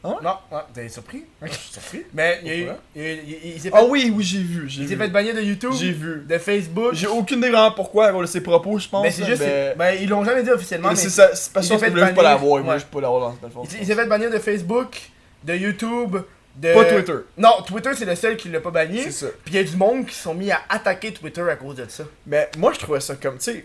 Hein? Non, ouais, t'es surpris? Je suis surpris. Mais il, y a eu- Pourquoi? il, il- il s'est fait, Ah oui, oui, j'ai vu. J'ai il s'est fait bannir de YouTube, J'ai vu. de Facebook. J'ai aucune idée vraiment pourquoi, de ses propos, je pense. Mais c'est juste. mais- Ben, ils l'ont jamais dit officiellement. mais Mais c'est ça, parce que je voulais pas l'avoir, moi, Ouais. je peux pas l'avoir dans le fond. il, s'est fait bannir de Facebook, de YouTube, de. Pas Twitter. Non, Twitter c'est le seul qui l'a pas banni. C'est ça. Puis il y a du monde qui se sont mis à attaquer Twitter à cause de ça. Mais moi, je trouvais ça comme, tu sais,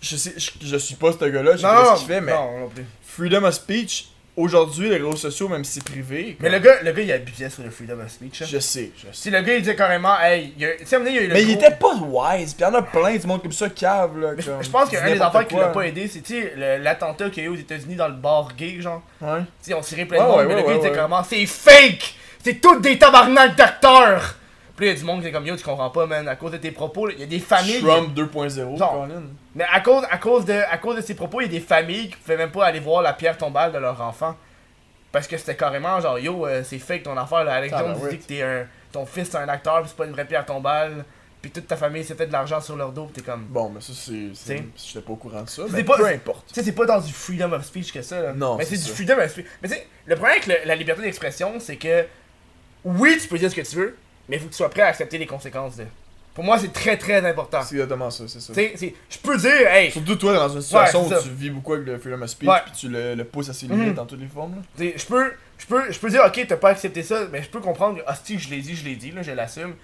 je sais, je, je suis pas ce gars-là, je sais Non, pas ce qu'il fait, mais non, non plus. freedom of speech, aujourd'hui, les réseaux sociaux, même si c'est privé, Mais le gars, le gars, il abusait sur le freedom of speech. hein. je sais, je sais. Si le gars, il disait carrément, hey, il y a- tu sais, à un moment donné, il y a eu le Mais il gros- était pas wise, pis y'en a plein du monde comme ça, cave, là. Mais je, comme, je pense qu'un des n'importe affaires qui l'a quoi. pas aidé, c'est tu sais, le- l'attentat qu'il y a eu aux États-Unis dans le bar gay, genre. Ouais. Tu sais, on tirait plein de Ouais, monde, ouais, mais le ouais, gars il ouais, disait ouais. carrément, c'est fake! C'est tous des tabarnak d'acteurs! Puis il y a du monde qui est comme yo, tu comprends pas, man, à cause de tes propos, il y a des familles. Trump 2.0, Genre. Colin. Mais à cause, à, cause de, à cause de ses propos, il y a des familles qui pouvaient même pas aller voir la pierre tombale de leur enfant. Parce que c'était carrément genre, yo, euh, c'est fake ton affaire, là. Alex Jones dit que t'es un, ton fils c'est un acteur, pis c'est pas une vraie pierre tombale. Puis toute ta famille s'est fait de l'argent sur leur dos, pis t'es comme. Bon, mais ça, c'est. J'étais pas au courant de ça, C'est mais pas- peu importe. Tu sais, c'est pas dans du freedom of speech que ça, là. Non, Mais c'est du freedom of speech. Mais tu sais, le problème avec le- la liberté d'expression, c'est que. Oui, tu peux dire ce que tu veux, mais il faut que tu sois prêt à accepter les conséquences de. Pour moi, c'est très très important. C'est exactement ça, c'est ça. Tu sais, je peux dire, hey, Surtout toi, dans une situation où tu vis beaucoup avec le freedom of speech, puis tu le, le pousses à ses Mhm. limites dans toutes les formes, là. Tu sais, je peux, je peux, je peux dire, ok, t'as pas accepté ça, mais je peux comprendre, ah si, je l'ai dit, je l'ai dit, là, je l'assume.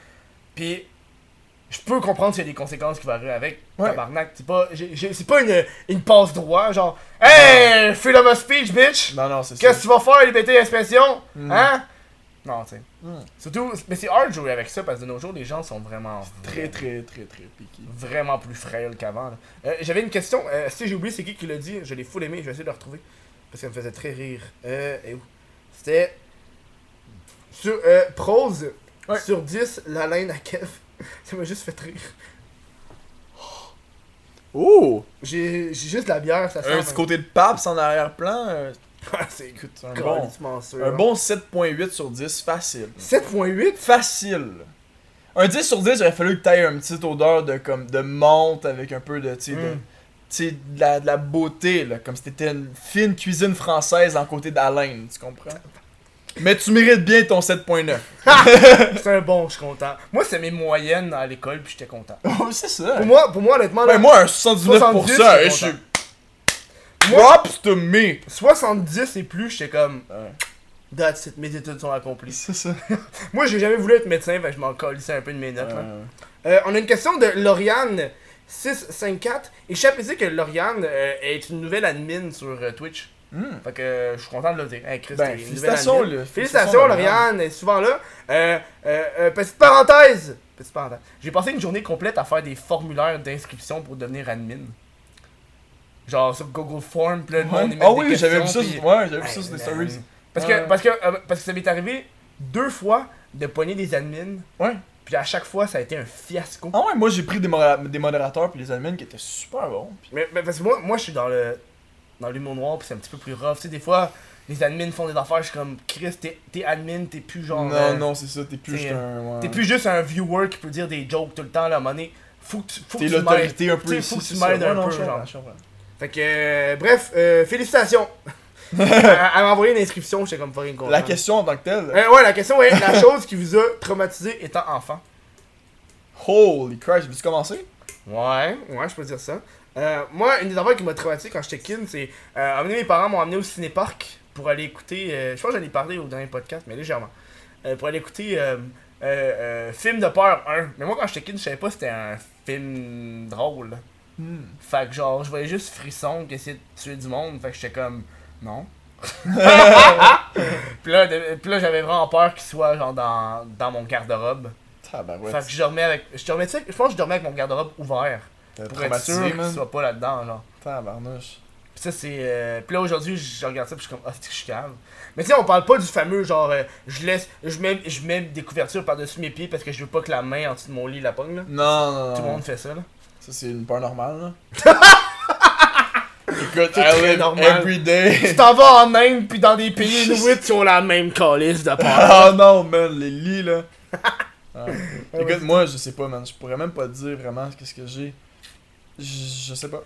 Puis, je peux comprendre qu'il y a des conséquences qui vont arriver avec. Ouais. Tabarnak, c'est pas, c'est pas une, une passe droit, genre, hey, freedom of speech, bitch! Non, non, c'est ça. Qu'est-ce que tu vas faire, liberté d'expression? Mhm. Hein? Non, tu sais. Mhm. Surtout, mais c'est hard de jouer avec ça parce que de nos jours, les gens sont vraiment. Très, très, très, très piqué. Vraiment plus frêles qu'avant. Euh, J'avais une question, euh, si j'ai oublié c'est qui qui l'a dit, je l'ai full aimé, je vais essayer de le retrouver. Parce que ça me faisait très rire. Euh, et où? C'était. Sur euh, Prose, Ouais. sur 10, la laine à Kev. ça m'a juste fait rire. Oh! J'ai j'ai juste la bière, ça sent. Un petit côté de Paps en arrière-plan, euh, c'est écoute, un bon. un bon 7.8 sur 10, facile. 7.8 Facile. Un 10 sur 10, il aurait fallu que t'aies une petite odeur de comme de menthe avec un peu de, tu sais, de, Mm. tu sais, de, la, de la beauté, là, comme si t'étais une fine cuisine française en côté d'Alain, tu comprends? Mais tu mérites bien ton 7.9. C'est un bon, je suis content. Moi, c'est mes moyennes à l'école, puis j'étais content. C'est ça. Pour moi, pour moi honnêtement, là, Ouais, moi, un 79%, 70, et je suis Props to me. 70 et plus, j'étais comme. Ouais. That's it, mes études sont accomplies. C'est ça. Moi, j'ai jamais voulu être médecin, fait que je m'en colissais un peu de mes notes. là. Euh, on a une question de Lauriane 654. Et je sais apprécier que Lauriane euh, est une nouvelle admin sur euh, Twitch. hmm. Fait que euh, je suis content de le dire. Hey, Chris, Ben, félicitations, là. Félicitations, Lauriane, elle est souvent là. Petite parenthèse. Petite parenthèse. J'ai passé une journée complète à faire des formulaires d'inscription pour devenir admin. Genre sur Google Form, le Ouais. monde, Ah des oui, j'avais vu ça, ouais, j'avais vu ça sur des stories. Parce que, parce, que, euh, parce que ça m'est arrivé deux fois de pogner des admins, Ouais. puis à chaque fois, ça a été un fiasco. Ah ouais, moi j'ai pris des, modéra- des modérateurs puis les admins qui étaient super bons. Mais, mais parce que moi, moi je suis dans le dans l'humour noir, puis c'est un petit peu plus rough. Tu sais, des fois, les admins font des affaires, je suis comme, Chris, t'es t'es admin, t'es plus genre. non, euh, non, c'est ça, t'es plus juste un. ouais. T'es plus juste un viewer qui peut dire des jokes tout le temps, là, à un moment donné. Faut que tu, faut T'es l'autorité un peu ici. faut que tu m'aides un peu, genre. Fait que, euh, bref, euh, félicitations. elle m'a envoyé une inscription, j'étais comme fucking content. La question en tant que telle, Euh, ouais, la question est la chose qui vous a traumatisé étant enfant? holy Christ, veux-tu commencer? Ouais, ouais, je peux dire ça. Euh, moi, une des affaires qui m'a traumatisé quand j'étais kid, c'est. Amener mes parents m'ont amené au cinéparc pour aller écouter. je pense que j'en ai parlé au dernier podcast, mais légèrement. Pour aller écouter Film de peur 1. Mais moi, quand j'étais kid, je savais pas si c'était un film drôle. Hmm. Fait que genre, je voyais juste Frisson qui essayait de tuer du monde. Fait que j'étais comme. Non. puis là, puis là j'avais vraiment peur qu'il soit genre dans, dans mon garde-robe. Fait que je dormais avec. Je dormais, tu sais, je pense que je dormais avec mon garde-robe ouvert. Pour être sûr qu'il soit pas là-dedans, genre. Tabarnouche. Pis ça, c'est. euh, Puis là, aujourd'hui, je regarde ça, puis je suis comme, ah, c'est que je suis calme. Mais tu sais, on parle pas du fameux genre, euh, je laisse. Je mets, je mets des couvertures par-dessus mes pieds parce que je veux pas que la main en dessous de mon lit la pogne, là. Non, non, non. Tout le monde fait ça, là. Ça, c'est une peur normale, là. Écoute, C'est I live normal. every day. tu t'en vas en Inde, puis dans des pays inuits qui ont la même calice de peur. Ah non, man, les lits, là. Ah. Écoute, moi, je sais pas, man. Je pourrais même pas te dire vraiment qu'est-ce que j'ai. Je je sais pas.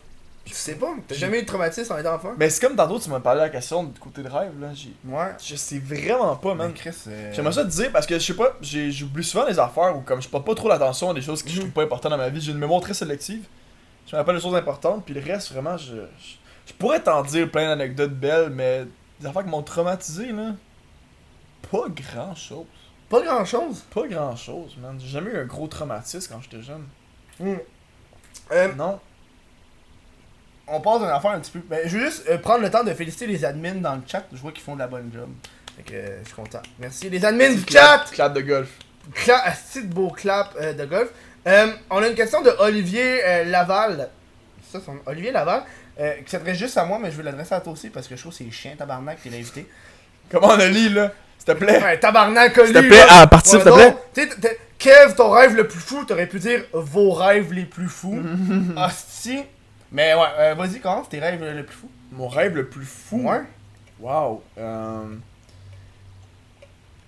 Tu sais pas, t'as jamais eu de traumatisme en étant enfant? Mais c'est comme tantôt, tu m'as parlé de la question du côté de rêve, là. J'ai... Ouais. Je sais vraiment pas, man. Chris, euh, J'aimerais ça te dire parce que je sais pas, j'ai- j'oublie souvent les affaires ou comme je porte pas trop l'attention à des choses que je trouve pas importantes dans ma vie. J'ai une mémoire très sélective. Je me rappelle des choses importantes, puis le reste, vraiment, je, je, je pourrais t'en dire plein d'anecdotes belles, mais des affaires qui m'ont traumatisé, là. Pas grand chose. Pas grand chose. Pas grand chose, man. J'ai jamais eu un gros traumatisme quand j'étais jeune. Euh, Non. On passe d'une affaire un petit peu. Ben, je veux juste euh, prendre le temps de féliciter les admins dans le chat. Je vois qu'ils font de la bonne job. Fait que euh, je suis content. Merci les admins du chat! Clap de golf. Cla un petit beau clap euh, de golf. Euh, on a une question de Olivier euh, Laval. C'est ça son Olivier Laval. Euh, qui s'adresse juste à moi, mais je veux l'adresser à toi aussi parce que je trouve que c'est chiant, tabarnak, t'es l'invité. Comment on a lit, là? S'il te plaît. Ouais, tabarnak, Oli, S'il te plaît, à partir, Ouais, s'il te plaît. Kev, ton rêve le plus fou, t'aurais pu dire vos rêves les plus fous. Hostie. Mais ouais, euh, vas-y, commence tes rêves le plus fou. Mon rêve le plus fou? Ouais. Wow. Euh...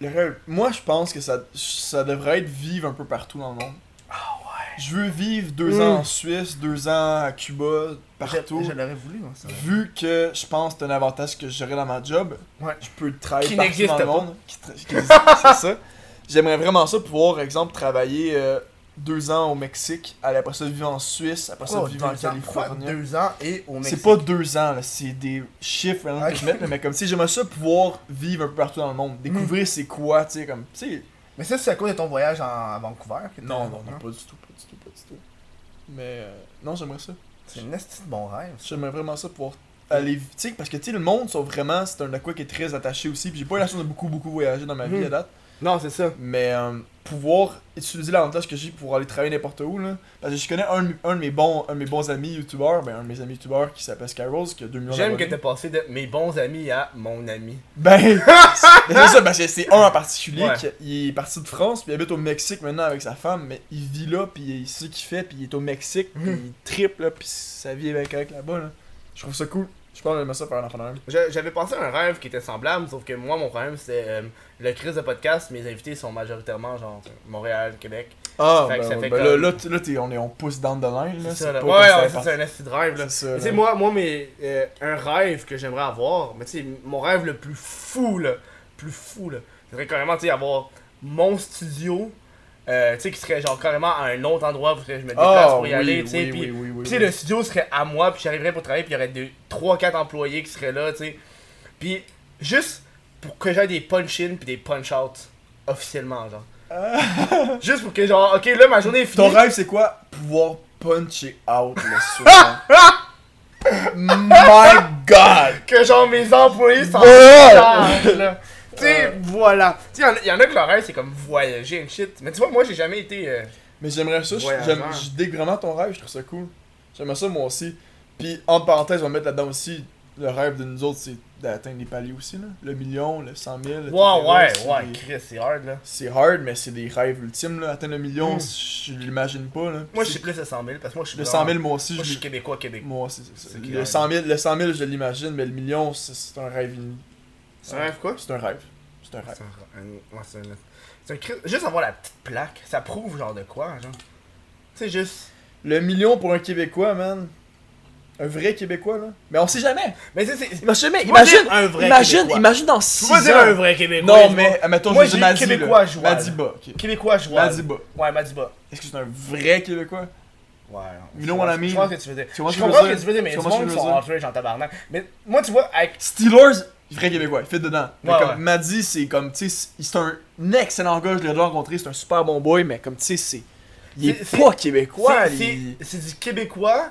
Le rêve. Moi, je pense que ça, ça devrait être vivre un peu partout dans le monde. Ah ouais. Je veux vivre deux Mm. ans en Suisse, deux ans à Cuba, partout. Je, je l'aurais voulu, moi, ça. Vu que je pense que c'est un avantage que j'aurais dans ma job, Ouais. je peux travailler Qui partout dans le pas. monde. Qui c'est ça. J'aimerais vraiment ça pouvoir, par exemple, travailler euh, deux ans au Mexique, aller après ça vivre en Suisse, après ça Oh, vivre en Californie. deux ans et au Mexique. C'est pas deux ans, c'est des chiffres que je mets, mais comme si j'aimerais ça pouvoir vivre un peu partout dans le monde, découvrir Mm. c'est quoi, tu sais, comme, tu sais. Mais ça, c'est à cause de ton voyage en, à Vancouver que Non, non, non, pas du tout, pas du tout, pas du tout. Mais, euh, non, j'aimerais ça. C'est une esti de bon rêve. J'aimerais vraiment ça pouvoir aller, tu sais, parce que, tu sais, le monde, sont vraiment, c'est un aqua qui est très attaché aussi, puis j'ai pas eu la chance de beaucoup, beaucoup voyager dans ma vie Mhm. à date, Non, c'est ça. mais euh, pouvoir utiliser l'avantage que j'ai pour aller travailler n'importe où, là, parce que je connais un, de mes- un de mes bons, un de mes bons amis youtubeurs, ben, un de mes amis youtubeurs qui s'appelle Skyrose, qui a 2 millions J'aime que t'aies passé de mes bons amis à mon ami. Ben, c'est ça, parce que c'est un en particulier Ouais. qui il est parti de France, puis il habite au Mexique maintenant avec sa femme, mais il vit là, puis il sait ce qu'il fait, puis il est au Mexique, puis Mhm. il triple, là, puis sa vie est bien correcte là-bas. Là. Je trouve ça cool. Je pense que j'aimerais ça faire un enfant même. J'avais pensé à un rêve qui était semblable, sauf que moi, mon problème, c'était euh, le crise de podcast. Mes invités sont majoritairement genre Montréal, Québec. Ah, Fait que ben, ça fait ben comme- là, là, on, est, on pousse down the line, là. C'est ça, là. Ouais, ouais, c'est un esti de rêve, là. C'est ça, Tu là. sais, moi, moi mais, euh, un rêve que j'aimerais avoir, mais tu sais, mon rêve le plus fou, là, plus fou, là, serait carrément, tu sais, avoir mon studio, euh, tu sais, qui serait genre carrément à un autre endroit où je me déplace Ah, pour y oui, aller, tu sais, oui, puis oui, Puis le studio serait à moi, puis j'arriverais pour travailler, puis il y aurait deux, 3-4 employés qui seraient là, tu sais. Puis juste pour que j'aille des punch-in puis des punch-out officiellement, genre. juste pour que, genre, ok, là, ma journée est finie. Ton rêve, c'est quoi? Pouvoir puncher out le soir. My god Que, genre, mes employés s'en Voilà. chargent, là. Tu sais, voilà. Tu sais, il y, en a que leur rêve, c'est comme voyager and shit. Mais tu vois, moi, j'ai jamais été. euh, Mais j'aimerais ça, je- dig vraiment ton rêve, je trouve ça cool. J'aimerais ça moi aussi. Puis, entre parenthèses, on va mettre là-dedans aussi, le rêve de nous autres, c'est d'atteindre les paliers aussi, là. Le million, le 100 000. etc., Ouais, ouais, ouais, des- Chris, c'est hard là. C'est hard, mais c'est des rêves ultimes, là. Atteindre le million, Mm. je l'imagine pas, là. Moi, je suis plus de 100 000 parce que moi, je suis Le vraiment- 100 000, moi aussi, Moi, je suis québécois, québécois. Moi aussi, c'est ça. Le rêve. 100, 000, le 100 000, je l'imagine, mais le million, c'est c'est un rêve. C'est un rêve quoi? C'est un rêve. C'est un rêve. C'est un, ouais, c'est un, c'est un Juste avoir la petite plaque, ça prouve genre de quoi, genre. C'est juste. Le million pour un Québécois, man. Un vrai Québécois, là. Mais on sait jamais. Mais c'est. c'est- Imagine, imagine, un vrai imagine, Québécois. imagine dans Tu 6 peux pas dire un vrai Québécois. Non, mais, vois. admettons, Moi, je dis Québécois là. joual. Madiba, ok. Québécois joual. Madiba. Ouais, Madiba. Est-ce que c'est un vrai Québécois? Ouais. Million, Je mon vois- ami. Je vois ce que tu veux dire. Tu vois Je ce que je comprends ce que tu veux dire, mais qui je sont outrage en tabarnak. Mais moi, tu vois, avec. Steelers, vrai Québécois, il fait dedans. Mais Ouais, comme ouais. Madi, c'est comme, tu sais, c'est un excellent gars, je l'ai déjà rencontré, c'est un super bon boy, mais comme, tu sais, c'est. Il est, pas Québécois, c'est- il- du Québécois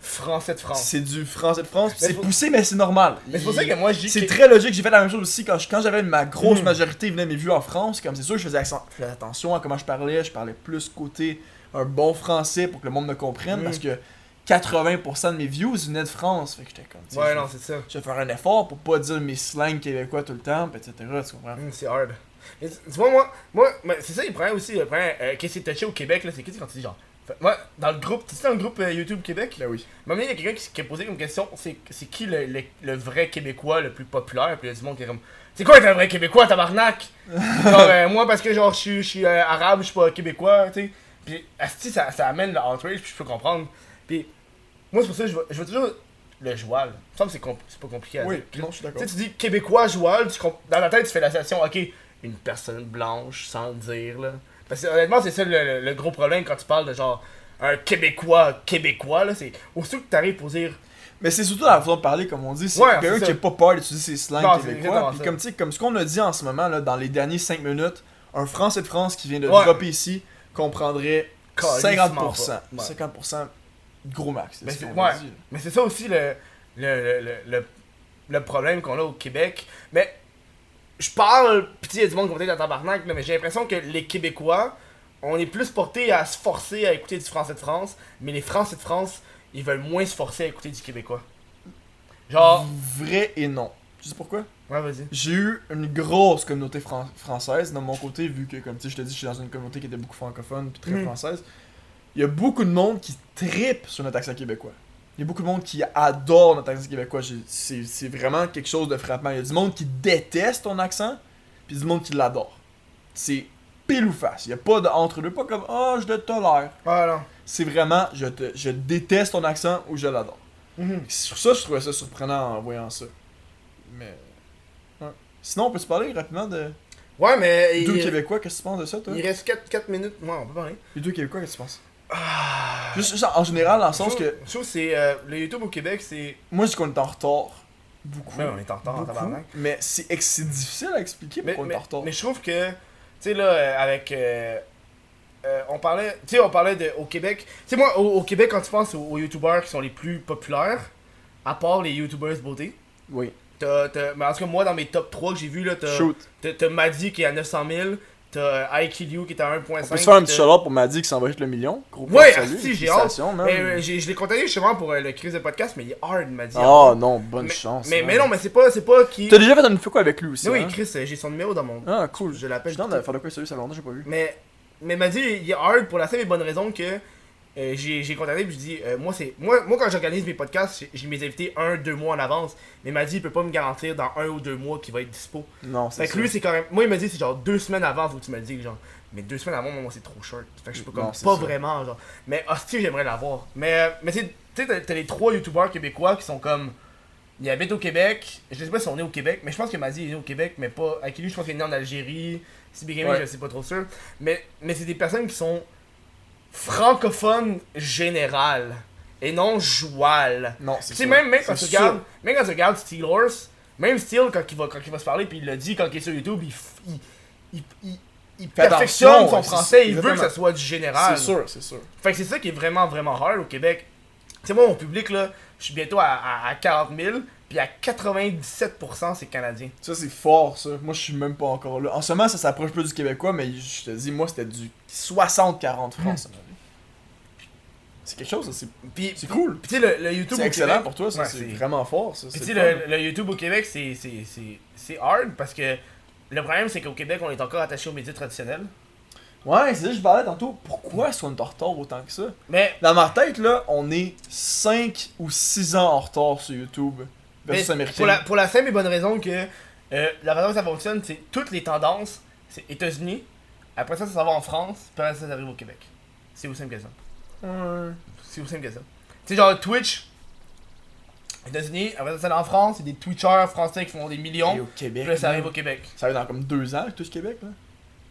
français de France. C'est du français de France, c'est faut- poussé, mais c'est normal. Mais c'est pour ça que moi, dis C'est très logique, j'ai fait la même chose aussi quand, je- quand j'avais ma grosse Mhm. majorité venait mes vues en France, comme c'est sûr je faisais, accent- je faisais attention à comment je parlais, je parlais plus côté un bon français pour que le monde me comprenne Mhm. parce que 80% de mes views venaient de France, fait que j'étais comme Ouais, non, c'est ça. je vais faire un effort pour pas dire mes slangs québécois tout le temps, etc. Tu comprends? Hum, c'est hard. Mais tu vois, moi, moi mais c'est ça, il prend aussi. Le problème, euh, qu'est-ce qui est touché au Québec, là, c'est que quand tu dis genre. Moi, dans le groupe, tu sais, dans le groupe euh, YouTube Québec, Ben oui. donné, il y a quelqu'un qui, a posé comme question c'est c'est qui le, le, le vrai Québécois le plus populaire Puis il y a du monde qui est comme C'est quoi être un vrai Québécois, tabarnak? Genre, euh, moi, parce que genre, je suis- je suis euh, arabe, je suis pas Québécois, tu sais. Puis, asti, ça, ça amène le outrage, puis je peux comprendre. Puis, moi, c'est pour ça que je veux, je veux toujours le joual. Ça me semble que c'est pas compliqué à Oui, dire. non, je suis d'accord. Tu sais, tu dis Québécois joual, tu comp- dans la tête, tu fais l'association, ok, une personne blanche, sans le dire, là. Parce que honnêtement, c'est ça le, le- le gros problème quand tu parles de genre un Québécois Québécois, là. C'est aussitôt que t'arrives pour dire. Mais c'est surtout la façon de parler, comme on dit. C'est Ouais, quelqu'un c'est qui a pas peur d'utiliser ses slangs québécois. Puis ça. comme, tu sais, comme ce qu'on a dit en ce moment, là, dans les derniers 5 minutes, un Français de France qui vient de Ouais. dropper ici comprendrait Calissement 50%. pas. Ouais. 50% gros max. Mais c'est ouais. ça aussi le, le, le, le, problème qu'on a au Québec. Mais je parle, pis sais, il y a du monde qui va tabarnak, mais j'ai l'impression que les Québécois, on est plus portés à se forcer à écouter du français de France, mais les Français de France, ils veulent moins se forcer à écouter du Québécois. Genre. Vrai et non. Tu sais pourquoi? Ouais, vas-y. J'ai eu une grosse communauté fran- française de mon côté, vu que, comme tu sais, je te dis, je suis dans une communauté qui était beaucoup francophone puis très Mhm. française. Il y a beaucoup de monde qui tripe sur notre accent québécois. Il y a beaucoup de monde qui adore notre accent québécois. C'est vraiment quelque chose de frappant. Il y a du monde qui déteste ton accent, puis du monde qui l'adore. C'est pile ou face. Il n'y a pas de entre deux, pas comme Ah, je le tolère. Ah. C'est vraiment je, te, je déteste ton accent ou je l'adore. Mhm. Sur ça, je trouvais ça surprenant en voyant ça. Mais. Sinon, on peut se parler rapidement de Ouais, mais. deux il, Québécois. Qu'est-ce que tu penses de ça, toi? Il reste 4, 4 minutes. Ouais, on peut parler. Les deux Québécois, qu'est-ce que tu penses? Ah. Juste juste en général, dans le sens que. Je trouve que c'est. euh, le YouTube au Québec, c'est. Moi, je dis qu'on est en retard. Beaucoup. Ouais, on est en retard en tabarnak. Mais c'est difficile à expliquer Mais, pourquoi on mais, est en retard. mais je trouve que, tu sais, là, euh, avec. euh, euh, on parlait, tu sais, on parlait de, au Québec. Tu sais, moi, au, au Québec, quand tu penses aux, aux YouTubers qui sont les plus populaires, à part les YouTubers beauté, Oui. t'as. t'as- Mais en tout cas, moi, dans mes top 3 que j'ai vu, là, t'as. Shoot. T'as Maddy qui est à 900 000, t'as IQLU qui est à 1.5. On peut se faire un petit shout-out pour Maddy qui s'en va avec le million. Gros Ouais, salut, asti, j'ai hâte. euh, je l'ai contacté justement pour euh, le crise de podcast, mais il est hard, Maddy. Oh non, bonne mais, chance. Mais, mais non, mais c'est pas, c'est pas qui. T'as déjà fait une fois avec lui aussi oui, hein? Chris, euh, j'ai son numéro dans mon. Ah, cool. Je l'appelle. Je suis dans de faire de quoi sérieux, ça longtemps j'ai pas vu. Mais, mais m'a dit, il est hard pour la simple et bonne raison que euh, j'ai contacté puis je dis, euh, moi, c'est moi, moi quand j'organise mes podcasts, j'ai- mes invités un, deux mois en avance. Mais il m'a dit, il peut pas me garantir dans un ou deux mois qu'il va être dispo. Non, c'est Fait que lui, c'est quand même. Moi, il m'a dit, c'est genre deux semaines avant, que tu me dises, genre. Mais deux semaines avant, moi, c'est trop short. Fait que je peux comme Non, pas vraiment, genre. Mais hostie, j'aimerais l'avoir. Mais, euh, mais tu sais, t'as- les trois youtubeurs québécois qui sont comme. Ils habitent au Québec. Je sais pas si on est au Québec, mais je pense que Mazi est né au Québec, mais pas. Avec lui, je pense qu'il est né en Algérie. Si Ouais. je sais pas trop sûr. Mais, mais c'est des personnes qui sont francophones générales et non jouales. Non, c'est ça. même, même, quand tu regardes, même quand tu regardes Steel Horse, même Steel, quand il va, quand il va se parler, puis il l'a dit quand il est sur YouTube, il, il, perfectionne son ouais, français, ça, il veut que ça soit du général. C'est sûr, c'est sûr. Fait que c'est ça qui est vraiment, vraiment hard au Québec. Tu sais, moi, mon public, là, je suis bientôt à, à, à 40 000, puis à 97%, c'est canadien. Ça, c'est fort, ça. Moi, je suis même pas encore là. En ce moment, ça s'approche plus du québécois, mais je te dis, moi, c'était du 60-40 France. avis. C'est quelque chose, ça, c'est Puis, c'est puis- cool. puis tu sais, le, le YouTube C'est au excellent Québec- pour toi, ça, Ouais, c'est vraiment fort, ça. Puis le le, YouTube au Québec, c'est c'est- c'est- c'est hard parce que le problème, c'est qu'au Québec, on est encore attaché aux médias traditionnels. Ouais, c'est ça que je parlais tantôt. Pourquoi est-ce qu'on est en retard autant que ça? Mais, Dans ma tête, là, on est 5 ou 6 ans en retard sur YouTube versus mais américain. pour, la, pour la simple et bonne raison que euh, la façon que ça fonctionne, c'est toutes les tendances, c'est États-Unis, après ça, ça s'en va en France, puis après ça, ça arrive au Québec. C'est aussi simple que ça. Ouais. C'est aussi simple que ça. Tu sais, genre Twitch, États-Unis, après ça, ça va en France, c'est des Twitchers français qui font des millions, Et au puis Québec. là, ça arrive au Québec. Ça être dans comme 2 ans, Twitch Québec, là.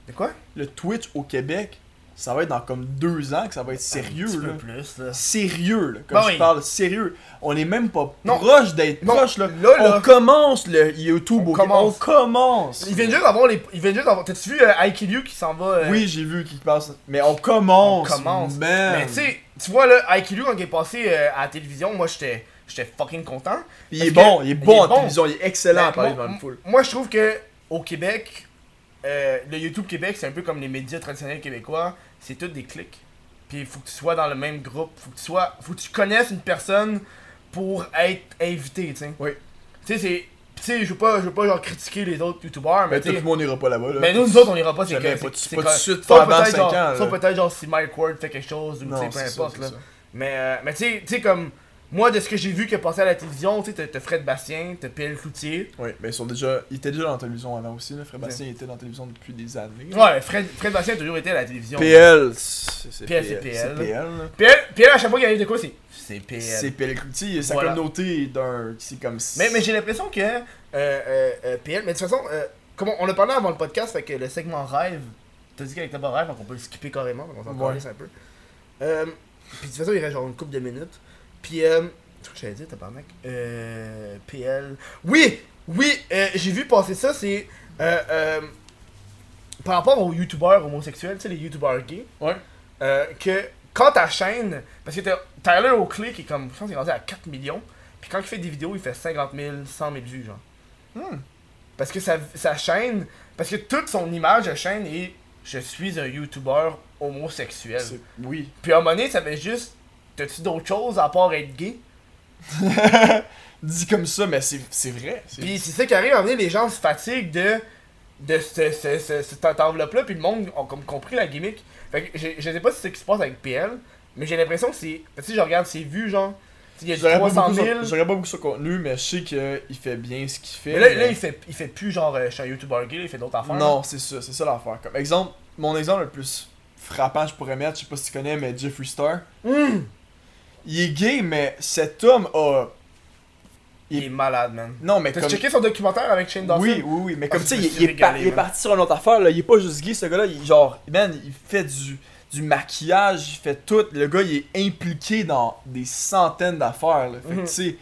De quoi? Le Twitch au Québec, ça va être dans comme 2 ans que ça va être sérieux, Un petit là. peu plus, là. Sérieux, là. Comme Bah je oui. parle sérieux. On est même pas Non. proche d'être proche, là. là, là. On commence le YouTube On au commence. On commence. Ils viennent juste d'avoir les. Ils viennent juste d'avoir. T'as-tu vu euh, IQ qui s'en va euh, Oui, j'ai vu qu'il passe. Mais on commence. On commence. Man. Mais tu sais, tu vois là, IQ quand il est passé euh, à la télévision, moi j'étais j'étais fucking content. il est bon, il est bon il est en télévision, il est excellent à parler moi, devant foule. Moi je trouve que au Québec, euh, le YouTube Québec, c'est un peu comme les médias traditionnels québécois, c'est tout des clics. Puis il faut que tu sois dans le même groupe, faut que tu sois faut que tu connaisses une personne pour être invité, tu sais. Oui. Tu sais c'est tu sais, je veux pas je veux pas genre critiquer les autres youtubeurs, mais tout le monde n'ira pas là-bas. Là. Mais nous, nous autres, on ira pas, c'est que- pas- tout de suite, avant peut-être 5 genre- ans. Sauf peut-être genre si Mike Ward fait quelque chose ou tu sais, peu ça, importe là. ça. Mais, euh, mais tu sais, tu sais, comme moi, de ce que j'ai vu qui est passé à la télévision, tu sais, t'as- Fred Bastien, t'as PL Cloutier. Oui, mais ils sont déjà. Il était déjà dans la télévision avant aussi. Là. Fred Bastien était dans la télévision depuis des années. Ouais, Fred, Fred Bastien a toujours été à la télévision. PL, c'est PL, PL. PL. C'est PL. là. PL, PL à chaque fois qu'il arrive de quoi, c'est c'est PL. C'est PL Cloutier, sa Voilà. communauté d'un. C'est comme. Mais, mais j'ai l'impression que euh, euh, euh, PL, mais de toute façon, euh, comme on, on a parlé avant le podcast, fait que le segment rêve, t'as dit qu'avec le rêve, donc on peut le skipper carrément, donc on s'en Ouais. un peu. Euh, puis de toute façon, il reste genre une couple de minutes. Puis, euh, ce que j'allais dire, tabarnak. Euh, PL. Oui! Oui! euh, j'ai vu passer ça, c'est. Euh, euh, par rapport aux youtubeurs homosexuels, tu sais, les youtubeurs gays. Ouais. euh, que quand ta chaîne. Parce que t'as- Tyler Oakley qui est comme. Je pense qu'il est rendu à 4 millions. Puis quand il fait des vidéos, il fait 50 000, 100 000 vues, genre. Hmm. Parce que sa, sa chaîne. Parce que toute son image de chaîne est. Je suis un youtubeur homosexuel. Oui. Puis à un moment donné, ça fait juste. T'as-tu d'autres choses à part être gay? Dit comme ça, mais c'est vrai. Puis c'est ça qui arrive, à donné, les gens se fatiguent de. de ce, ce, ce- cette enveloppe-là, puis le monde a comme compris la gimmick. Fait que je, je sais pas si c'est ce qui se passe avec PL, mais j'ai l'impression que c'est. Sais, je regarde ses vues, genre. Il y a Je du regarde pas 300 beaucoup 000. sur- je regarde pas beaucoup sur contenu, mais je sais qu'il fait bien ce qu'il fait. Mais là, là, mais- il, fait, il fait plus genre, euh, je suis un youtubeur gay, là, il fait d'autres affaires. Non, c'est ça, c'est ça l'affaire. Comme exemple, mon exemple le plus frappant, je pourrais mettre, je sais pas si tu connais, mais Jeffree Star. Hum! Il est gay, mais cet homme a. Il est malade, man. Non, mais T'as comme. checké son documentaire avec Shane Dawson? Oui, oui, oui, mais comme Ah, tu sais, il, est par- régalé, il est man. parti sur une autre affaire, là. Il est pas juste gay, ce gars-là. Il, genre, man, il fait du, du maquillage, il fait tout. Le gars, il est impliqué dans des centaines d'affaires, là. Fait que, Mhm. tu sais,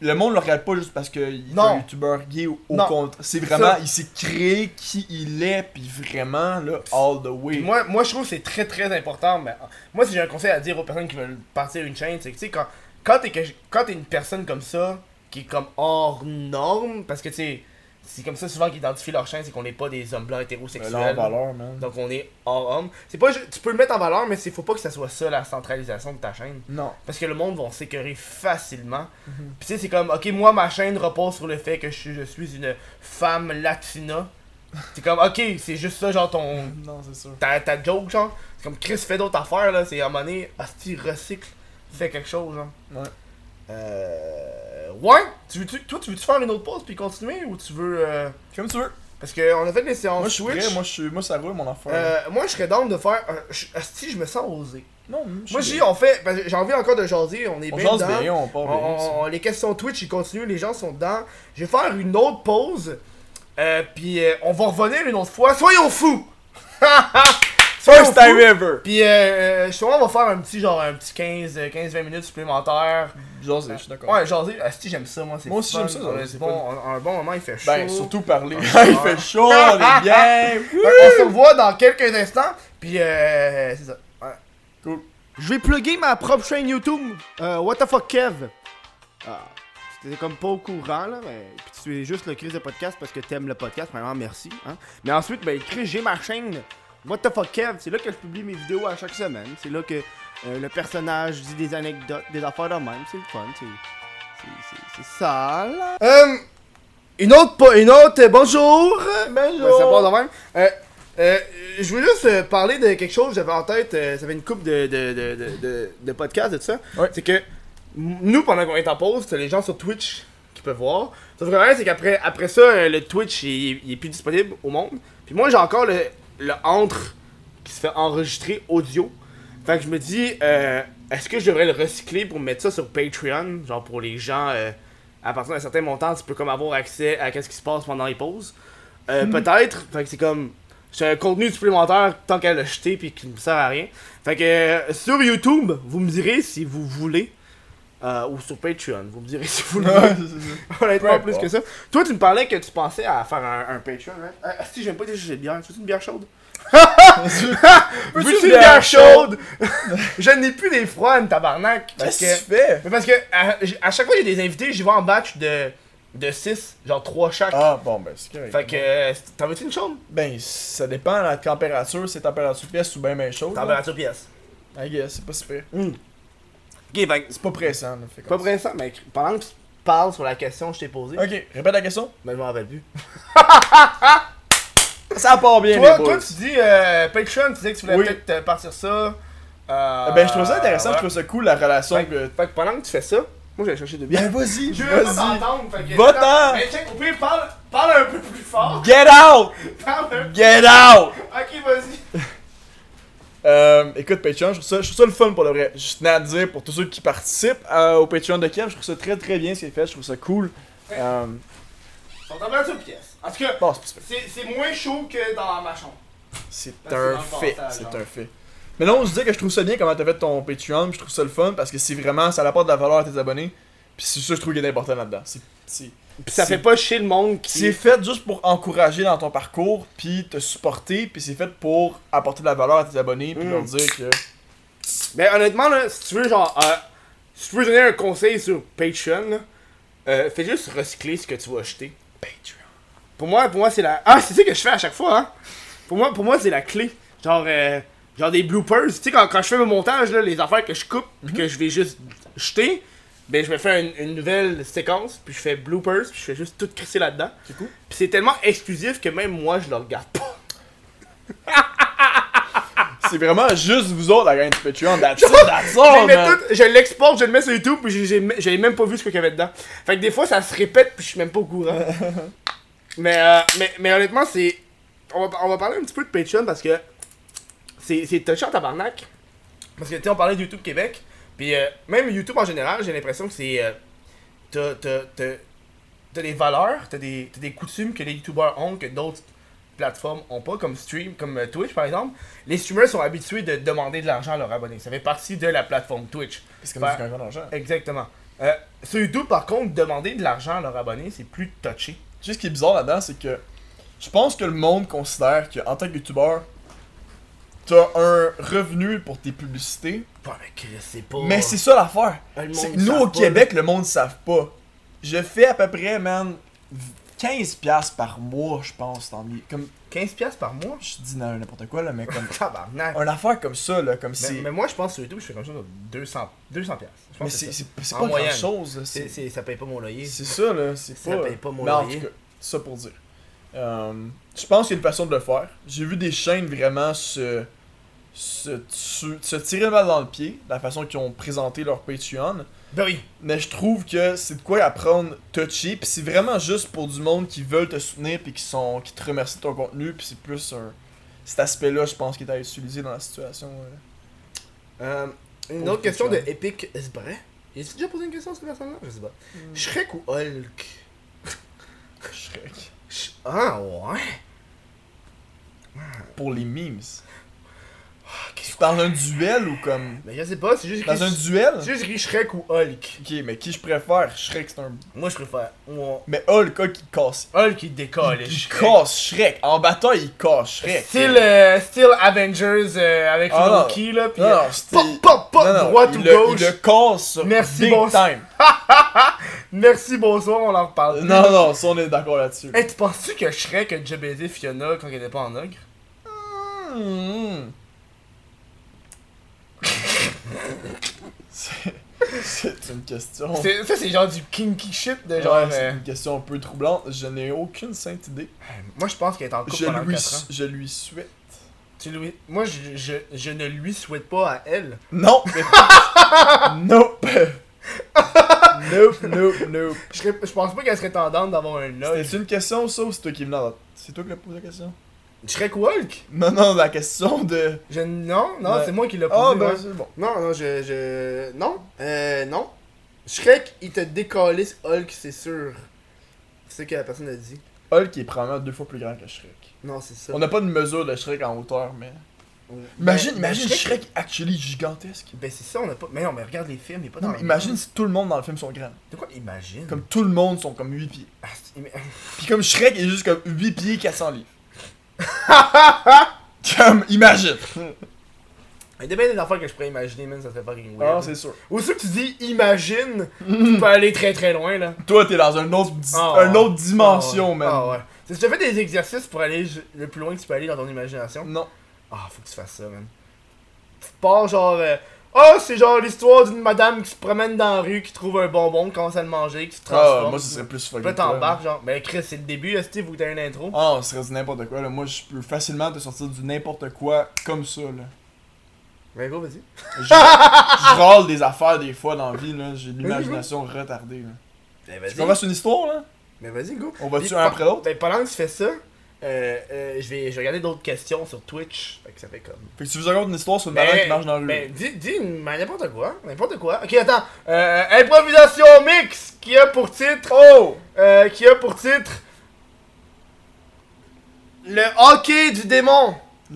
le monde le regarde pas juste parce qu'il est un youtubeur gay ou au Non. contre. C'est vraiment, Ça- il s'est créé qui il est, puis vraiment, là, all the way. Moi, moi, je trouve que c'est très très important. Mais, moi, si j'ai un conseil à dire aux personnes qui veulent partir une chaîne, c'est que tu sais, quand, quand t'es que- quand t'es une personne comme ça, qui est comme hors norme, parce que tu sais, c'est comme ça souvent qu'ils identifient leur chaîne, c'est qu'on n'est pas des hommes blancs Euh, hétérosexuels. là, en valeur, man. Donc on est hors homme. C'est pas, tu peux le mettre en valeur, mais il faut pas que ça soit ça la centralisation de ta chaîne. Non. Parce que le monde va s'écœurer facilement. Mhm. Puis tu sais, c'est comme, ok, moi ma chaîne repose sur le fait que je suis, je suis une femme latina. C'est comme, ok, c'est juste ça, genre ton, Non, c'est sûr. ta, ta joke, genre. C'est comme Chris fait d'autres affaires, là. C'est à un moment donné, Asti recycle, fait quelque chose, genre. Ouais. Euh. Ouais! Tu veux -tu, toi, tu veux-tu faire une autre pause puis continuer ou tu veux. euh, Comme tu veux. Parce qu'on a fait des séances Moi, je prêt, moi, je suis, moi, ça roule mon affaire. Euh, moi, je serais down de faire. un- je- me sens osé. non, Moi, je dis, on fait. J'ai envie encore de jaser, on est on bien jase dedans. bien, on part bien. on- on- les questions Twitch, ils continuent, les gens sont dedans. Je vais faire une autre pause. Euh, puis euh, on va revenir une autre fois. Soyons fous! First time ever! Puis euh, euh, justement, on va faire un petit genre un petit 15 euh, 15-20 minutes supplémentaires. Genre, je suis d'accord. Ouais, jaser. Asti, j'aime ça, moi. c'est Moi aussi, j'aime ça, c'est bon, un, un bon moment, il fait chaud. Ben, surtout parler. Ah, il fait chaud, on est bien. Qu'on se revoit dans quelques instants. Puis euh, c'est ça. Ouais. Cool. Je vais plugger ma propre chaîne YouTube. Euh, What the fuck Kev. Ah, C'était comme pas au courant là, mais puis tu es juste le Chris de podcast parce que t'aimes le podcast, vraiment merci. Hein? Mais ensuite, ben Chris, j'ai ma chaîne What the fuck Kev, c'est là que je publie mes vidéos à chaque semaine. C'est là que euh, le personnage dit des anecdotes, des affaires de même. C'est le fun, c'est. c'est- c'est- C'est ça, là. Euh, une autre. Une autre. euh, bonjour! Bonjour. Ben, de même. Euh, euh, je voulais juste parler de quelque chose que j'avais en tête. euh, ça fait une coupe de, de, de, de, de, de podcasts de tout ça. Ouais. C'est que nous, pendant qu'on est en pause, t'as les gens sur Twitch qui peuvent voir. Sauf que le problème, c'est qu'après après ça, le Twitch il, il est plus disponible au monde. Puis moi, j'ai encore le, le entre qui se fait enregistrer audio. Fait que je me dis, euh, est-ce que je devrais le recycler pour mettre ça sur Patreon, genre pour les gens euh, à partir d'un certain montant, tu peux comme avoir accès à ce qui se passe pendant les pauses. Euh, Peut-être, fait que c'est comme c'est un contenu supplémentaire tant qu'à le jeter puis qui ne me sert à rien. Fait que euh, sur YouTube, vous me direz si vous voulez. Euh, ou sur Patreon, vous me direz si vous le Ouais, voulez. Honnêtement, plus que ça. Toi, tu me parlais que tu pensais à faire un, un Patreon, hein? Ah, si, j'aime pas chercher de bière. Tu veux une bière chaude? Veux-tu une bière chaude? Je n'ai plus des froides, tabarnak. Parce Qu'est-ce que, que tu fais? mais parce que à, à chaque fois que j'ai des invités, j'y vais en batch de, de 6, genre 3 chaque. Ah, bon, ben, c'est correct. Fait que, euh, t'en veux-tu une chaude? Ben, ça dépend de la température, c'est température pièce ou bien bien chaud. là. Température pièce. I guess, c'est pas super. Ok, C'est pas pressant, là. Fait c'est pas pressant, mais pendant que tu parles sur la question que je t'ai posée. Ok, répète la question. ben je m'en rappelle plus. Ça part bien, Toi, les toi, boys. tu dis euh, Patreon, tu disais que tu voulais Oui. peut-être euh, partir ça. Euh, Ben, je trouve ça intéressant, ouais. je trouve ça cool, la relation Fait, que... fait que pendant que tu fais ça, moi je vais chercher de bière. Ben, vas-y, Je veux pas vas-y. t'entendre, fait que. Va-t'en! Mais check, au pire, parle, parle un peu plus fort. Get out! Parle un Get out! Ok, vas-y. Euh, écoute, Patreon, je trouve, ça, je trouve ça le fun pour le vrai. Tenais à dire pour tous ceux qui participent euh, au Patreon de Kev, je trouve ça très très bien ce qu'il fait, je trouve ça cool. Euh, Ils sont température pièce. En tout cas, bon, c'est moins chaud que dans ma chambre. C'est un fait, c'est genre. un fait. Mais non, je disais que je trouve ça bien comment t'as fait ton Patreon, je trouve ça le fun parce que c'est vraiment, ça apporte de la valeur à tes abonnés. Puis c'est ça que je trouve qui est important là-dedans. C'est- Pis ça fait pas chier le monde qui. C'est fait juste pour encourager dans ton parcours, puis te supporter, puis c'est fait pour apporter de la valeur à tes abonnés, puis Mm. leur dire que. Mais honnêtement, là, si tu veux, genre, euh, si tu veux donner un conseil sur Patreon, là, euh, fais juste recycler ce que tu vas acheter. Patreon. Pour moi, pour moi c'est la. Ah, c'est ça que je fais à chaque fois, hein. Pour moi, pour moi c'est la clé. Genre, euh, genre des bloopers. Tu sais, quand, quand je fais mon montage, là, les affaires que je coupe, puis que je vais juste jeter, ben je vais faire une, une nouvelle séquence, puis je fais bloopers, puis je fais juste tout crisser là-dedans. C'est cool. Puis c'est tellement exclusif que même moi, je le regarde pas. C'est vraiment juste vous autres la gang du Patreon. That's it, that's all, man. tout- je l'exporte, je le mets sur YouTube, puis j'ai même pas vu ce qu'il y avait dedans. Fait que des fois, ça se répète, puis je suis même pas au courant. mais, euh, mais, mais honnêtement, c'est. On va, on va parler un petit peu de Patreon parce que c'est en tabarnak. Parce que, tu sais, on parlait de YouTube Québec, puis euh, même YouTube en général, j'ai l'impression que c'est. euh, t'as- des valeurs, t'as des, t'as des coutumes que les YouTubeurs ont que d'autres plateformes ont pas, comme Stream, comme euh, Twitch par exemple. Les streamers sont habitués de demander de l'argent à leurs abonnés. Ça fait partie de la plateforme Twitch. C'est comme Ben, si quelqu'un d'argent. Exactement. Euh, sur YouTube, par contre, demander de l'argent à leurs abonnés, c'est plus touché. Tu sais, ce qui est bizarre là-dedans, c'est que je pense que le monde considère qu'en tant que youtubeur, t'as un revenu pour tes publicités. Ouais, mais Chris, c'est pas. Mais c'est ça l'affaire. Savent Nous, au pas, Québec, le monde ne savent pas. Je fais à peu près, man, 15$ par mois, je pense. Dans mes... Comme, 15$ piastres par mois. je dis n'importe quoi, là, mais comme. Tabarnak. une affaire comme ça, là, comme Mais, c'est. mais moi, je pense sur YouTube, je fais comme ça, 200, 200 piastres. Je pense Mais c'est pas moyenne. grand chose. C'est- ça paye pas mon loyer. C'est ça, là. C'est Ça pas. paye pas mon Mais en loyer. tout cas, ça pour dire. Euh, je pense qu'il y a une façon de le faire. J'ai vu des chaînes vraiment se, se, tu- se tirer le mal dans le pied, la façon qu'ils ont présenté leur Patreon. Ben oui. Mais je trouve que c'est de quoi apprendre touchy, puis c'est vraiment juste pour du monde qui veulent te soutenir, puis qui, sont, qui te remercient de ton contenu, puis c'est plus un, cet aspect-là, je pense, qui est à utiliser dans la situation. euh. Euh, une Pour autre question de. Epic Esbret. J'ai déjà posé une question à cette personne-là? Je sais pas. Hmm. Shrek ou Hulk? Shrek. Sh- Ah ouais Pour les memes. Tu parles d'un duel ou comme? Mais je sais pas, c'est juste. Dans un duel? C'est juste écrit Shrek ou Hulk. Ok, mais qui je préfère? Shrek, c'est un. Moi, je préfère. Moi, Mais Hulk, Hulk, il casse. Hulk, il décolle. Il casse Shrek. En bataille, il casse Shrek. Style, euh, style Avengers euh, avec Ah. Loki là, pis Non, euh, non, pop, pop, pop, Non, non, droite ou gauche. Il le casse Merci, big bon- time. Merci, bonsoir, on en reparle. Non, non, ça on est d'accord là-dessus. Hey, tu penses-tu que Shrek a déjà baisé Fiona quand elle était pas en ogre? Hmm. C'est c'est une question. C'est- Ça, c'est genre du kinky shit de Ouais, genre. c'est euh, une question un peu troublante. Je n'ai aucune sainte idée. Moi, je pense qu'elle est en couple Je pendant lui, 4 ans. je lui souhaite. Tu lui- Moi, je, je, je ne lui souhaite pas à elle. Non! nope! nope, nope, nope. Je, serais- je pense pas qu'elle serait tendante d'avoir un œil. C'était une question, ça, ou c'est toi qui venais C'est toi qui l'as posé la question? Shrek Walk Non, non, la question de. je, Non, non, c'est moi qui l'ai Ah, posé. ben ouais. c'est bon. Non, non, je. je... Non, euh, non. Shrek, il te décalisse Hulk, c'est sûr. C'est ce que la personne a dit. Hulk est probablement deux fois plus grand que Shrek. Non, c'est ça. On n'a pas de mesure de Shrek en hauteur, mais. Ouais. Imagine, Ben, imagine Shrek- Shrek actually gigantesque. Ben, c'est ça, on a pas. Mais non, mais regarde les films, il est pas dans Non, mais le- imagine si tout le monde dans le film sont grands. De quoi imagine? Comme tout le monde sont comme 8 pieds. Ah, c'est- mais- Puis comme Shrek est juste comme 8 pieds 400 livres. comme, imagine. Il y a bien des affaires que je pourrais imaginer, même, ça serait pas rien. Ah, c'est sûr. Ou ça que tu dis imagine, tu peux aller très très loin, là. Toi, t'es dans une autre, di- Ah, une autre dimension, ah, ouais. man. Ah ouais. Tu as fait des exercices pour aller le plus loin que tu peux aller dans ton imagination? Non. Ah, faut que tu fasses ça, man. Tu pars genre. euh, Ah, c'est genre l'histoire d'une madame qui se promène dans la rue, qui trouve un bonbon, qui commence à le manger, qui se transforme. Ah, moi, ce serait plus fucking. t'embarques, genre. Mais Chris, c'est le début, est-ce que vous t'as une intro? Ah, ce serait du n'importe quoi, là. Moi, je peux facilement te sortir du n'importe quoi comme ça, là. Ben, go, vas-y. Je, je râle des affaires des fois dans la vie, là. J'ai l'imagination retardée, là. Ben, Tu commences une histoire, là Ben, vas-y, go. On va-tu Puis, un après l'autre? Ben, pendant que tu fais ça, euh, euh, je, vais, je vais regarder d'autres questions sur Twitch. Fait que ça fait comme. Fait que tu veux raconter une histoire sur une madame qui marche dans la rue. ben, dis, dis ben, n'importe quoi. N'importe quoi. Ok, attends. Euh, improvisation mix qui a pour titre. Oh Euh, qui a pour titre. Le hockey du démon.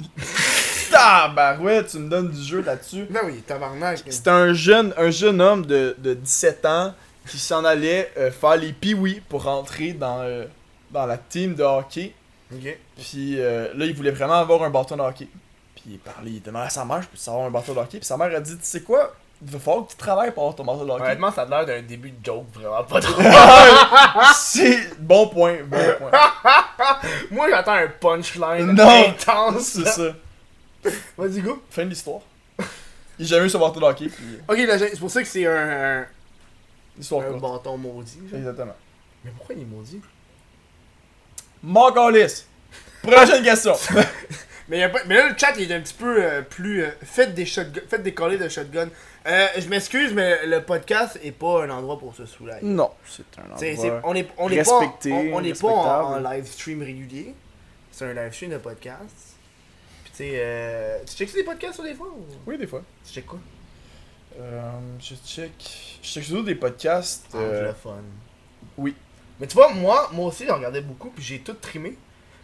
Tabarouette, tu me donnes du jeu là-dessus. Ben oui, tabarnak. C'était un jeune, un jeune homme de, de 17 ans qui s'en allait faire les pee pour rentrer dans, dans la team de hockey. Ok. Puis euh, là, il voulait vraiment avoir un bâton de hockey. Puis il parlait, il demandait à sa mère, je peux savoir un bâton de hockey. Puis sa mère a dit, tu sais quoi, il va falloir que tu travailles pour avoir ton bâton de hockey. Honnêtement, ça a l'air d'un début de joke vraiment pas trop. C'est bon point, bon point. Moi, j'attends un punchline Non. intense. C'est ça. Vas-y, go. Fin de l'histoire. Il a jamais eu son bâton de hockey, puis Ok, là, j'ai- c'est pour ça que c'est un, un, l'histoire un courte. bâton maudit. genre. Exactement. Mais pourquoi il est maudit? Morgalis. Prochaine question. mais, y a pas, mais là, le chat il est un petit peu euh, plus. euh, faites des shotguns, faites des collets de shotgun. Euh, je m'excuse, mais le podcast est pas un endroit pour se soulager. non, c'est un endroit. c'est- on est, on est pas, respecté, on, on est pas en, live stream régulier. C'est un live stream de podcast. Puis tu sais, euh, tu checkes des podcasts sur des fois ou... Oui, des fois. Tu checkes quoi? Euh, je check. Je check surtout des podcasts. euh, Anglophone. oui. Mais tu vois, moi, moi aussi, j'en regardais beaucoup, puis j'ai tout trimé.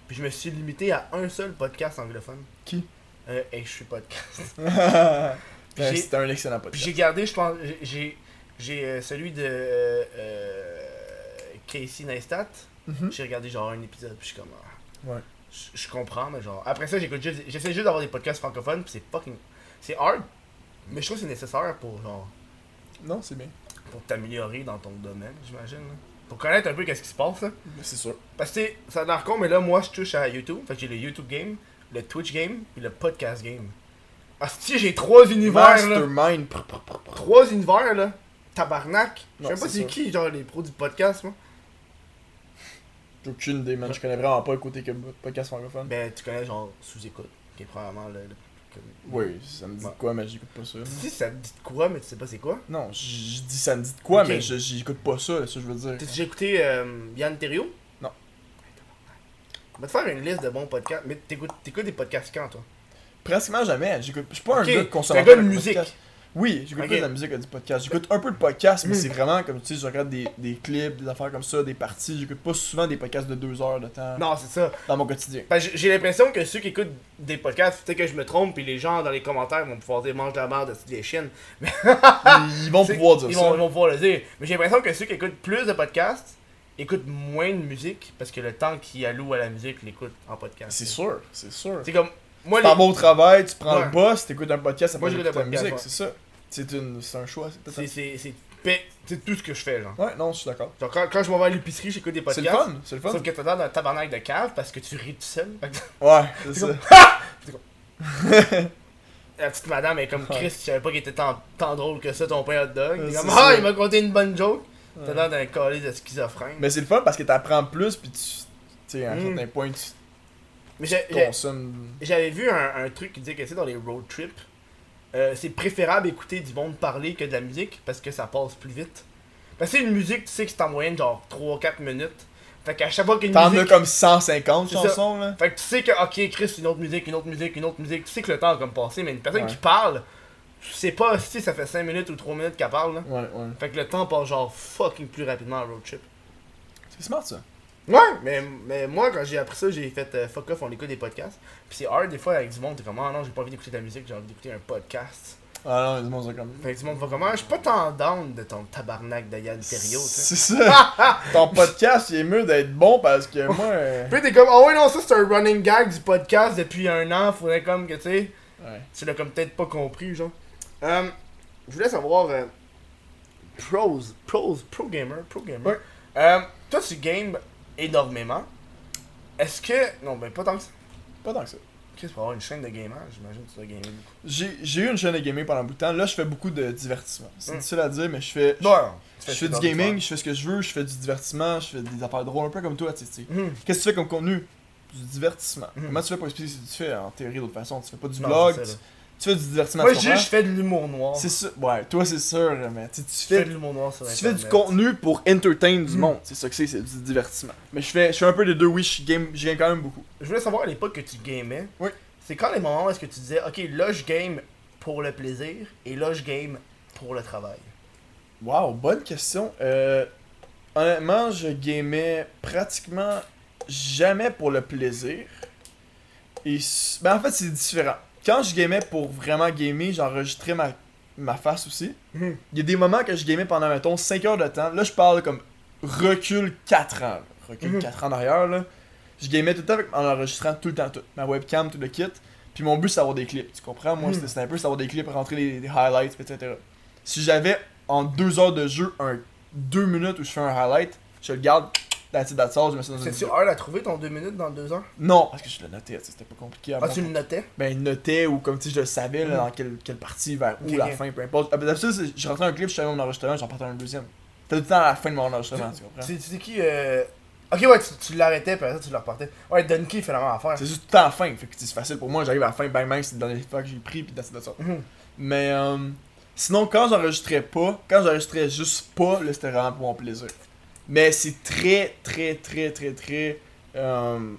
Puis je me suis limité à un seul podcast anglophone. Qui? Euh, je suis podcast. Ben, C'était un excellent Puis podcast. j'ai gardé, je pense, j'ai- j'ai euh, celui de euh, euh, Casey Neistat. Mhm. J'ai regardé genre un épisode, puis je suis comme. ah, Ouais. Je, je comprends, mais genre. Après ça, j'écoute juste. J'essaie juste d'avoir des podcasts francophones, puis c'est fucking. C'est hard, mais je trouve que c'est nécessaire pour genre. Non, c'est bien. Pour t'améliorer dans ton domaine, j'imagine. là. Pour connaître un peu qu'est-ce qui se passe, là. Mais C'est sûr. Parce que ça a l'air con, mais là, moi, je touche à YouTube. Fait que j'ai le YouTube game, le Twitch game, puis le podcast game. Ah, si, j'ai trois univers, là. Mastermind. Prr. Trois univers, là. Tabarnak. Je sais pas c'est qui, genre, les pros du podcast, moi. J'ai aucune idée, man. Je connais vraiment pas le côté que podcast francophone. Ben, tu connais, genre, sous-écoute, qui est probablement le. le- Oui, ça me dit de quoi, mais j'écoute pas ça. Si, ça te dit de quoi, mais tu sais pas c'est quoi? Non, je dis ça me dit de quoi, Ok. mais je- j'écoute pas ça, ça je veux dire. T'as déjà écouté euh, Yann Terrio Non. On va te faire une liste de bons podcasts. Mais t'écoutes, t'écoutes des podcasts quand, toi? Pratiquement jamais. J'écoute. Je suis pas Ok, un gars de t'es consommateur. un gars de de musique. podcast. Oui, j'écoute Ok. pas de la musique, du podcast. J'écoute un peu de podcast, mais Mm. c'est vraiment comme tu sais, je regarde des, des clips, des affaires comme ça, des parties. J'écoute pas souvent des podcasts de deux heures de temps Non, c'est ça. dans mon quotidien. Que j'ai- l'impression que ceux qui écoutent des podcasts, peut-être que je me trompe, puis les gens dans les commentaires vont pouvoir dire mange de la merde, c'est des chiennes. Ils, ils vont pouvoir dire ils ça. Vont, ils vont pouvoir le dire. Mais j'ai l'impression que ceux qui écoutent plus de podcasts écoutent moins de musique parce que le temps qu'ils allouent à la musique l'écoutent en podcast. C'est sûr, c'est sûr. C'est comme. Moi, Tu les- au travail, tu prends Ouais. le bus, t'écoutes un podcast, ça Moi, j'écoute podcast, musique, c'est ça. C'est une- c'est un choix, c'est c'est c'est c'est c'est tout ce que je fais genre. Ouais, non, je suis d'accord. Genre quand, quand je m'en vais à l'épicerie, j'écoute des C'est podcasts. le fun, c'est le fun. Sauf que t'as l'air d'un tabarnak de cave parce que tu ris tout seul. Ouais, c'est C'est ça. comme- La petite madame est comme. Chris, je savais pas qu'il était tant, tant drôle que ça ton pain hot dog. Il comme c'est Ah, il m'a conté une bonne joke. T'as Ouais. l'air d'un collé de schizophrène. Mais, Mais c'est le fun parce que t'apprends plus, puis tu. Tu sais, à un Mm. certain point, tu consommes. j'avais vu un, un truc qui disait que tu sais, dans les road trips, euh, c'est préférable écouter du monde parler que de la musique parce que ça passe plus vite. Parce que une musique, tu sais que c'est en moyenne genre 3-4 minutes. Fait qu'à chaque fois qu'une T'en musique. as comme 150 C'est ça. chansons, là. Fait que tu sais que, ok, Chris, une autre musique, une autre musique, une autre musique. Tu sais que le temps a comme passé, mais une personne Ouais. qui parle, tu sais pas si ça fait 5 minutes ou 3 minutes qu'elle parle. Là. Ouais, ouais. Fait que le temps passe genre fucking plus rapidement en road trip. C'est smart, ça. Ouais, mais, mais moi, quand j'ai appris ça, j'ai fait euh, fuck off, on écoute des podcasts. Puis c'est hard des fois avec du monde, t'es comme, ah non, j'ai pas envie d'écouter de la musique, j'ai envie d'écouter un podcast. Ah non, les gens sont comme. Fait que du monde va comme, ah, je suis pas tant down de ton tabarnak de Yann sais. C'est ça. Ton podcast, il est mieux d'être bon parce que moi. euh, Puis t'es comme, oh ouais, non, ça c'est un running gag du podcast depuis un an, faudrait comme que, tu sais, Ouais. tu l'as comme peut-être pas compris, genre. Euh, je voulais savoir, euh, pros, pros, pro gamer, pro gamer. Ouais. Toi, tu games énormément. Est-ce que, non, ben pas tant que ça. Pas tant que ça. Qu'est-ce pour avoir une chaîne de gamer, j'imagine que tu dois gamer beaucoup. J'ai eu une chaîne de gaming pendant beaucoup de temps. Là, je fais beaucoup de divertissement. C'est Mm. difficile à dire, mais je fais. Non, Je fais du gaming, je fais ce que je veux, je fais du divertissement, je fais des affaires drôles, un peu comme toi, tu sais. Mhm. Qu'est-ce que tu fais comme contenu? Du divertissement. Mhm. Comment tu fais pour expliquer ce que tu fais en théorie d'autre façon? Tu fais pas du Non, vlog, tu. Tu fais du divertissement. Moi, je je fais de l'humour noir. C'est ça. Ouais, toi, c'est sûr, mais tu Je fais de l'humour noir sur Tu fais du contenu pour entertain du Mm. monde, c'est ça que c'est, c'est du divertissement. Mais je fais, je fais un peu des deux, oui, je game, je game quand même beaucoup. Je voulais savoir à l'époque que tu gamais. Oui. C'est quand les moments où est-ce que tu disais, ok, là je game pour le plaisir et là je game pour le travail? Wow, bonne question. Euh, honnêtement, je gamais pratiquement jamais pour le plaisir. Et ben en fait, c'est différent. Quand je gamais pour vraiment gamer, j'enregistrais ma, ma face aussi. Mhm. Il y a des moments que je gamais pendant, mettons, 5 heures de temps. Là, je parle comme recul 4 ans. là. Recul Mhm. 4 ans derrière, là. Je gamais tout le temps avec, en enregistrant tout le temps tout. Ma webcam, tout le kit. Puis mon but, c'est d'avoir des clips. Tu comprends? Moi, Mhm. c'était un peu c'est d'avoir des clips, rentrer des, des highlights, etc. Si j'avais en 2 heures de jeu un 2 minutes où je fais un highlight, je le garde. That's it, that's all, je mets ça dans une C'est-tu vidéo. hard à trouver ton 2 minutes dans 2 heures? Non, parce que je le notais, tu sais, c'était pas compliqué à Ah, tu le notais? Ben notais ou comme si je le savais là, Mhm. dans quelle, quelle partie vers où la fin peu importe Ah, ben, d'habitude je rentrais un clip je savais mon enregistrement j'en partais un deuxième t'as tout le temps à la fin de mon enregistrement tu comprends? C'est c'est qui euh... Ok, ouais, tu, tu l'arrêtais, puis après ça tu le repartais. Ouais, Donkey fait la même affaire. c'est juste tout le temps à la fin fait que c'est facile pour moi j'arrive à la fin bang bang c'est le dernier fois que j'ai pris puis that's it, that's all. Mhm. mais euh, sinon quand j'enregistrais pas quand j'enregistrais juste pas là c'était vraiment pour mon plaisir mais c'est très très très très très euh,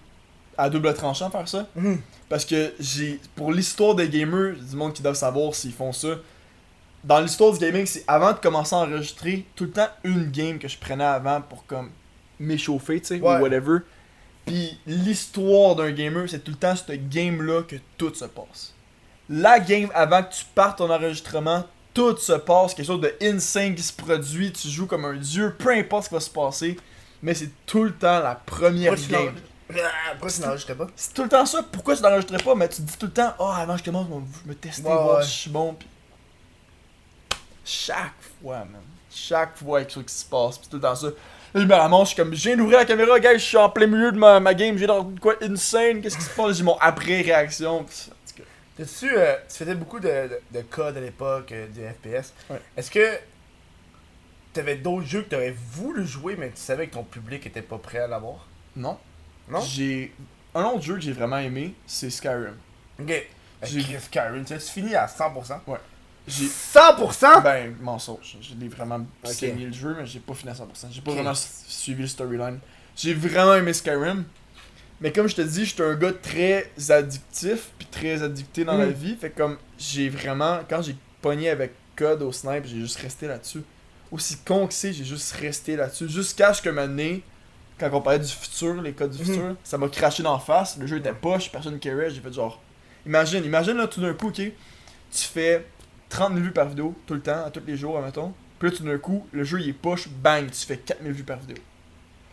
à double tranchant faire ça Mhm. Parce que j'ai. Pour l'histoire des gamers, du monde qui doivent savoir s'ils font ça. Dans l'histoire du gaming, c'est avant de commencer à enregistrer, tout le temps une game que je prenais avant pour comme m'échauffer, tu sais, Ouais. ou whatever. Puis l'histoire d'un gamer, c'est tout le temps cette game-là que tout se passe. La game avant que tu partes ton enregistrement, tout se passe, quelque chose de insane qui se produit, tu joues comme un dieu, peu importe ce qui va se passer, mais c'est tout le temps la première Pourquoi tu game. Ah, Pourquoi tu n'enregistrais pas? C'est tout le temps ça. Pourquoi tu l'enregistrais pas? Mais tu te dis tout le temps, oh, avant que je commence, je me tester, Ouais, voir ouais. si je suis bon. Puis... Chaque fois, man. Chaque fois, il y a quelque chose qui se passe. Puis tout le temps ça. Là, je me ramasse, je suis comme, je viens d'ouvrir la caméra, gars, je suis en plein milieu de ma, ma game, j'ai dans quoi insane, qu'est-ce qui se passe? J'ai mon après-réaction. Puis, en tout cas, Euh, tu faisais beaucoup de, de, de code à l'époque, euh, du FPS. Ouais. Est-ce que t'avais d'autres jeux que t'aurais voulu jouer, mais tu savais que ton public était pas prêt à l'avoir? Non. Non? J'ai. Un autre jeu que j'ai vraiment aimé, c'est Skyrim. Ok. J'ai- J'ai Skyrim, tu fini à 100%. J'ai. 100% Ben, mensonge. Je l'ai vraiment Ok. saigné le jeu, mais j'ai pas fini à 100%. J'ai pas vraiment su- suivi le storyline. J'ai vraiment aimé Skyrim. Mais comme je te dis, j'étais un gars très addictif, puis très addicté dans la Mm. vie. Fait que comme j'ai vraiment, quand j'ai pogné avec Code au snipe, j'ai juste resté là-dessus. Aussi con que c'est, j'ai juste resté là-dessus. Jusqu'à ce que maintenant, quand on parlait du futur, les codes du Mhm. futur, ça m'a craché d'en face. Le jeu était poche, personne ne carait. J'ai fait genre. Imagine, imagine là tout d'un coup, ok, tu fais 30 000 vues par vidéo tout le temps, à tous les jours, admettons. Puis là, tout d'un coup, le jeu il est poche, bang, tu fais 4000 vues par vidéo.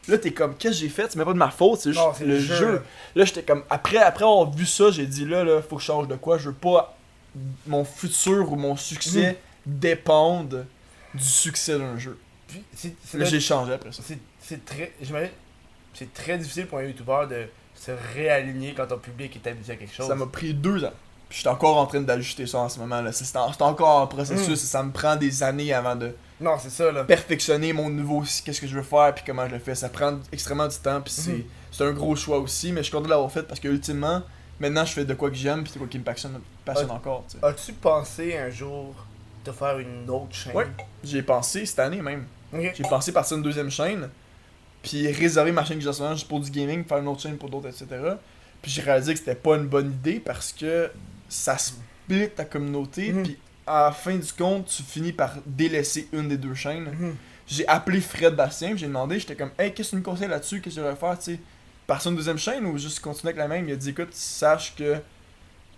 Là, t'es comme, qu'est-ce que j'ai fait? C'est même pas de ma faute, c'est juste Non, le le jeu. jeu. Là, j'étais comme, après, après avoir vu ça, j'ai dit, là, là, faut que je change de quoi? Je veux pas mon futur ou mon succès dépendre du succès d'un jeu. Puis, là- j'ai changé après ça. c'est c'est très j'imagine c'est très difficile pour un youtubeur de se réaligner quand ton public est habitué à quelque chose Ça m'a pris deux ans. Puis je suis encore en train d'ajuster ça en ce moment là. C'est en- encore un processus, Mm. ça me prend des années avant de Non, c'est ça, là. perfectionner mon nouveau qu'est-ce que je veux faire puis comment je le fais. Ça prend extrêmement du temps puis c'est Mhm. c'est un gros choix aussi, mais je suis content de l'avoir fait parce que ultimement, maintenant je fais de quoi que j'aime puis de quoi qui me passionne, passionne encore. tu sais. As-tu pensé un jour de faire une autre chaîne? Ouais. J'ai pensé cette année même. J'ai pensé partir une deuxième chaîne, puis réserver ma chaîne que j'ai en juste pour du gaming, faire une autre chaîne pour d'autres, etc. Puis j'ai réalisé que c'était pas une bonne idée parce que ça split ta communauté, Mhm. puis à la fin du compte, tu finis par délaisser une des deux chaînes. Mhm. J'ai appelé Fred Bastien, j'ai demandé, j'étais comme, hey, qu'est-ce que tu me conseilles là-dessus, qu'est-ce que je devrais faire, tu sais, partir une deuxième chaîne ou juste continuer avec la même? Il a dit, écoute, sache que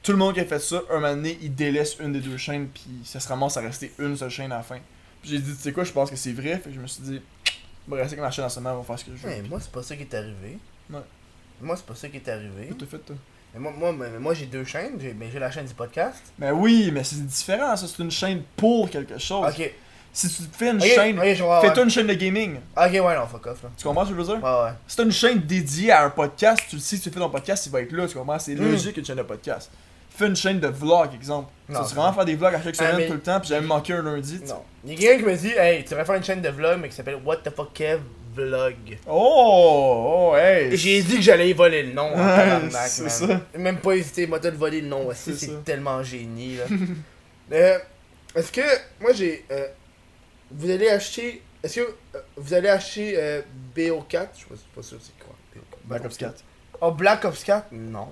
tout le monde qui a fait ça, un moment donné, il délaisse une des deux chaînes, puis ça se ramasse à rester une seule chaîne à la fin. Puis j'ai dit, tu sais quoi, je pense que c'est vrai, fait que je me suis dit, vais rester avec ma chaîne en ce moment, on va faire ce que je veux. Ouais, moi, c'est pas ça qui est arrivé. Ouais. Moi, c'est pas ça qui est arrivé. Tout fait, toi? Mais moi, moi, mais moi j'ai deux chaînes. J'ai mais j'ai la chaîne du podcast. Mais oui, mais c'est différent, ça, c'est une chaîne pour quelque chose. Ok. Si tu fais une chaîne, fais-toi une chaîne de gaming. Ok, ouais, non, fuck off, là. Tu comprends ce que je veux dire? Ouais, ouais. Si t'as une chaîne dédiée à un podcast, tu le sais, si tu fais ton podcast, il va être là, tu comprends? C'est Mm. logique une chaîne de podcast. Fais une chaîne de vlog, exemple. Non, tu vraiment faire des vlogs à chaque Ah, semaine mais- tout le temps, puis j'avais manqué un lundi. Non. Il y a quelqu'un qui me dit, hey, tu devrais faire une chaîne de vlog, mais qui s'appelle What the fuck Kev Vlog. Oh, oh, hey! J'ai dit que j'allais y voler le nom Ouais, c'est man. ça. Même pas hésité, moi, de voler le nom aussi, C'est c'est tellement génie, là. Euh, est-ce que, moi j'ai, euh, vous allez acheter, est-ce que euh, vous allez acheter euh, BO4 Je suis pas, pas sûr c'est quoi. BO4. Black Ops 4. Oh, Black Ops 4 Non.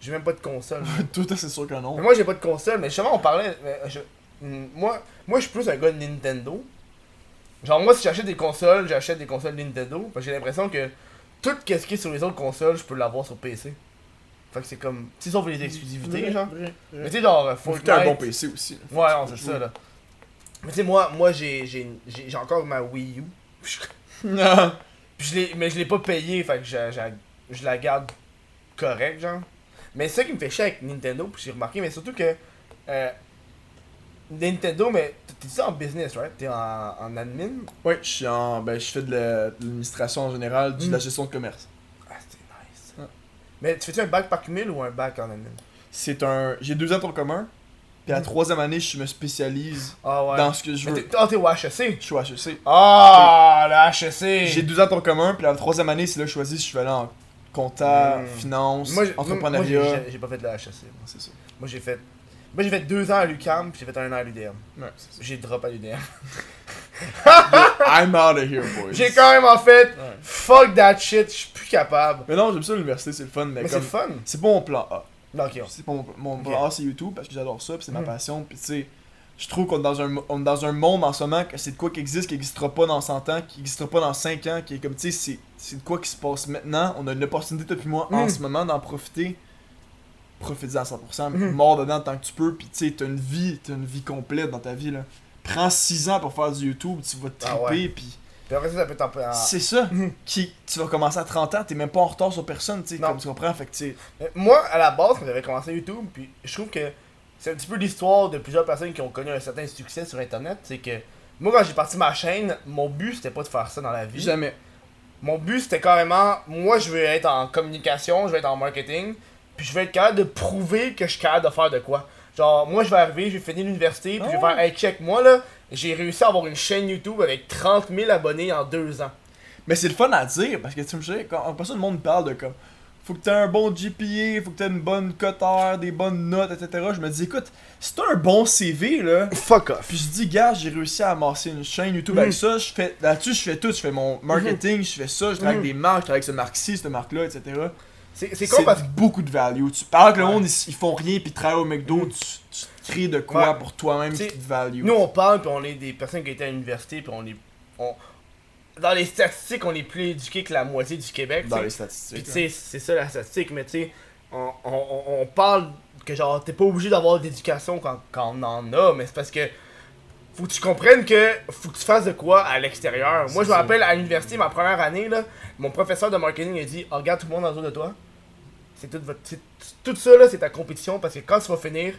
J'ai même pas de console. Tout c'est sûr que non. Mais moi j'ai pas de console, mais justement on parlait. mais je- mm, moi, moi je suis plus un gars de Nintendo. Genre moi si j'achète des consoles, j'achète des consoles Nintendo. Parce que j'ai l'impression que tout ce qui est sur les autres consoles, je peux l'avoir sur PC. Fait que c'est comme. Tu sais, sauf les exclusivités, genre. Mais tu sais, genre Faut Fortnite. que t'aies un bon PC aussi. Ouais, non, c'est ça là. Mais tu sais, moi, moi j'ai, j'ai, j'ai, j'ai encore ma Wii U. Puis je- Non. puis je l'ai, mais je l'ai pas payé, fait que je, je- je la garde correct, genre. Mais c'est ça qui me fait chier avec Nintendo, puis j'ai remarqué, mais surtout que euh, Nintendo, mais t'es ça en business, right? T'es en, en admin? Ouais, je suis en. Ben, je fais de la- de l'administration en général, de la Mm. gestion de commerce. Ah, c'est nice. Mais tu fais-tu un bac par cumul ou un bac en admin? C'est un. J'ai deux ans de commun, puis à la troisième année, je me spécialise Ah ouais. dans ce que je veux. ah, t'es au HEC? Je suis au HEC. Ah, le HEC! J'ai deux ans de commun, puis la troisième année, c'est là que je choisis si je suis allé en compta, Mm. finance, Moi, entrepreneuriat. moi, j'ai, pas fait de la HEC. moi. C'est ça. Moi, j'ai fait... Moi, j'ai fait deux ans à l'UQAM, puis j'ai fait un an à l'UDM. Ouais, c'est. J'ai drop à l'UDM. I'm out of here, boys. J'ai quand même en fait, Ouais. fuck that shit, je suis plus capable. Mais non, j'aime ça l'université, c'est le fun, mais, Mais c'est comme. fun. C'est pas mon plan A. Non, ok. C'est pas mon, plan A, c'est YouTube, parce que j'adore ça, puis c'est ma Mm. passion, puis tu sais. Je trouve qu'on est, dans un, mo- on est dans un monde en ce moment que c'est de quoi qui existe, qui n'existera pas dans 100 ans, qui n'existera pas dans 5 ans, qui est comme, tu sais, c'est- de quoi qui se passe maintenant. On a une opportunité, toi puis moi, en Mm. ce moment, d'en profiter. Profite-en à 100%, Mhm. mort dedans tant que tu peux, puis tu sais, t'as une vie, t'as une vie complète dans ta vie, là. Prends 6 ans pour faire du YouTube, tu vas Ah triper, ouais. puis Puis après ça, ça peut t'en en- c'est ça. Qui, tu vas commencer à 30 ans, t'es même pas en retard sur personne, tu sais, Non. comme tu comprends, fait que tu sais. Moi, à la base, quand j'avais commencé YouTube, puis je trouve que c'est un petit peu l'histoire de plusieurs personnes qui ont connu un certain succès sur Internet. C'est que moi, quand j'ai parti ma chaîne, mon but c'était pas de faire ça dans la vie. Jamais. Mon but c'était carrément, moi je veux être en communication, je veux être en marketing, puis je veux être capable de prouver que je suis capable de faire de quoi. Genre, moi je vais arriver, je vais finir l'université, puis je vais Ah. faire, hey check, moi là, j'ai réussi à avoir une chaîne YouTube avec 30 000 abonnés en deux ans. Mais c'est le fun à dire parce que tu me sais, quand après ça, le monde parle de comme faut que t'aies un bon GPA, faut que t'aies une bonne cote heure, des bonnes notes, etc. Je me dis, écoute, si t'as un bon CV là, Fuck off. puis je dis, gars, j'ai réussi à amasser une chaîne YouTube Mhm. avec ça, je fais là-dessus, je fais tout, je fais mon marketing, je fais ça, je travaille avec des marques, je travaille avec cette marque-ci, cette marque-là, etc. C'est c'est con parce que. beaucoup de value. Tu parles que le monde, ils, ils font rien, puis ils travaillent au McDo, Mhm. tu, tu crées de quoi Ouais. pour toi-même qui te value. Nous on parle, puis on est des personnes qui étaient à l'université, puis on est. On... Dans les statistiques, on est plus éduqués que la moitié du Québec. dans t'sais. les Puis statistiques. tu sais, c'est ça la statistique, mais tu sais, on, on, on- parle que genre, t'es pas obligé d'avoir d'éducation quand, quand on en a, mais c'est parce que faut que tu comprennes que faut que tu fasses de quoi à l'extérieur. Moi, je me rappelle à l'université, ma première année, là, mon professeur de marketing a dit oh, Regarde tout le monde en dessous de toi. C'est tout, votre, tout ça, là, c'est ta compétition parce que quand tu vas finir,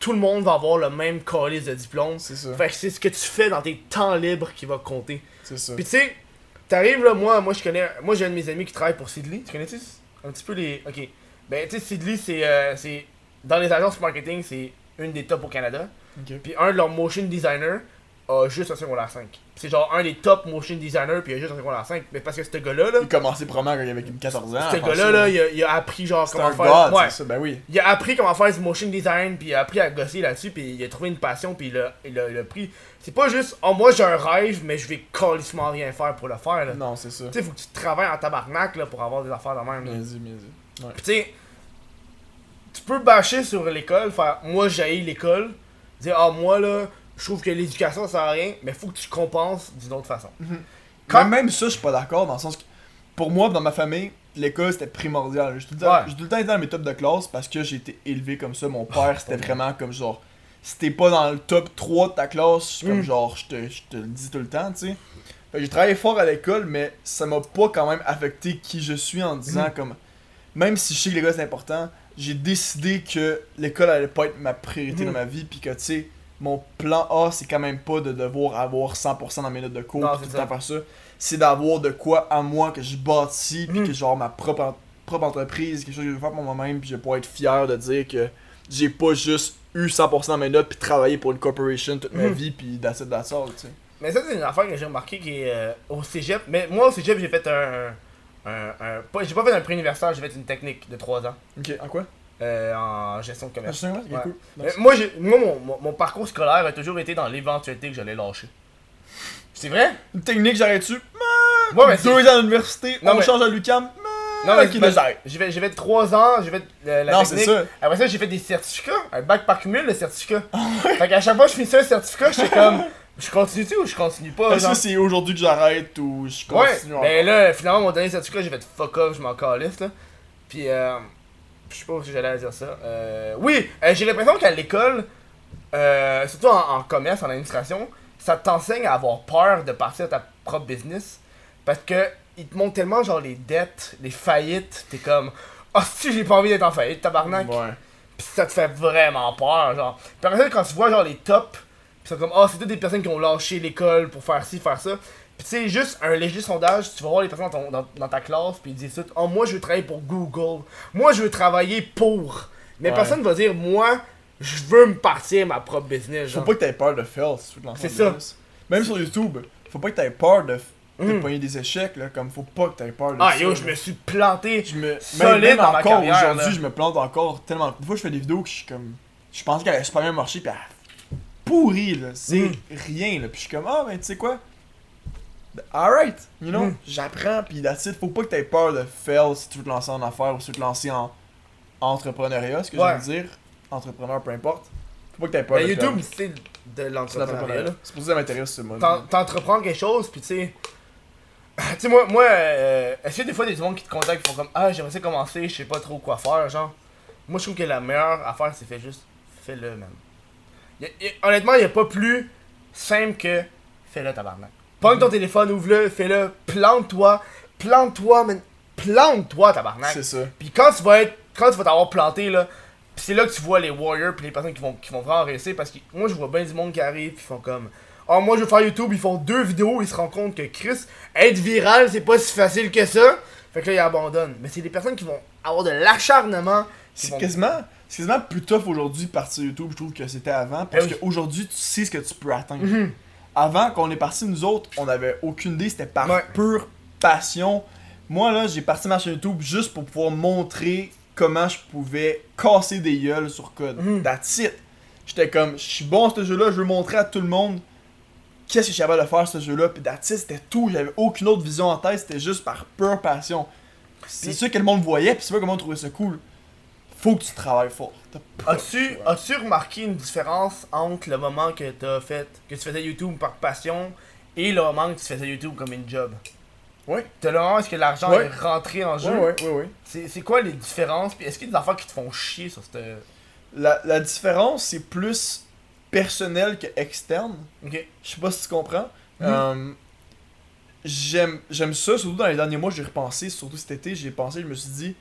tout le monde va avoir le même calice de diplôme. C'est ça. Fait que c'est ce que tu fais dans tes temps libres qui va compter. C'est ça. Puis tu sais, t'arrives là, moi, moi je connais, moi j'ai un de mes amis qui travaille pour Sidley. Tu connais-tu un petit peu les, ok. Ben tu sais Sidley c'est, euh, c'est dans les agences marketing, c'est une des tops au Canada. Ok. Puis un de leurs motion designers a juste un secondaire 5. Puis c'est genre un des top motion designers, puis il a juste un secondaire 5. Mais parce que ce gars-là, là, Il commençait probablement quand il avait 14 ans. ce gars-là, là, il a, il a appris genre comment un faire. god, ouais. ça, ben oui. Il a appris comment faire du motion design, puis il a appris à gosser là-dessus, puis il a trouvé une passion, puis il a, il a, il a pris. C'est pas juste, oh moi j'ai un rêve, mais je vais calissement rien faire pour le faire. Là. Non, c'est ça. Tu sais, faut que tu travailles en tabarnak là, pour avoir des affaires de même. là. Vas-y, vas-y. Ouais. Puis tu sais, tu peux bâcher sur l'école, faire moi j'ai l'école, dire ah moi là, je trouve que l'éducation ça sert à rien, mais faut que tu compenses d'une autre façon. Quand Quand- même ça, je suis pas d'accord dans le sens que pour moi, dans ma famille, l'école c'était primordial. J'ai tout, le temps- Ouais. j'ai tout le temps été dans mes tops de classe parce que j'ai été élevé comme ça. Mon père, c'était vraiment comme genre. Si t'es pas dans le top 3 de ta classe, comme Mm. genre, je te, je te le dis tout le temps, tu sais. Fait que j'ai travaillé fort à l'école, mais ça m'a pas quand même affecté qui je suis en disant Mm. comme. Même si je sais que l'école c'est important, j'ai décidé que l'école allait pas être ma priorité Mhm. dans ma vie, puis que tu sais, mon plan A c'est quand même pas de devoir avoir 100% dans mes notes de cours, Non, tout le temps faire ça. C'est d'avoir de quoi à moi que je bâtis, puis Mhm. que genre ma propre, propre entreprise, quelque chose que je veux faire pour moi-même, puis je vais pouvoir être fier de dire que j'ai pas juste eu 100% dans mes notes, puis travaillé pour une corporation toute ma Mhm. vie, puis it, that's all, tu sais. Mais ça, c'est une affaire que j'ai remarqué qui est euh, au cégep. Mais moi, au cégep, j'ai fait un. un, un- pas, j'ai pas fait un pré-universitaire, j'ai fait une technique de 3 ans Ok, en quoi? Euh, en gestion de Ah, commerce. Ouais. cool. Mais moi, mon, mon, mon parcours scolaire a toujours été dans l'éventualité que j'allais lâcher. C'est vrai? Une technique, j'arrête-tu? Ouais, mais Deux ans à l'université, Non, on mais- change à l'UCAM. Non, mais ok, c'est là, parce- j'arrête. j'ai fait, fait 3 ans, j'ai fait euh, la Non, technique. ça. Après ça, j'ai fait des certificats, un bac par cumul de certificats. fait qu'à chaque fois que je finissais un certificat, j'étais comme, je continue-tu ou je continue pas? Est-ce que c'est aujourd'hui que j'arrête ou je Ouais, continue mais encore? là, finalement, mon dernier certificat, j'ai fait fuck off, je m'en calisse, là. Puis, euh, je sais pas si j'allais dire ça. Euh, oui, euh, j'ai l'impression qu'à l'école, euh, surtout en, en commerce, en administration, ça t'enseigne à avoir peur de partir ta propre business. Parce que, ils te montrent tellement, genre, les dettes, les faillites, t'es comme, oh, si j'ai pas envie d'être en faillite, tabarnak. Ouais. Pis ça te fait vraiment peur, genre. Puis après ça, quand tu vois, genre, les tops, pis c'est comme, oh, c'est toutes des personnes qui ont lâché l'école pour faire ci, faire ça. Pis tu sais, juste un léger sondage, tu vas voir les personnes dans, ton- dans, dans ta classe, puis ils disent tout, oh, moi, je veux travailler pour Google. Moi, je veux travailler pour. Mais Ouais. personne va dire, moi, je veux me partir ma propre business, Faut pas que t'aies peur de fail si tu veux C'est ça. Même sur YouTube, faut pas que t'aies peur de, de Mm. pogner des échecs, là. Comme faut pas que t'aies peur de Ah, ça, yo, je me suis planté. Je me. solide même, même dans encore aujourd'hui, je me plante encore tellement. Des fois, je fais des vidéos que je suis comme. Je pense qu'elle a super bien marché, pis elle pourri, là. C'est Mm. rien, là. Pis je suis comme, ah, ben, tu sais quoi? Alright, you know, Mm. j'apprends, pis that's it. Faut pas que t'aies peur de fail si tu veux te lancer en affaires ou si tu veux te lancer en entrepreneuriat, ce que Ouais. je veux dire. Entrepreneur, peu importe. Faut pas que t'aies peur Mais de YouTube, c'est de l'entrepreneuriat. C'est pour ça que ça m'intéresse, ce mode. T'en- t'entreprends quelque chose, puis tu sais. Tu sais, moi, moi euh, est-ce que des fois, des gens qui te contactent qui font comme Ah, j'aimerais ça commencer, je sais pas trop quoi faire, genre. Moi, je trouve que la meilleure affaire, c'est fait juste, fais-le, man. Y a- y a- honnêtement, il a pas plus simple que fais-le, tabarnak. Pogne ton téléphone, ouvre-le, fais-le, plante-toi, plante-toi, man. Plante-toi, tabarnak. C'est ça. Puis quand tu vas être, quand tu vas t'avoir planté là, c'est là que tu vois les warriors puis les personnes qui vont, qui vont vraiment réussir parce que moi je vois bien du monde qui arrive puis ils font comme, oh moi je veux faire YouTube, ils font deux vidéos, ils se rendent compte que Chris être viral c'est pas si facile que ça, fait que là ils abandonnent. Mais c'est des personnes qui vont avoir de l'acharnement. C'est vont- quasiment, c'est quasiment plus tough aujourd'hui de partir YouTube, je trouve, que c'était avant. Parce oui. qu'aujourd'hui, tu sais ce que tu peux atteindre. Mhm. Avant, quand on est parti, nous autres, on avait aucune idée, c'était par Ouais. pure passion. Moi, là, j'ai parti ma chaîne YouTube juste pour pouvoir montrer comment je pouvais casser des gueules sur code. That's it. J'étais comme, je suis bon à ce jeu-là, je veux montrer à tout le monde qu'est-ce que je capable de faire ce jeu-là. Puis that's it, c'était tout. J'avais aucune autre vision en tête, c'était juste par pure passion. C'est sûr que le monde voyait, puis c'est pas comment on trouvait ça cool. Faut que tu travailles fort. As-tu as-tu remarqué une différence entre le moment que t'as fait, que tu faisais YouTube par passion et le moment que tu faisais YouTube comme une job? Ouais. T'as le moment est-ce que l'argent est rentré en jeu? Ouais, ouais, ouais. C'est quoi les différences? Puis est-ce qu'il y a des affaires qui te font chier sur cette. La, la différence, c'est plus personnel que externe. Ok. Je sais pas si tu comprends. Mhm. Euh, J'aime j'aime ça, surtout dans les derniers mois, j'ai repensé, surtout cet été, j'ai pensé, je me suis dit,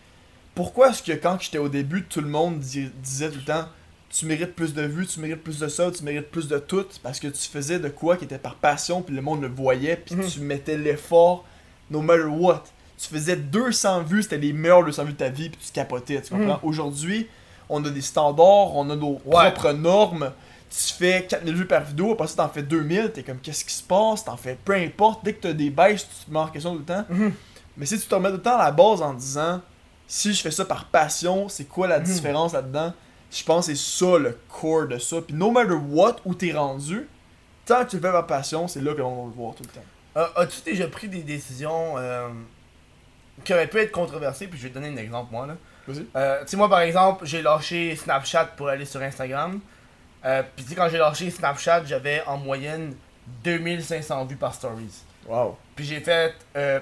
pourquoi est-ce que quand j'étais au début, tout le monde di- disait tout le temps, tu mérites plus de vues, tu mérites plus de ça, tu mérites plus de tout, parce que tu faisais de quoi qui était par passion, puis le monde le voyait, puis Mhm. tu mettais l'effort, no matter what. Tu faisais 200 vues, c'était les meilleurs 200 vues de ta vie, puis tu capotais, tu comprends? Aujourd'hui, on a des standards, on a nos Ouais. propres normes. Tu fais 4000 vues par vidéo, après ça t'en fais 2000, t'es comme qu'est-ce qui se passe, t'en fais peu importe, dès que t'as des baisses, tu te mets en question tout le temps. Mhm. Mais si tu te remets tout le temps à la base en disant si je fais ça par passion, c'est quoi la Mhm. différence là-dedans? Je pense que c'est ça le core de ça. Puis no matter what, où t'es rendu, tant que tu le fais par passion, c'est là que l'on va le voir tout le temps. Euh, As-tu déjà pris des décisions euh, qui auraient pu être controversées? Puis je vais te donner un exemple, moi. là. Vas-y. Euh, tu sais, moi, par exemple, j'ai lâché Snapchat pour aller sur Instagram. Euh, Puis tu sais, quand j'ai lâché Snapchat, j'avais en moyenne 2500 vues par stories. Wow. Puis j'ai fait,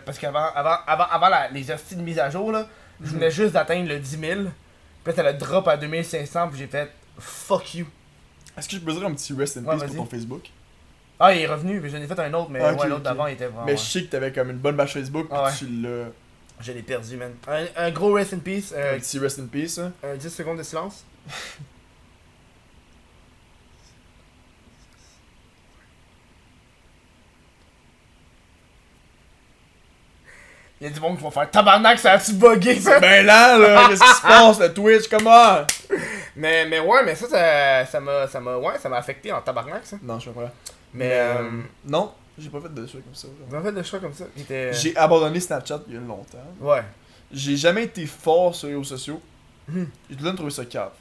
parce qu'avant avant, avant, avant la- les hosties de mise à jour, là, je venais juste d'atteindre le 10 000. Puis là, ça le drop à 2500, puis j'ai fait, fuck you. Est-ce que je peux dire un petit rest in Ouais, peace pour ton Facebook? Ah, il est revenu, mais j'en ai fait un autre, mais Ah, ouais, l'autre d'avant il était vraiment. Mais je sais que t'avais comme une bonne page Facebook, puis Ah tu l'as. Je l'ai perdu, man. Un, un gros rest in peace. euh, Un petit rest in peace. hein. euh, 10 secondes de silence. Il y a du monde qui va faire tabarnak, ça a-tu bugué ça? Ben là, là, qu'est-ce qui se passe, le Twitch, comment Mais, mais ouais, mais ça, ça, ça m'a, ça m'a, ouais, ça m'a affecté en tabarnak ça. Non, je sais pas. Mais, euh, non, j'ai pas fait de choix comme ça. vous avez fait des choix comme ça. J'ai abandonné Snapchat il y a longtemps. Ouais. J'ai jamais été fort sur les réseaux sociaux. Mhm. J'ai temps trouvé ça cave.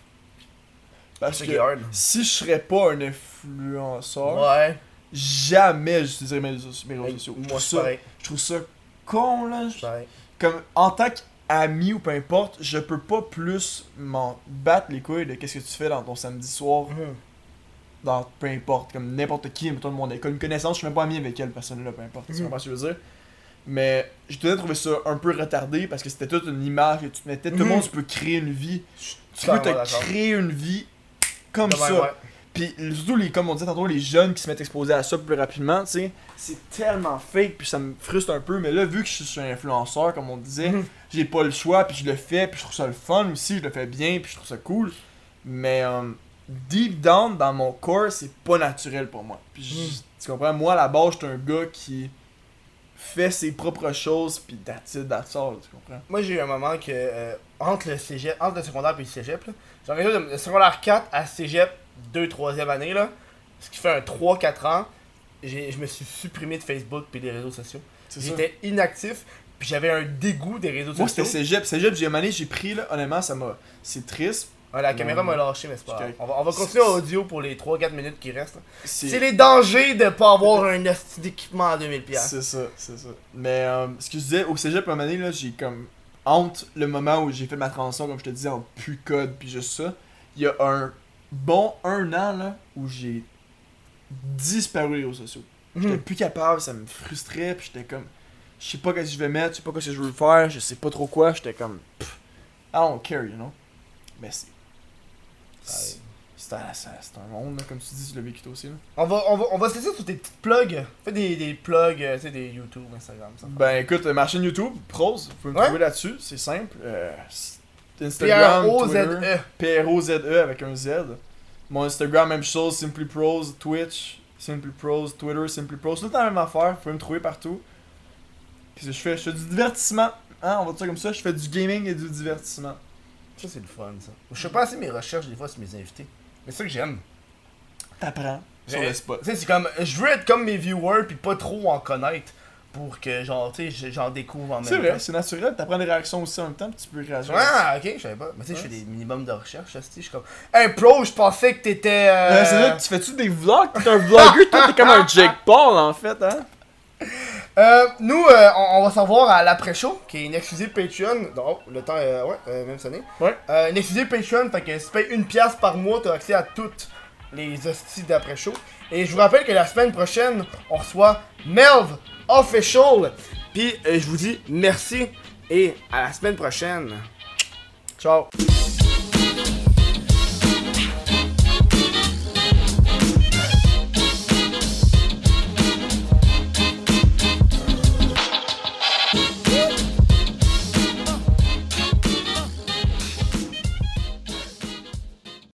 Parce que hard. si je serais pas un influenceur, Ouais. jamais j'utiliserais mes réseaux, mes réseaux sociaux. Je Moi, trouve, ça, je trouve ça con là. Comme en tant qu'ami ou peu importe, je peux pas plus m'en battre les couilles de qu'est-ce que tu fais dans ton samedi soir, Mhm. dans peu importe, comme n'importe qui, mettons de mon école, une connaissance, je suis même pas ami avec elle personne-là, peu importe, tu Mhm. comprends ce que je veux dire? Mais j'ai trouvé ça un peu retardé parce que c'était toute une image que tu te mettais. Tout le Mhm. monde, tu peux créer une vie. Tu peux te créer une vie comme ça. Puis surtout, les, comme on disait tantôt, les jeunes qui se mettent exposés à ça plus rapidement, tu sais, c'est tellement fake, puis ça me frustre un peu. Mais là, vu que je suis un influenceur, comme on disait, Mhm. j'ai pas le choix, puis je le fais, puis je trouve ça le fun aussi, je le fais bien, puis je trouve ça cool. Mais euh, deep down, dans mon corps, c'est pas naturel pour moi. Puis je- Mhm. tu comprends, moi à la base, j'étais un gars qui fait ses propres choses, puis that's all, tu comprends. Moi, j'ai eu un moment que, euh, entre le cégep, entre le secondaire et le cégep, là, eu de de secondaire 4 à cégep 2 3e année, là, ce qui fait un 3-4 ans, je me suis supprimé de Facebook et des réseaux sociaux. J'étais inactif, puis j'avais un dégoût des réseaux Moi, c'était sociaux. cégep. Cégep, j'ai année, j'ai pris, là, honnêtement, ça m'a. C'est triste. Ouais, la caméra Ouais. m'a lâché, mais c'est pas grave. On va, on va continuer audio pour les 3-4 minutes qui restent. C'est les dangers de pas avoir un hostie d'équipement à 2000$. piastres. C'est ça, c'est ça. Mais euh, ce que je disais, au cégep, à un moment donné, là, j'ai comme honte le moment où j'ai fait ma transition, comme je te disais, en plus code, puis juste ça. Il y a un bon un an, là, où j'ai disparu réseaux sociaux. J'étais Mhm. plus capable, ça me frustrait, puis j'étais comme, je sais pas qu'est-ce que je vais mettre, je sais pas qu'est-ce que je veux faire, je sais pas trop quoi, j'étais comme, pff, I don't care, you know. Mais c'est. C'est un, monde, là, comme tu dis, tu l'as vécu toi aussi. Là. On va, on va, on va se laisser sur tes petites plugs. Fais des, des plugs, euh, tu sais, des YouTube, Instagram, ça. Ben écoute, ma chaîne YouTube, Prose, vous pouvez me Ouais. trouver là-dessus, c'est simple. Euh, Instagram, Twitter, P-R-O-Z-E. P-R-O-Z-E avec un Z. Mon Instagram, même chose, Simply Prose, Twitch, Simply Prose, Twitter, Simply Prose, tout la même affaire, vous pouvez me trouver partout. Puis je fais, je fais du divertissement, hein, on va dire ça comme ça, je fais du gaming et du divertissement. Ça, c'est le fun, ça. Je fais pas assez mes recherches des fois sur mes invités. Mais c'est ça que j'aime. T'apprends sur le spot. Tu sais, c'est comme. Je veux être comme mes viewers, puis pas trop en connaître. Pour que, genre, tu sais, j'en découvre en même C'est vrai, temps. c'est naturel, t'apprends des réactions aussi en même temps, puis tu peux réagir. Ah, ok, je savais pas. Mais tu sais, je Ouais. fais des minimums de recherche, je suis comme. Hey, pro, je pensais que t'étais. Euh... Euh, c'est là, tu fais-tu des vlogs? T'es un vlogger, toi, t'es comme un Jake Paul en fait, hein? Euh, nous, euh, on, on va savoir à l'après-show, qui est une exclusive Patreon. Non, le temps, euh, ouais, euh, même sonné. Ouais. Euh, une exclusive Patreon, fait que si tu payes une pièce par mois, t'as accès à toutes les hosties d'après-show. Et je vous rappelle que la semaine prochaine, on reçoit Melv Official. Puis euh, je vous dis merci et à la semaine prochaine. Ciao.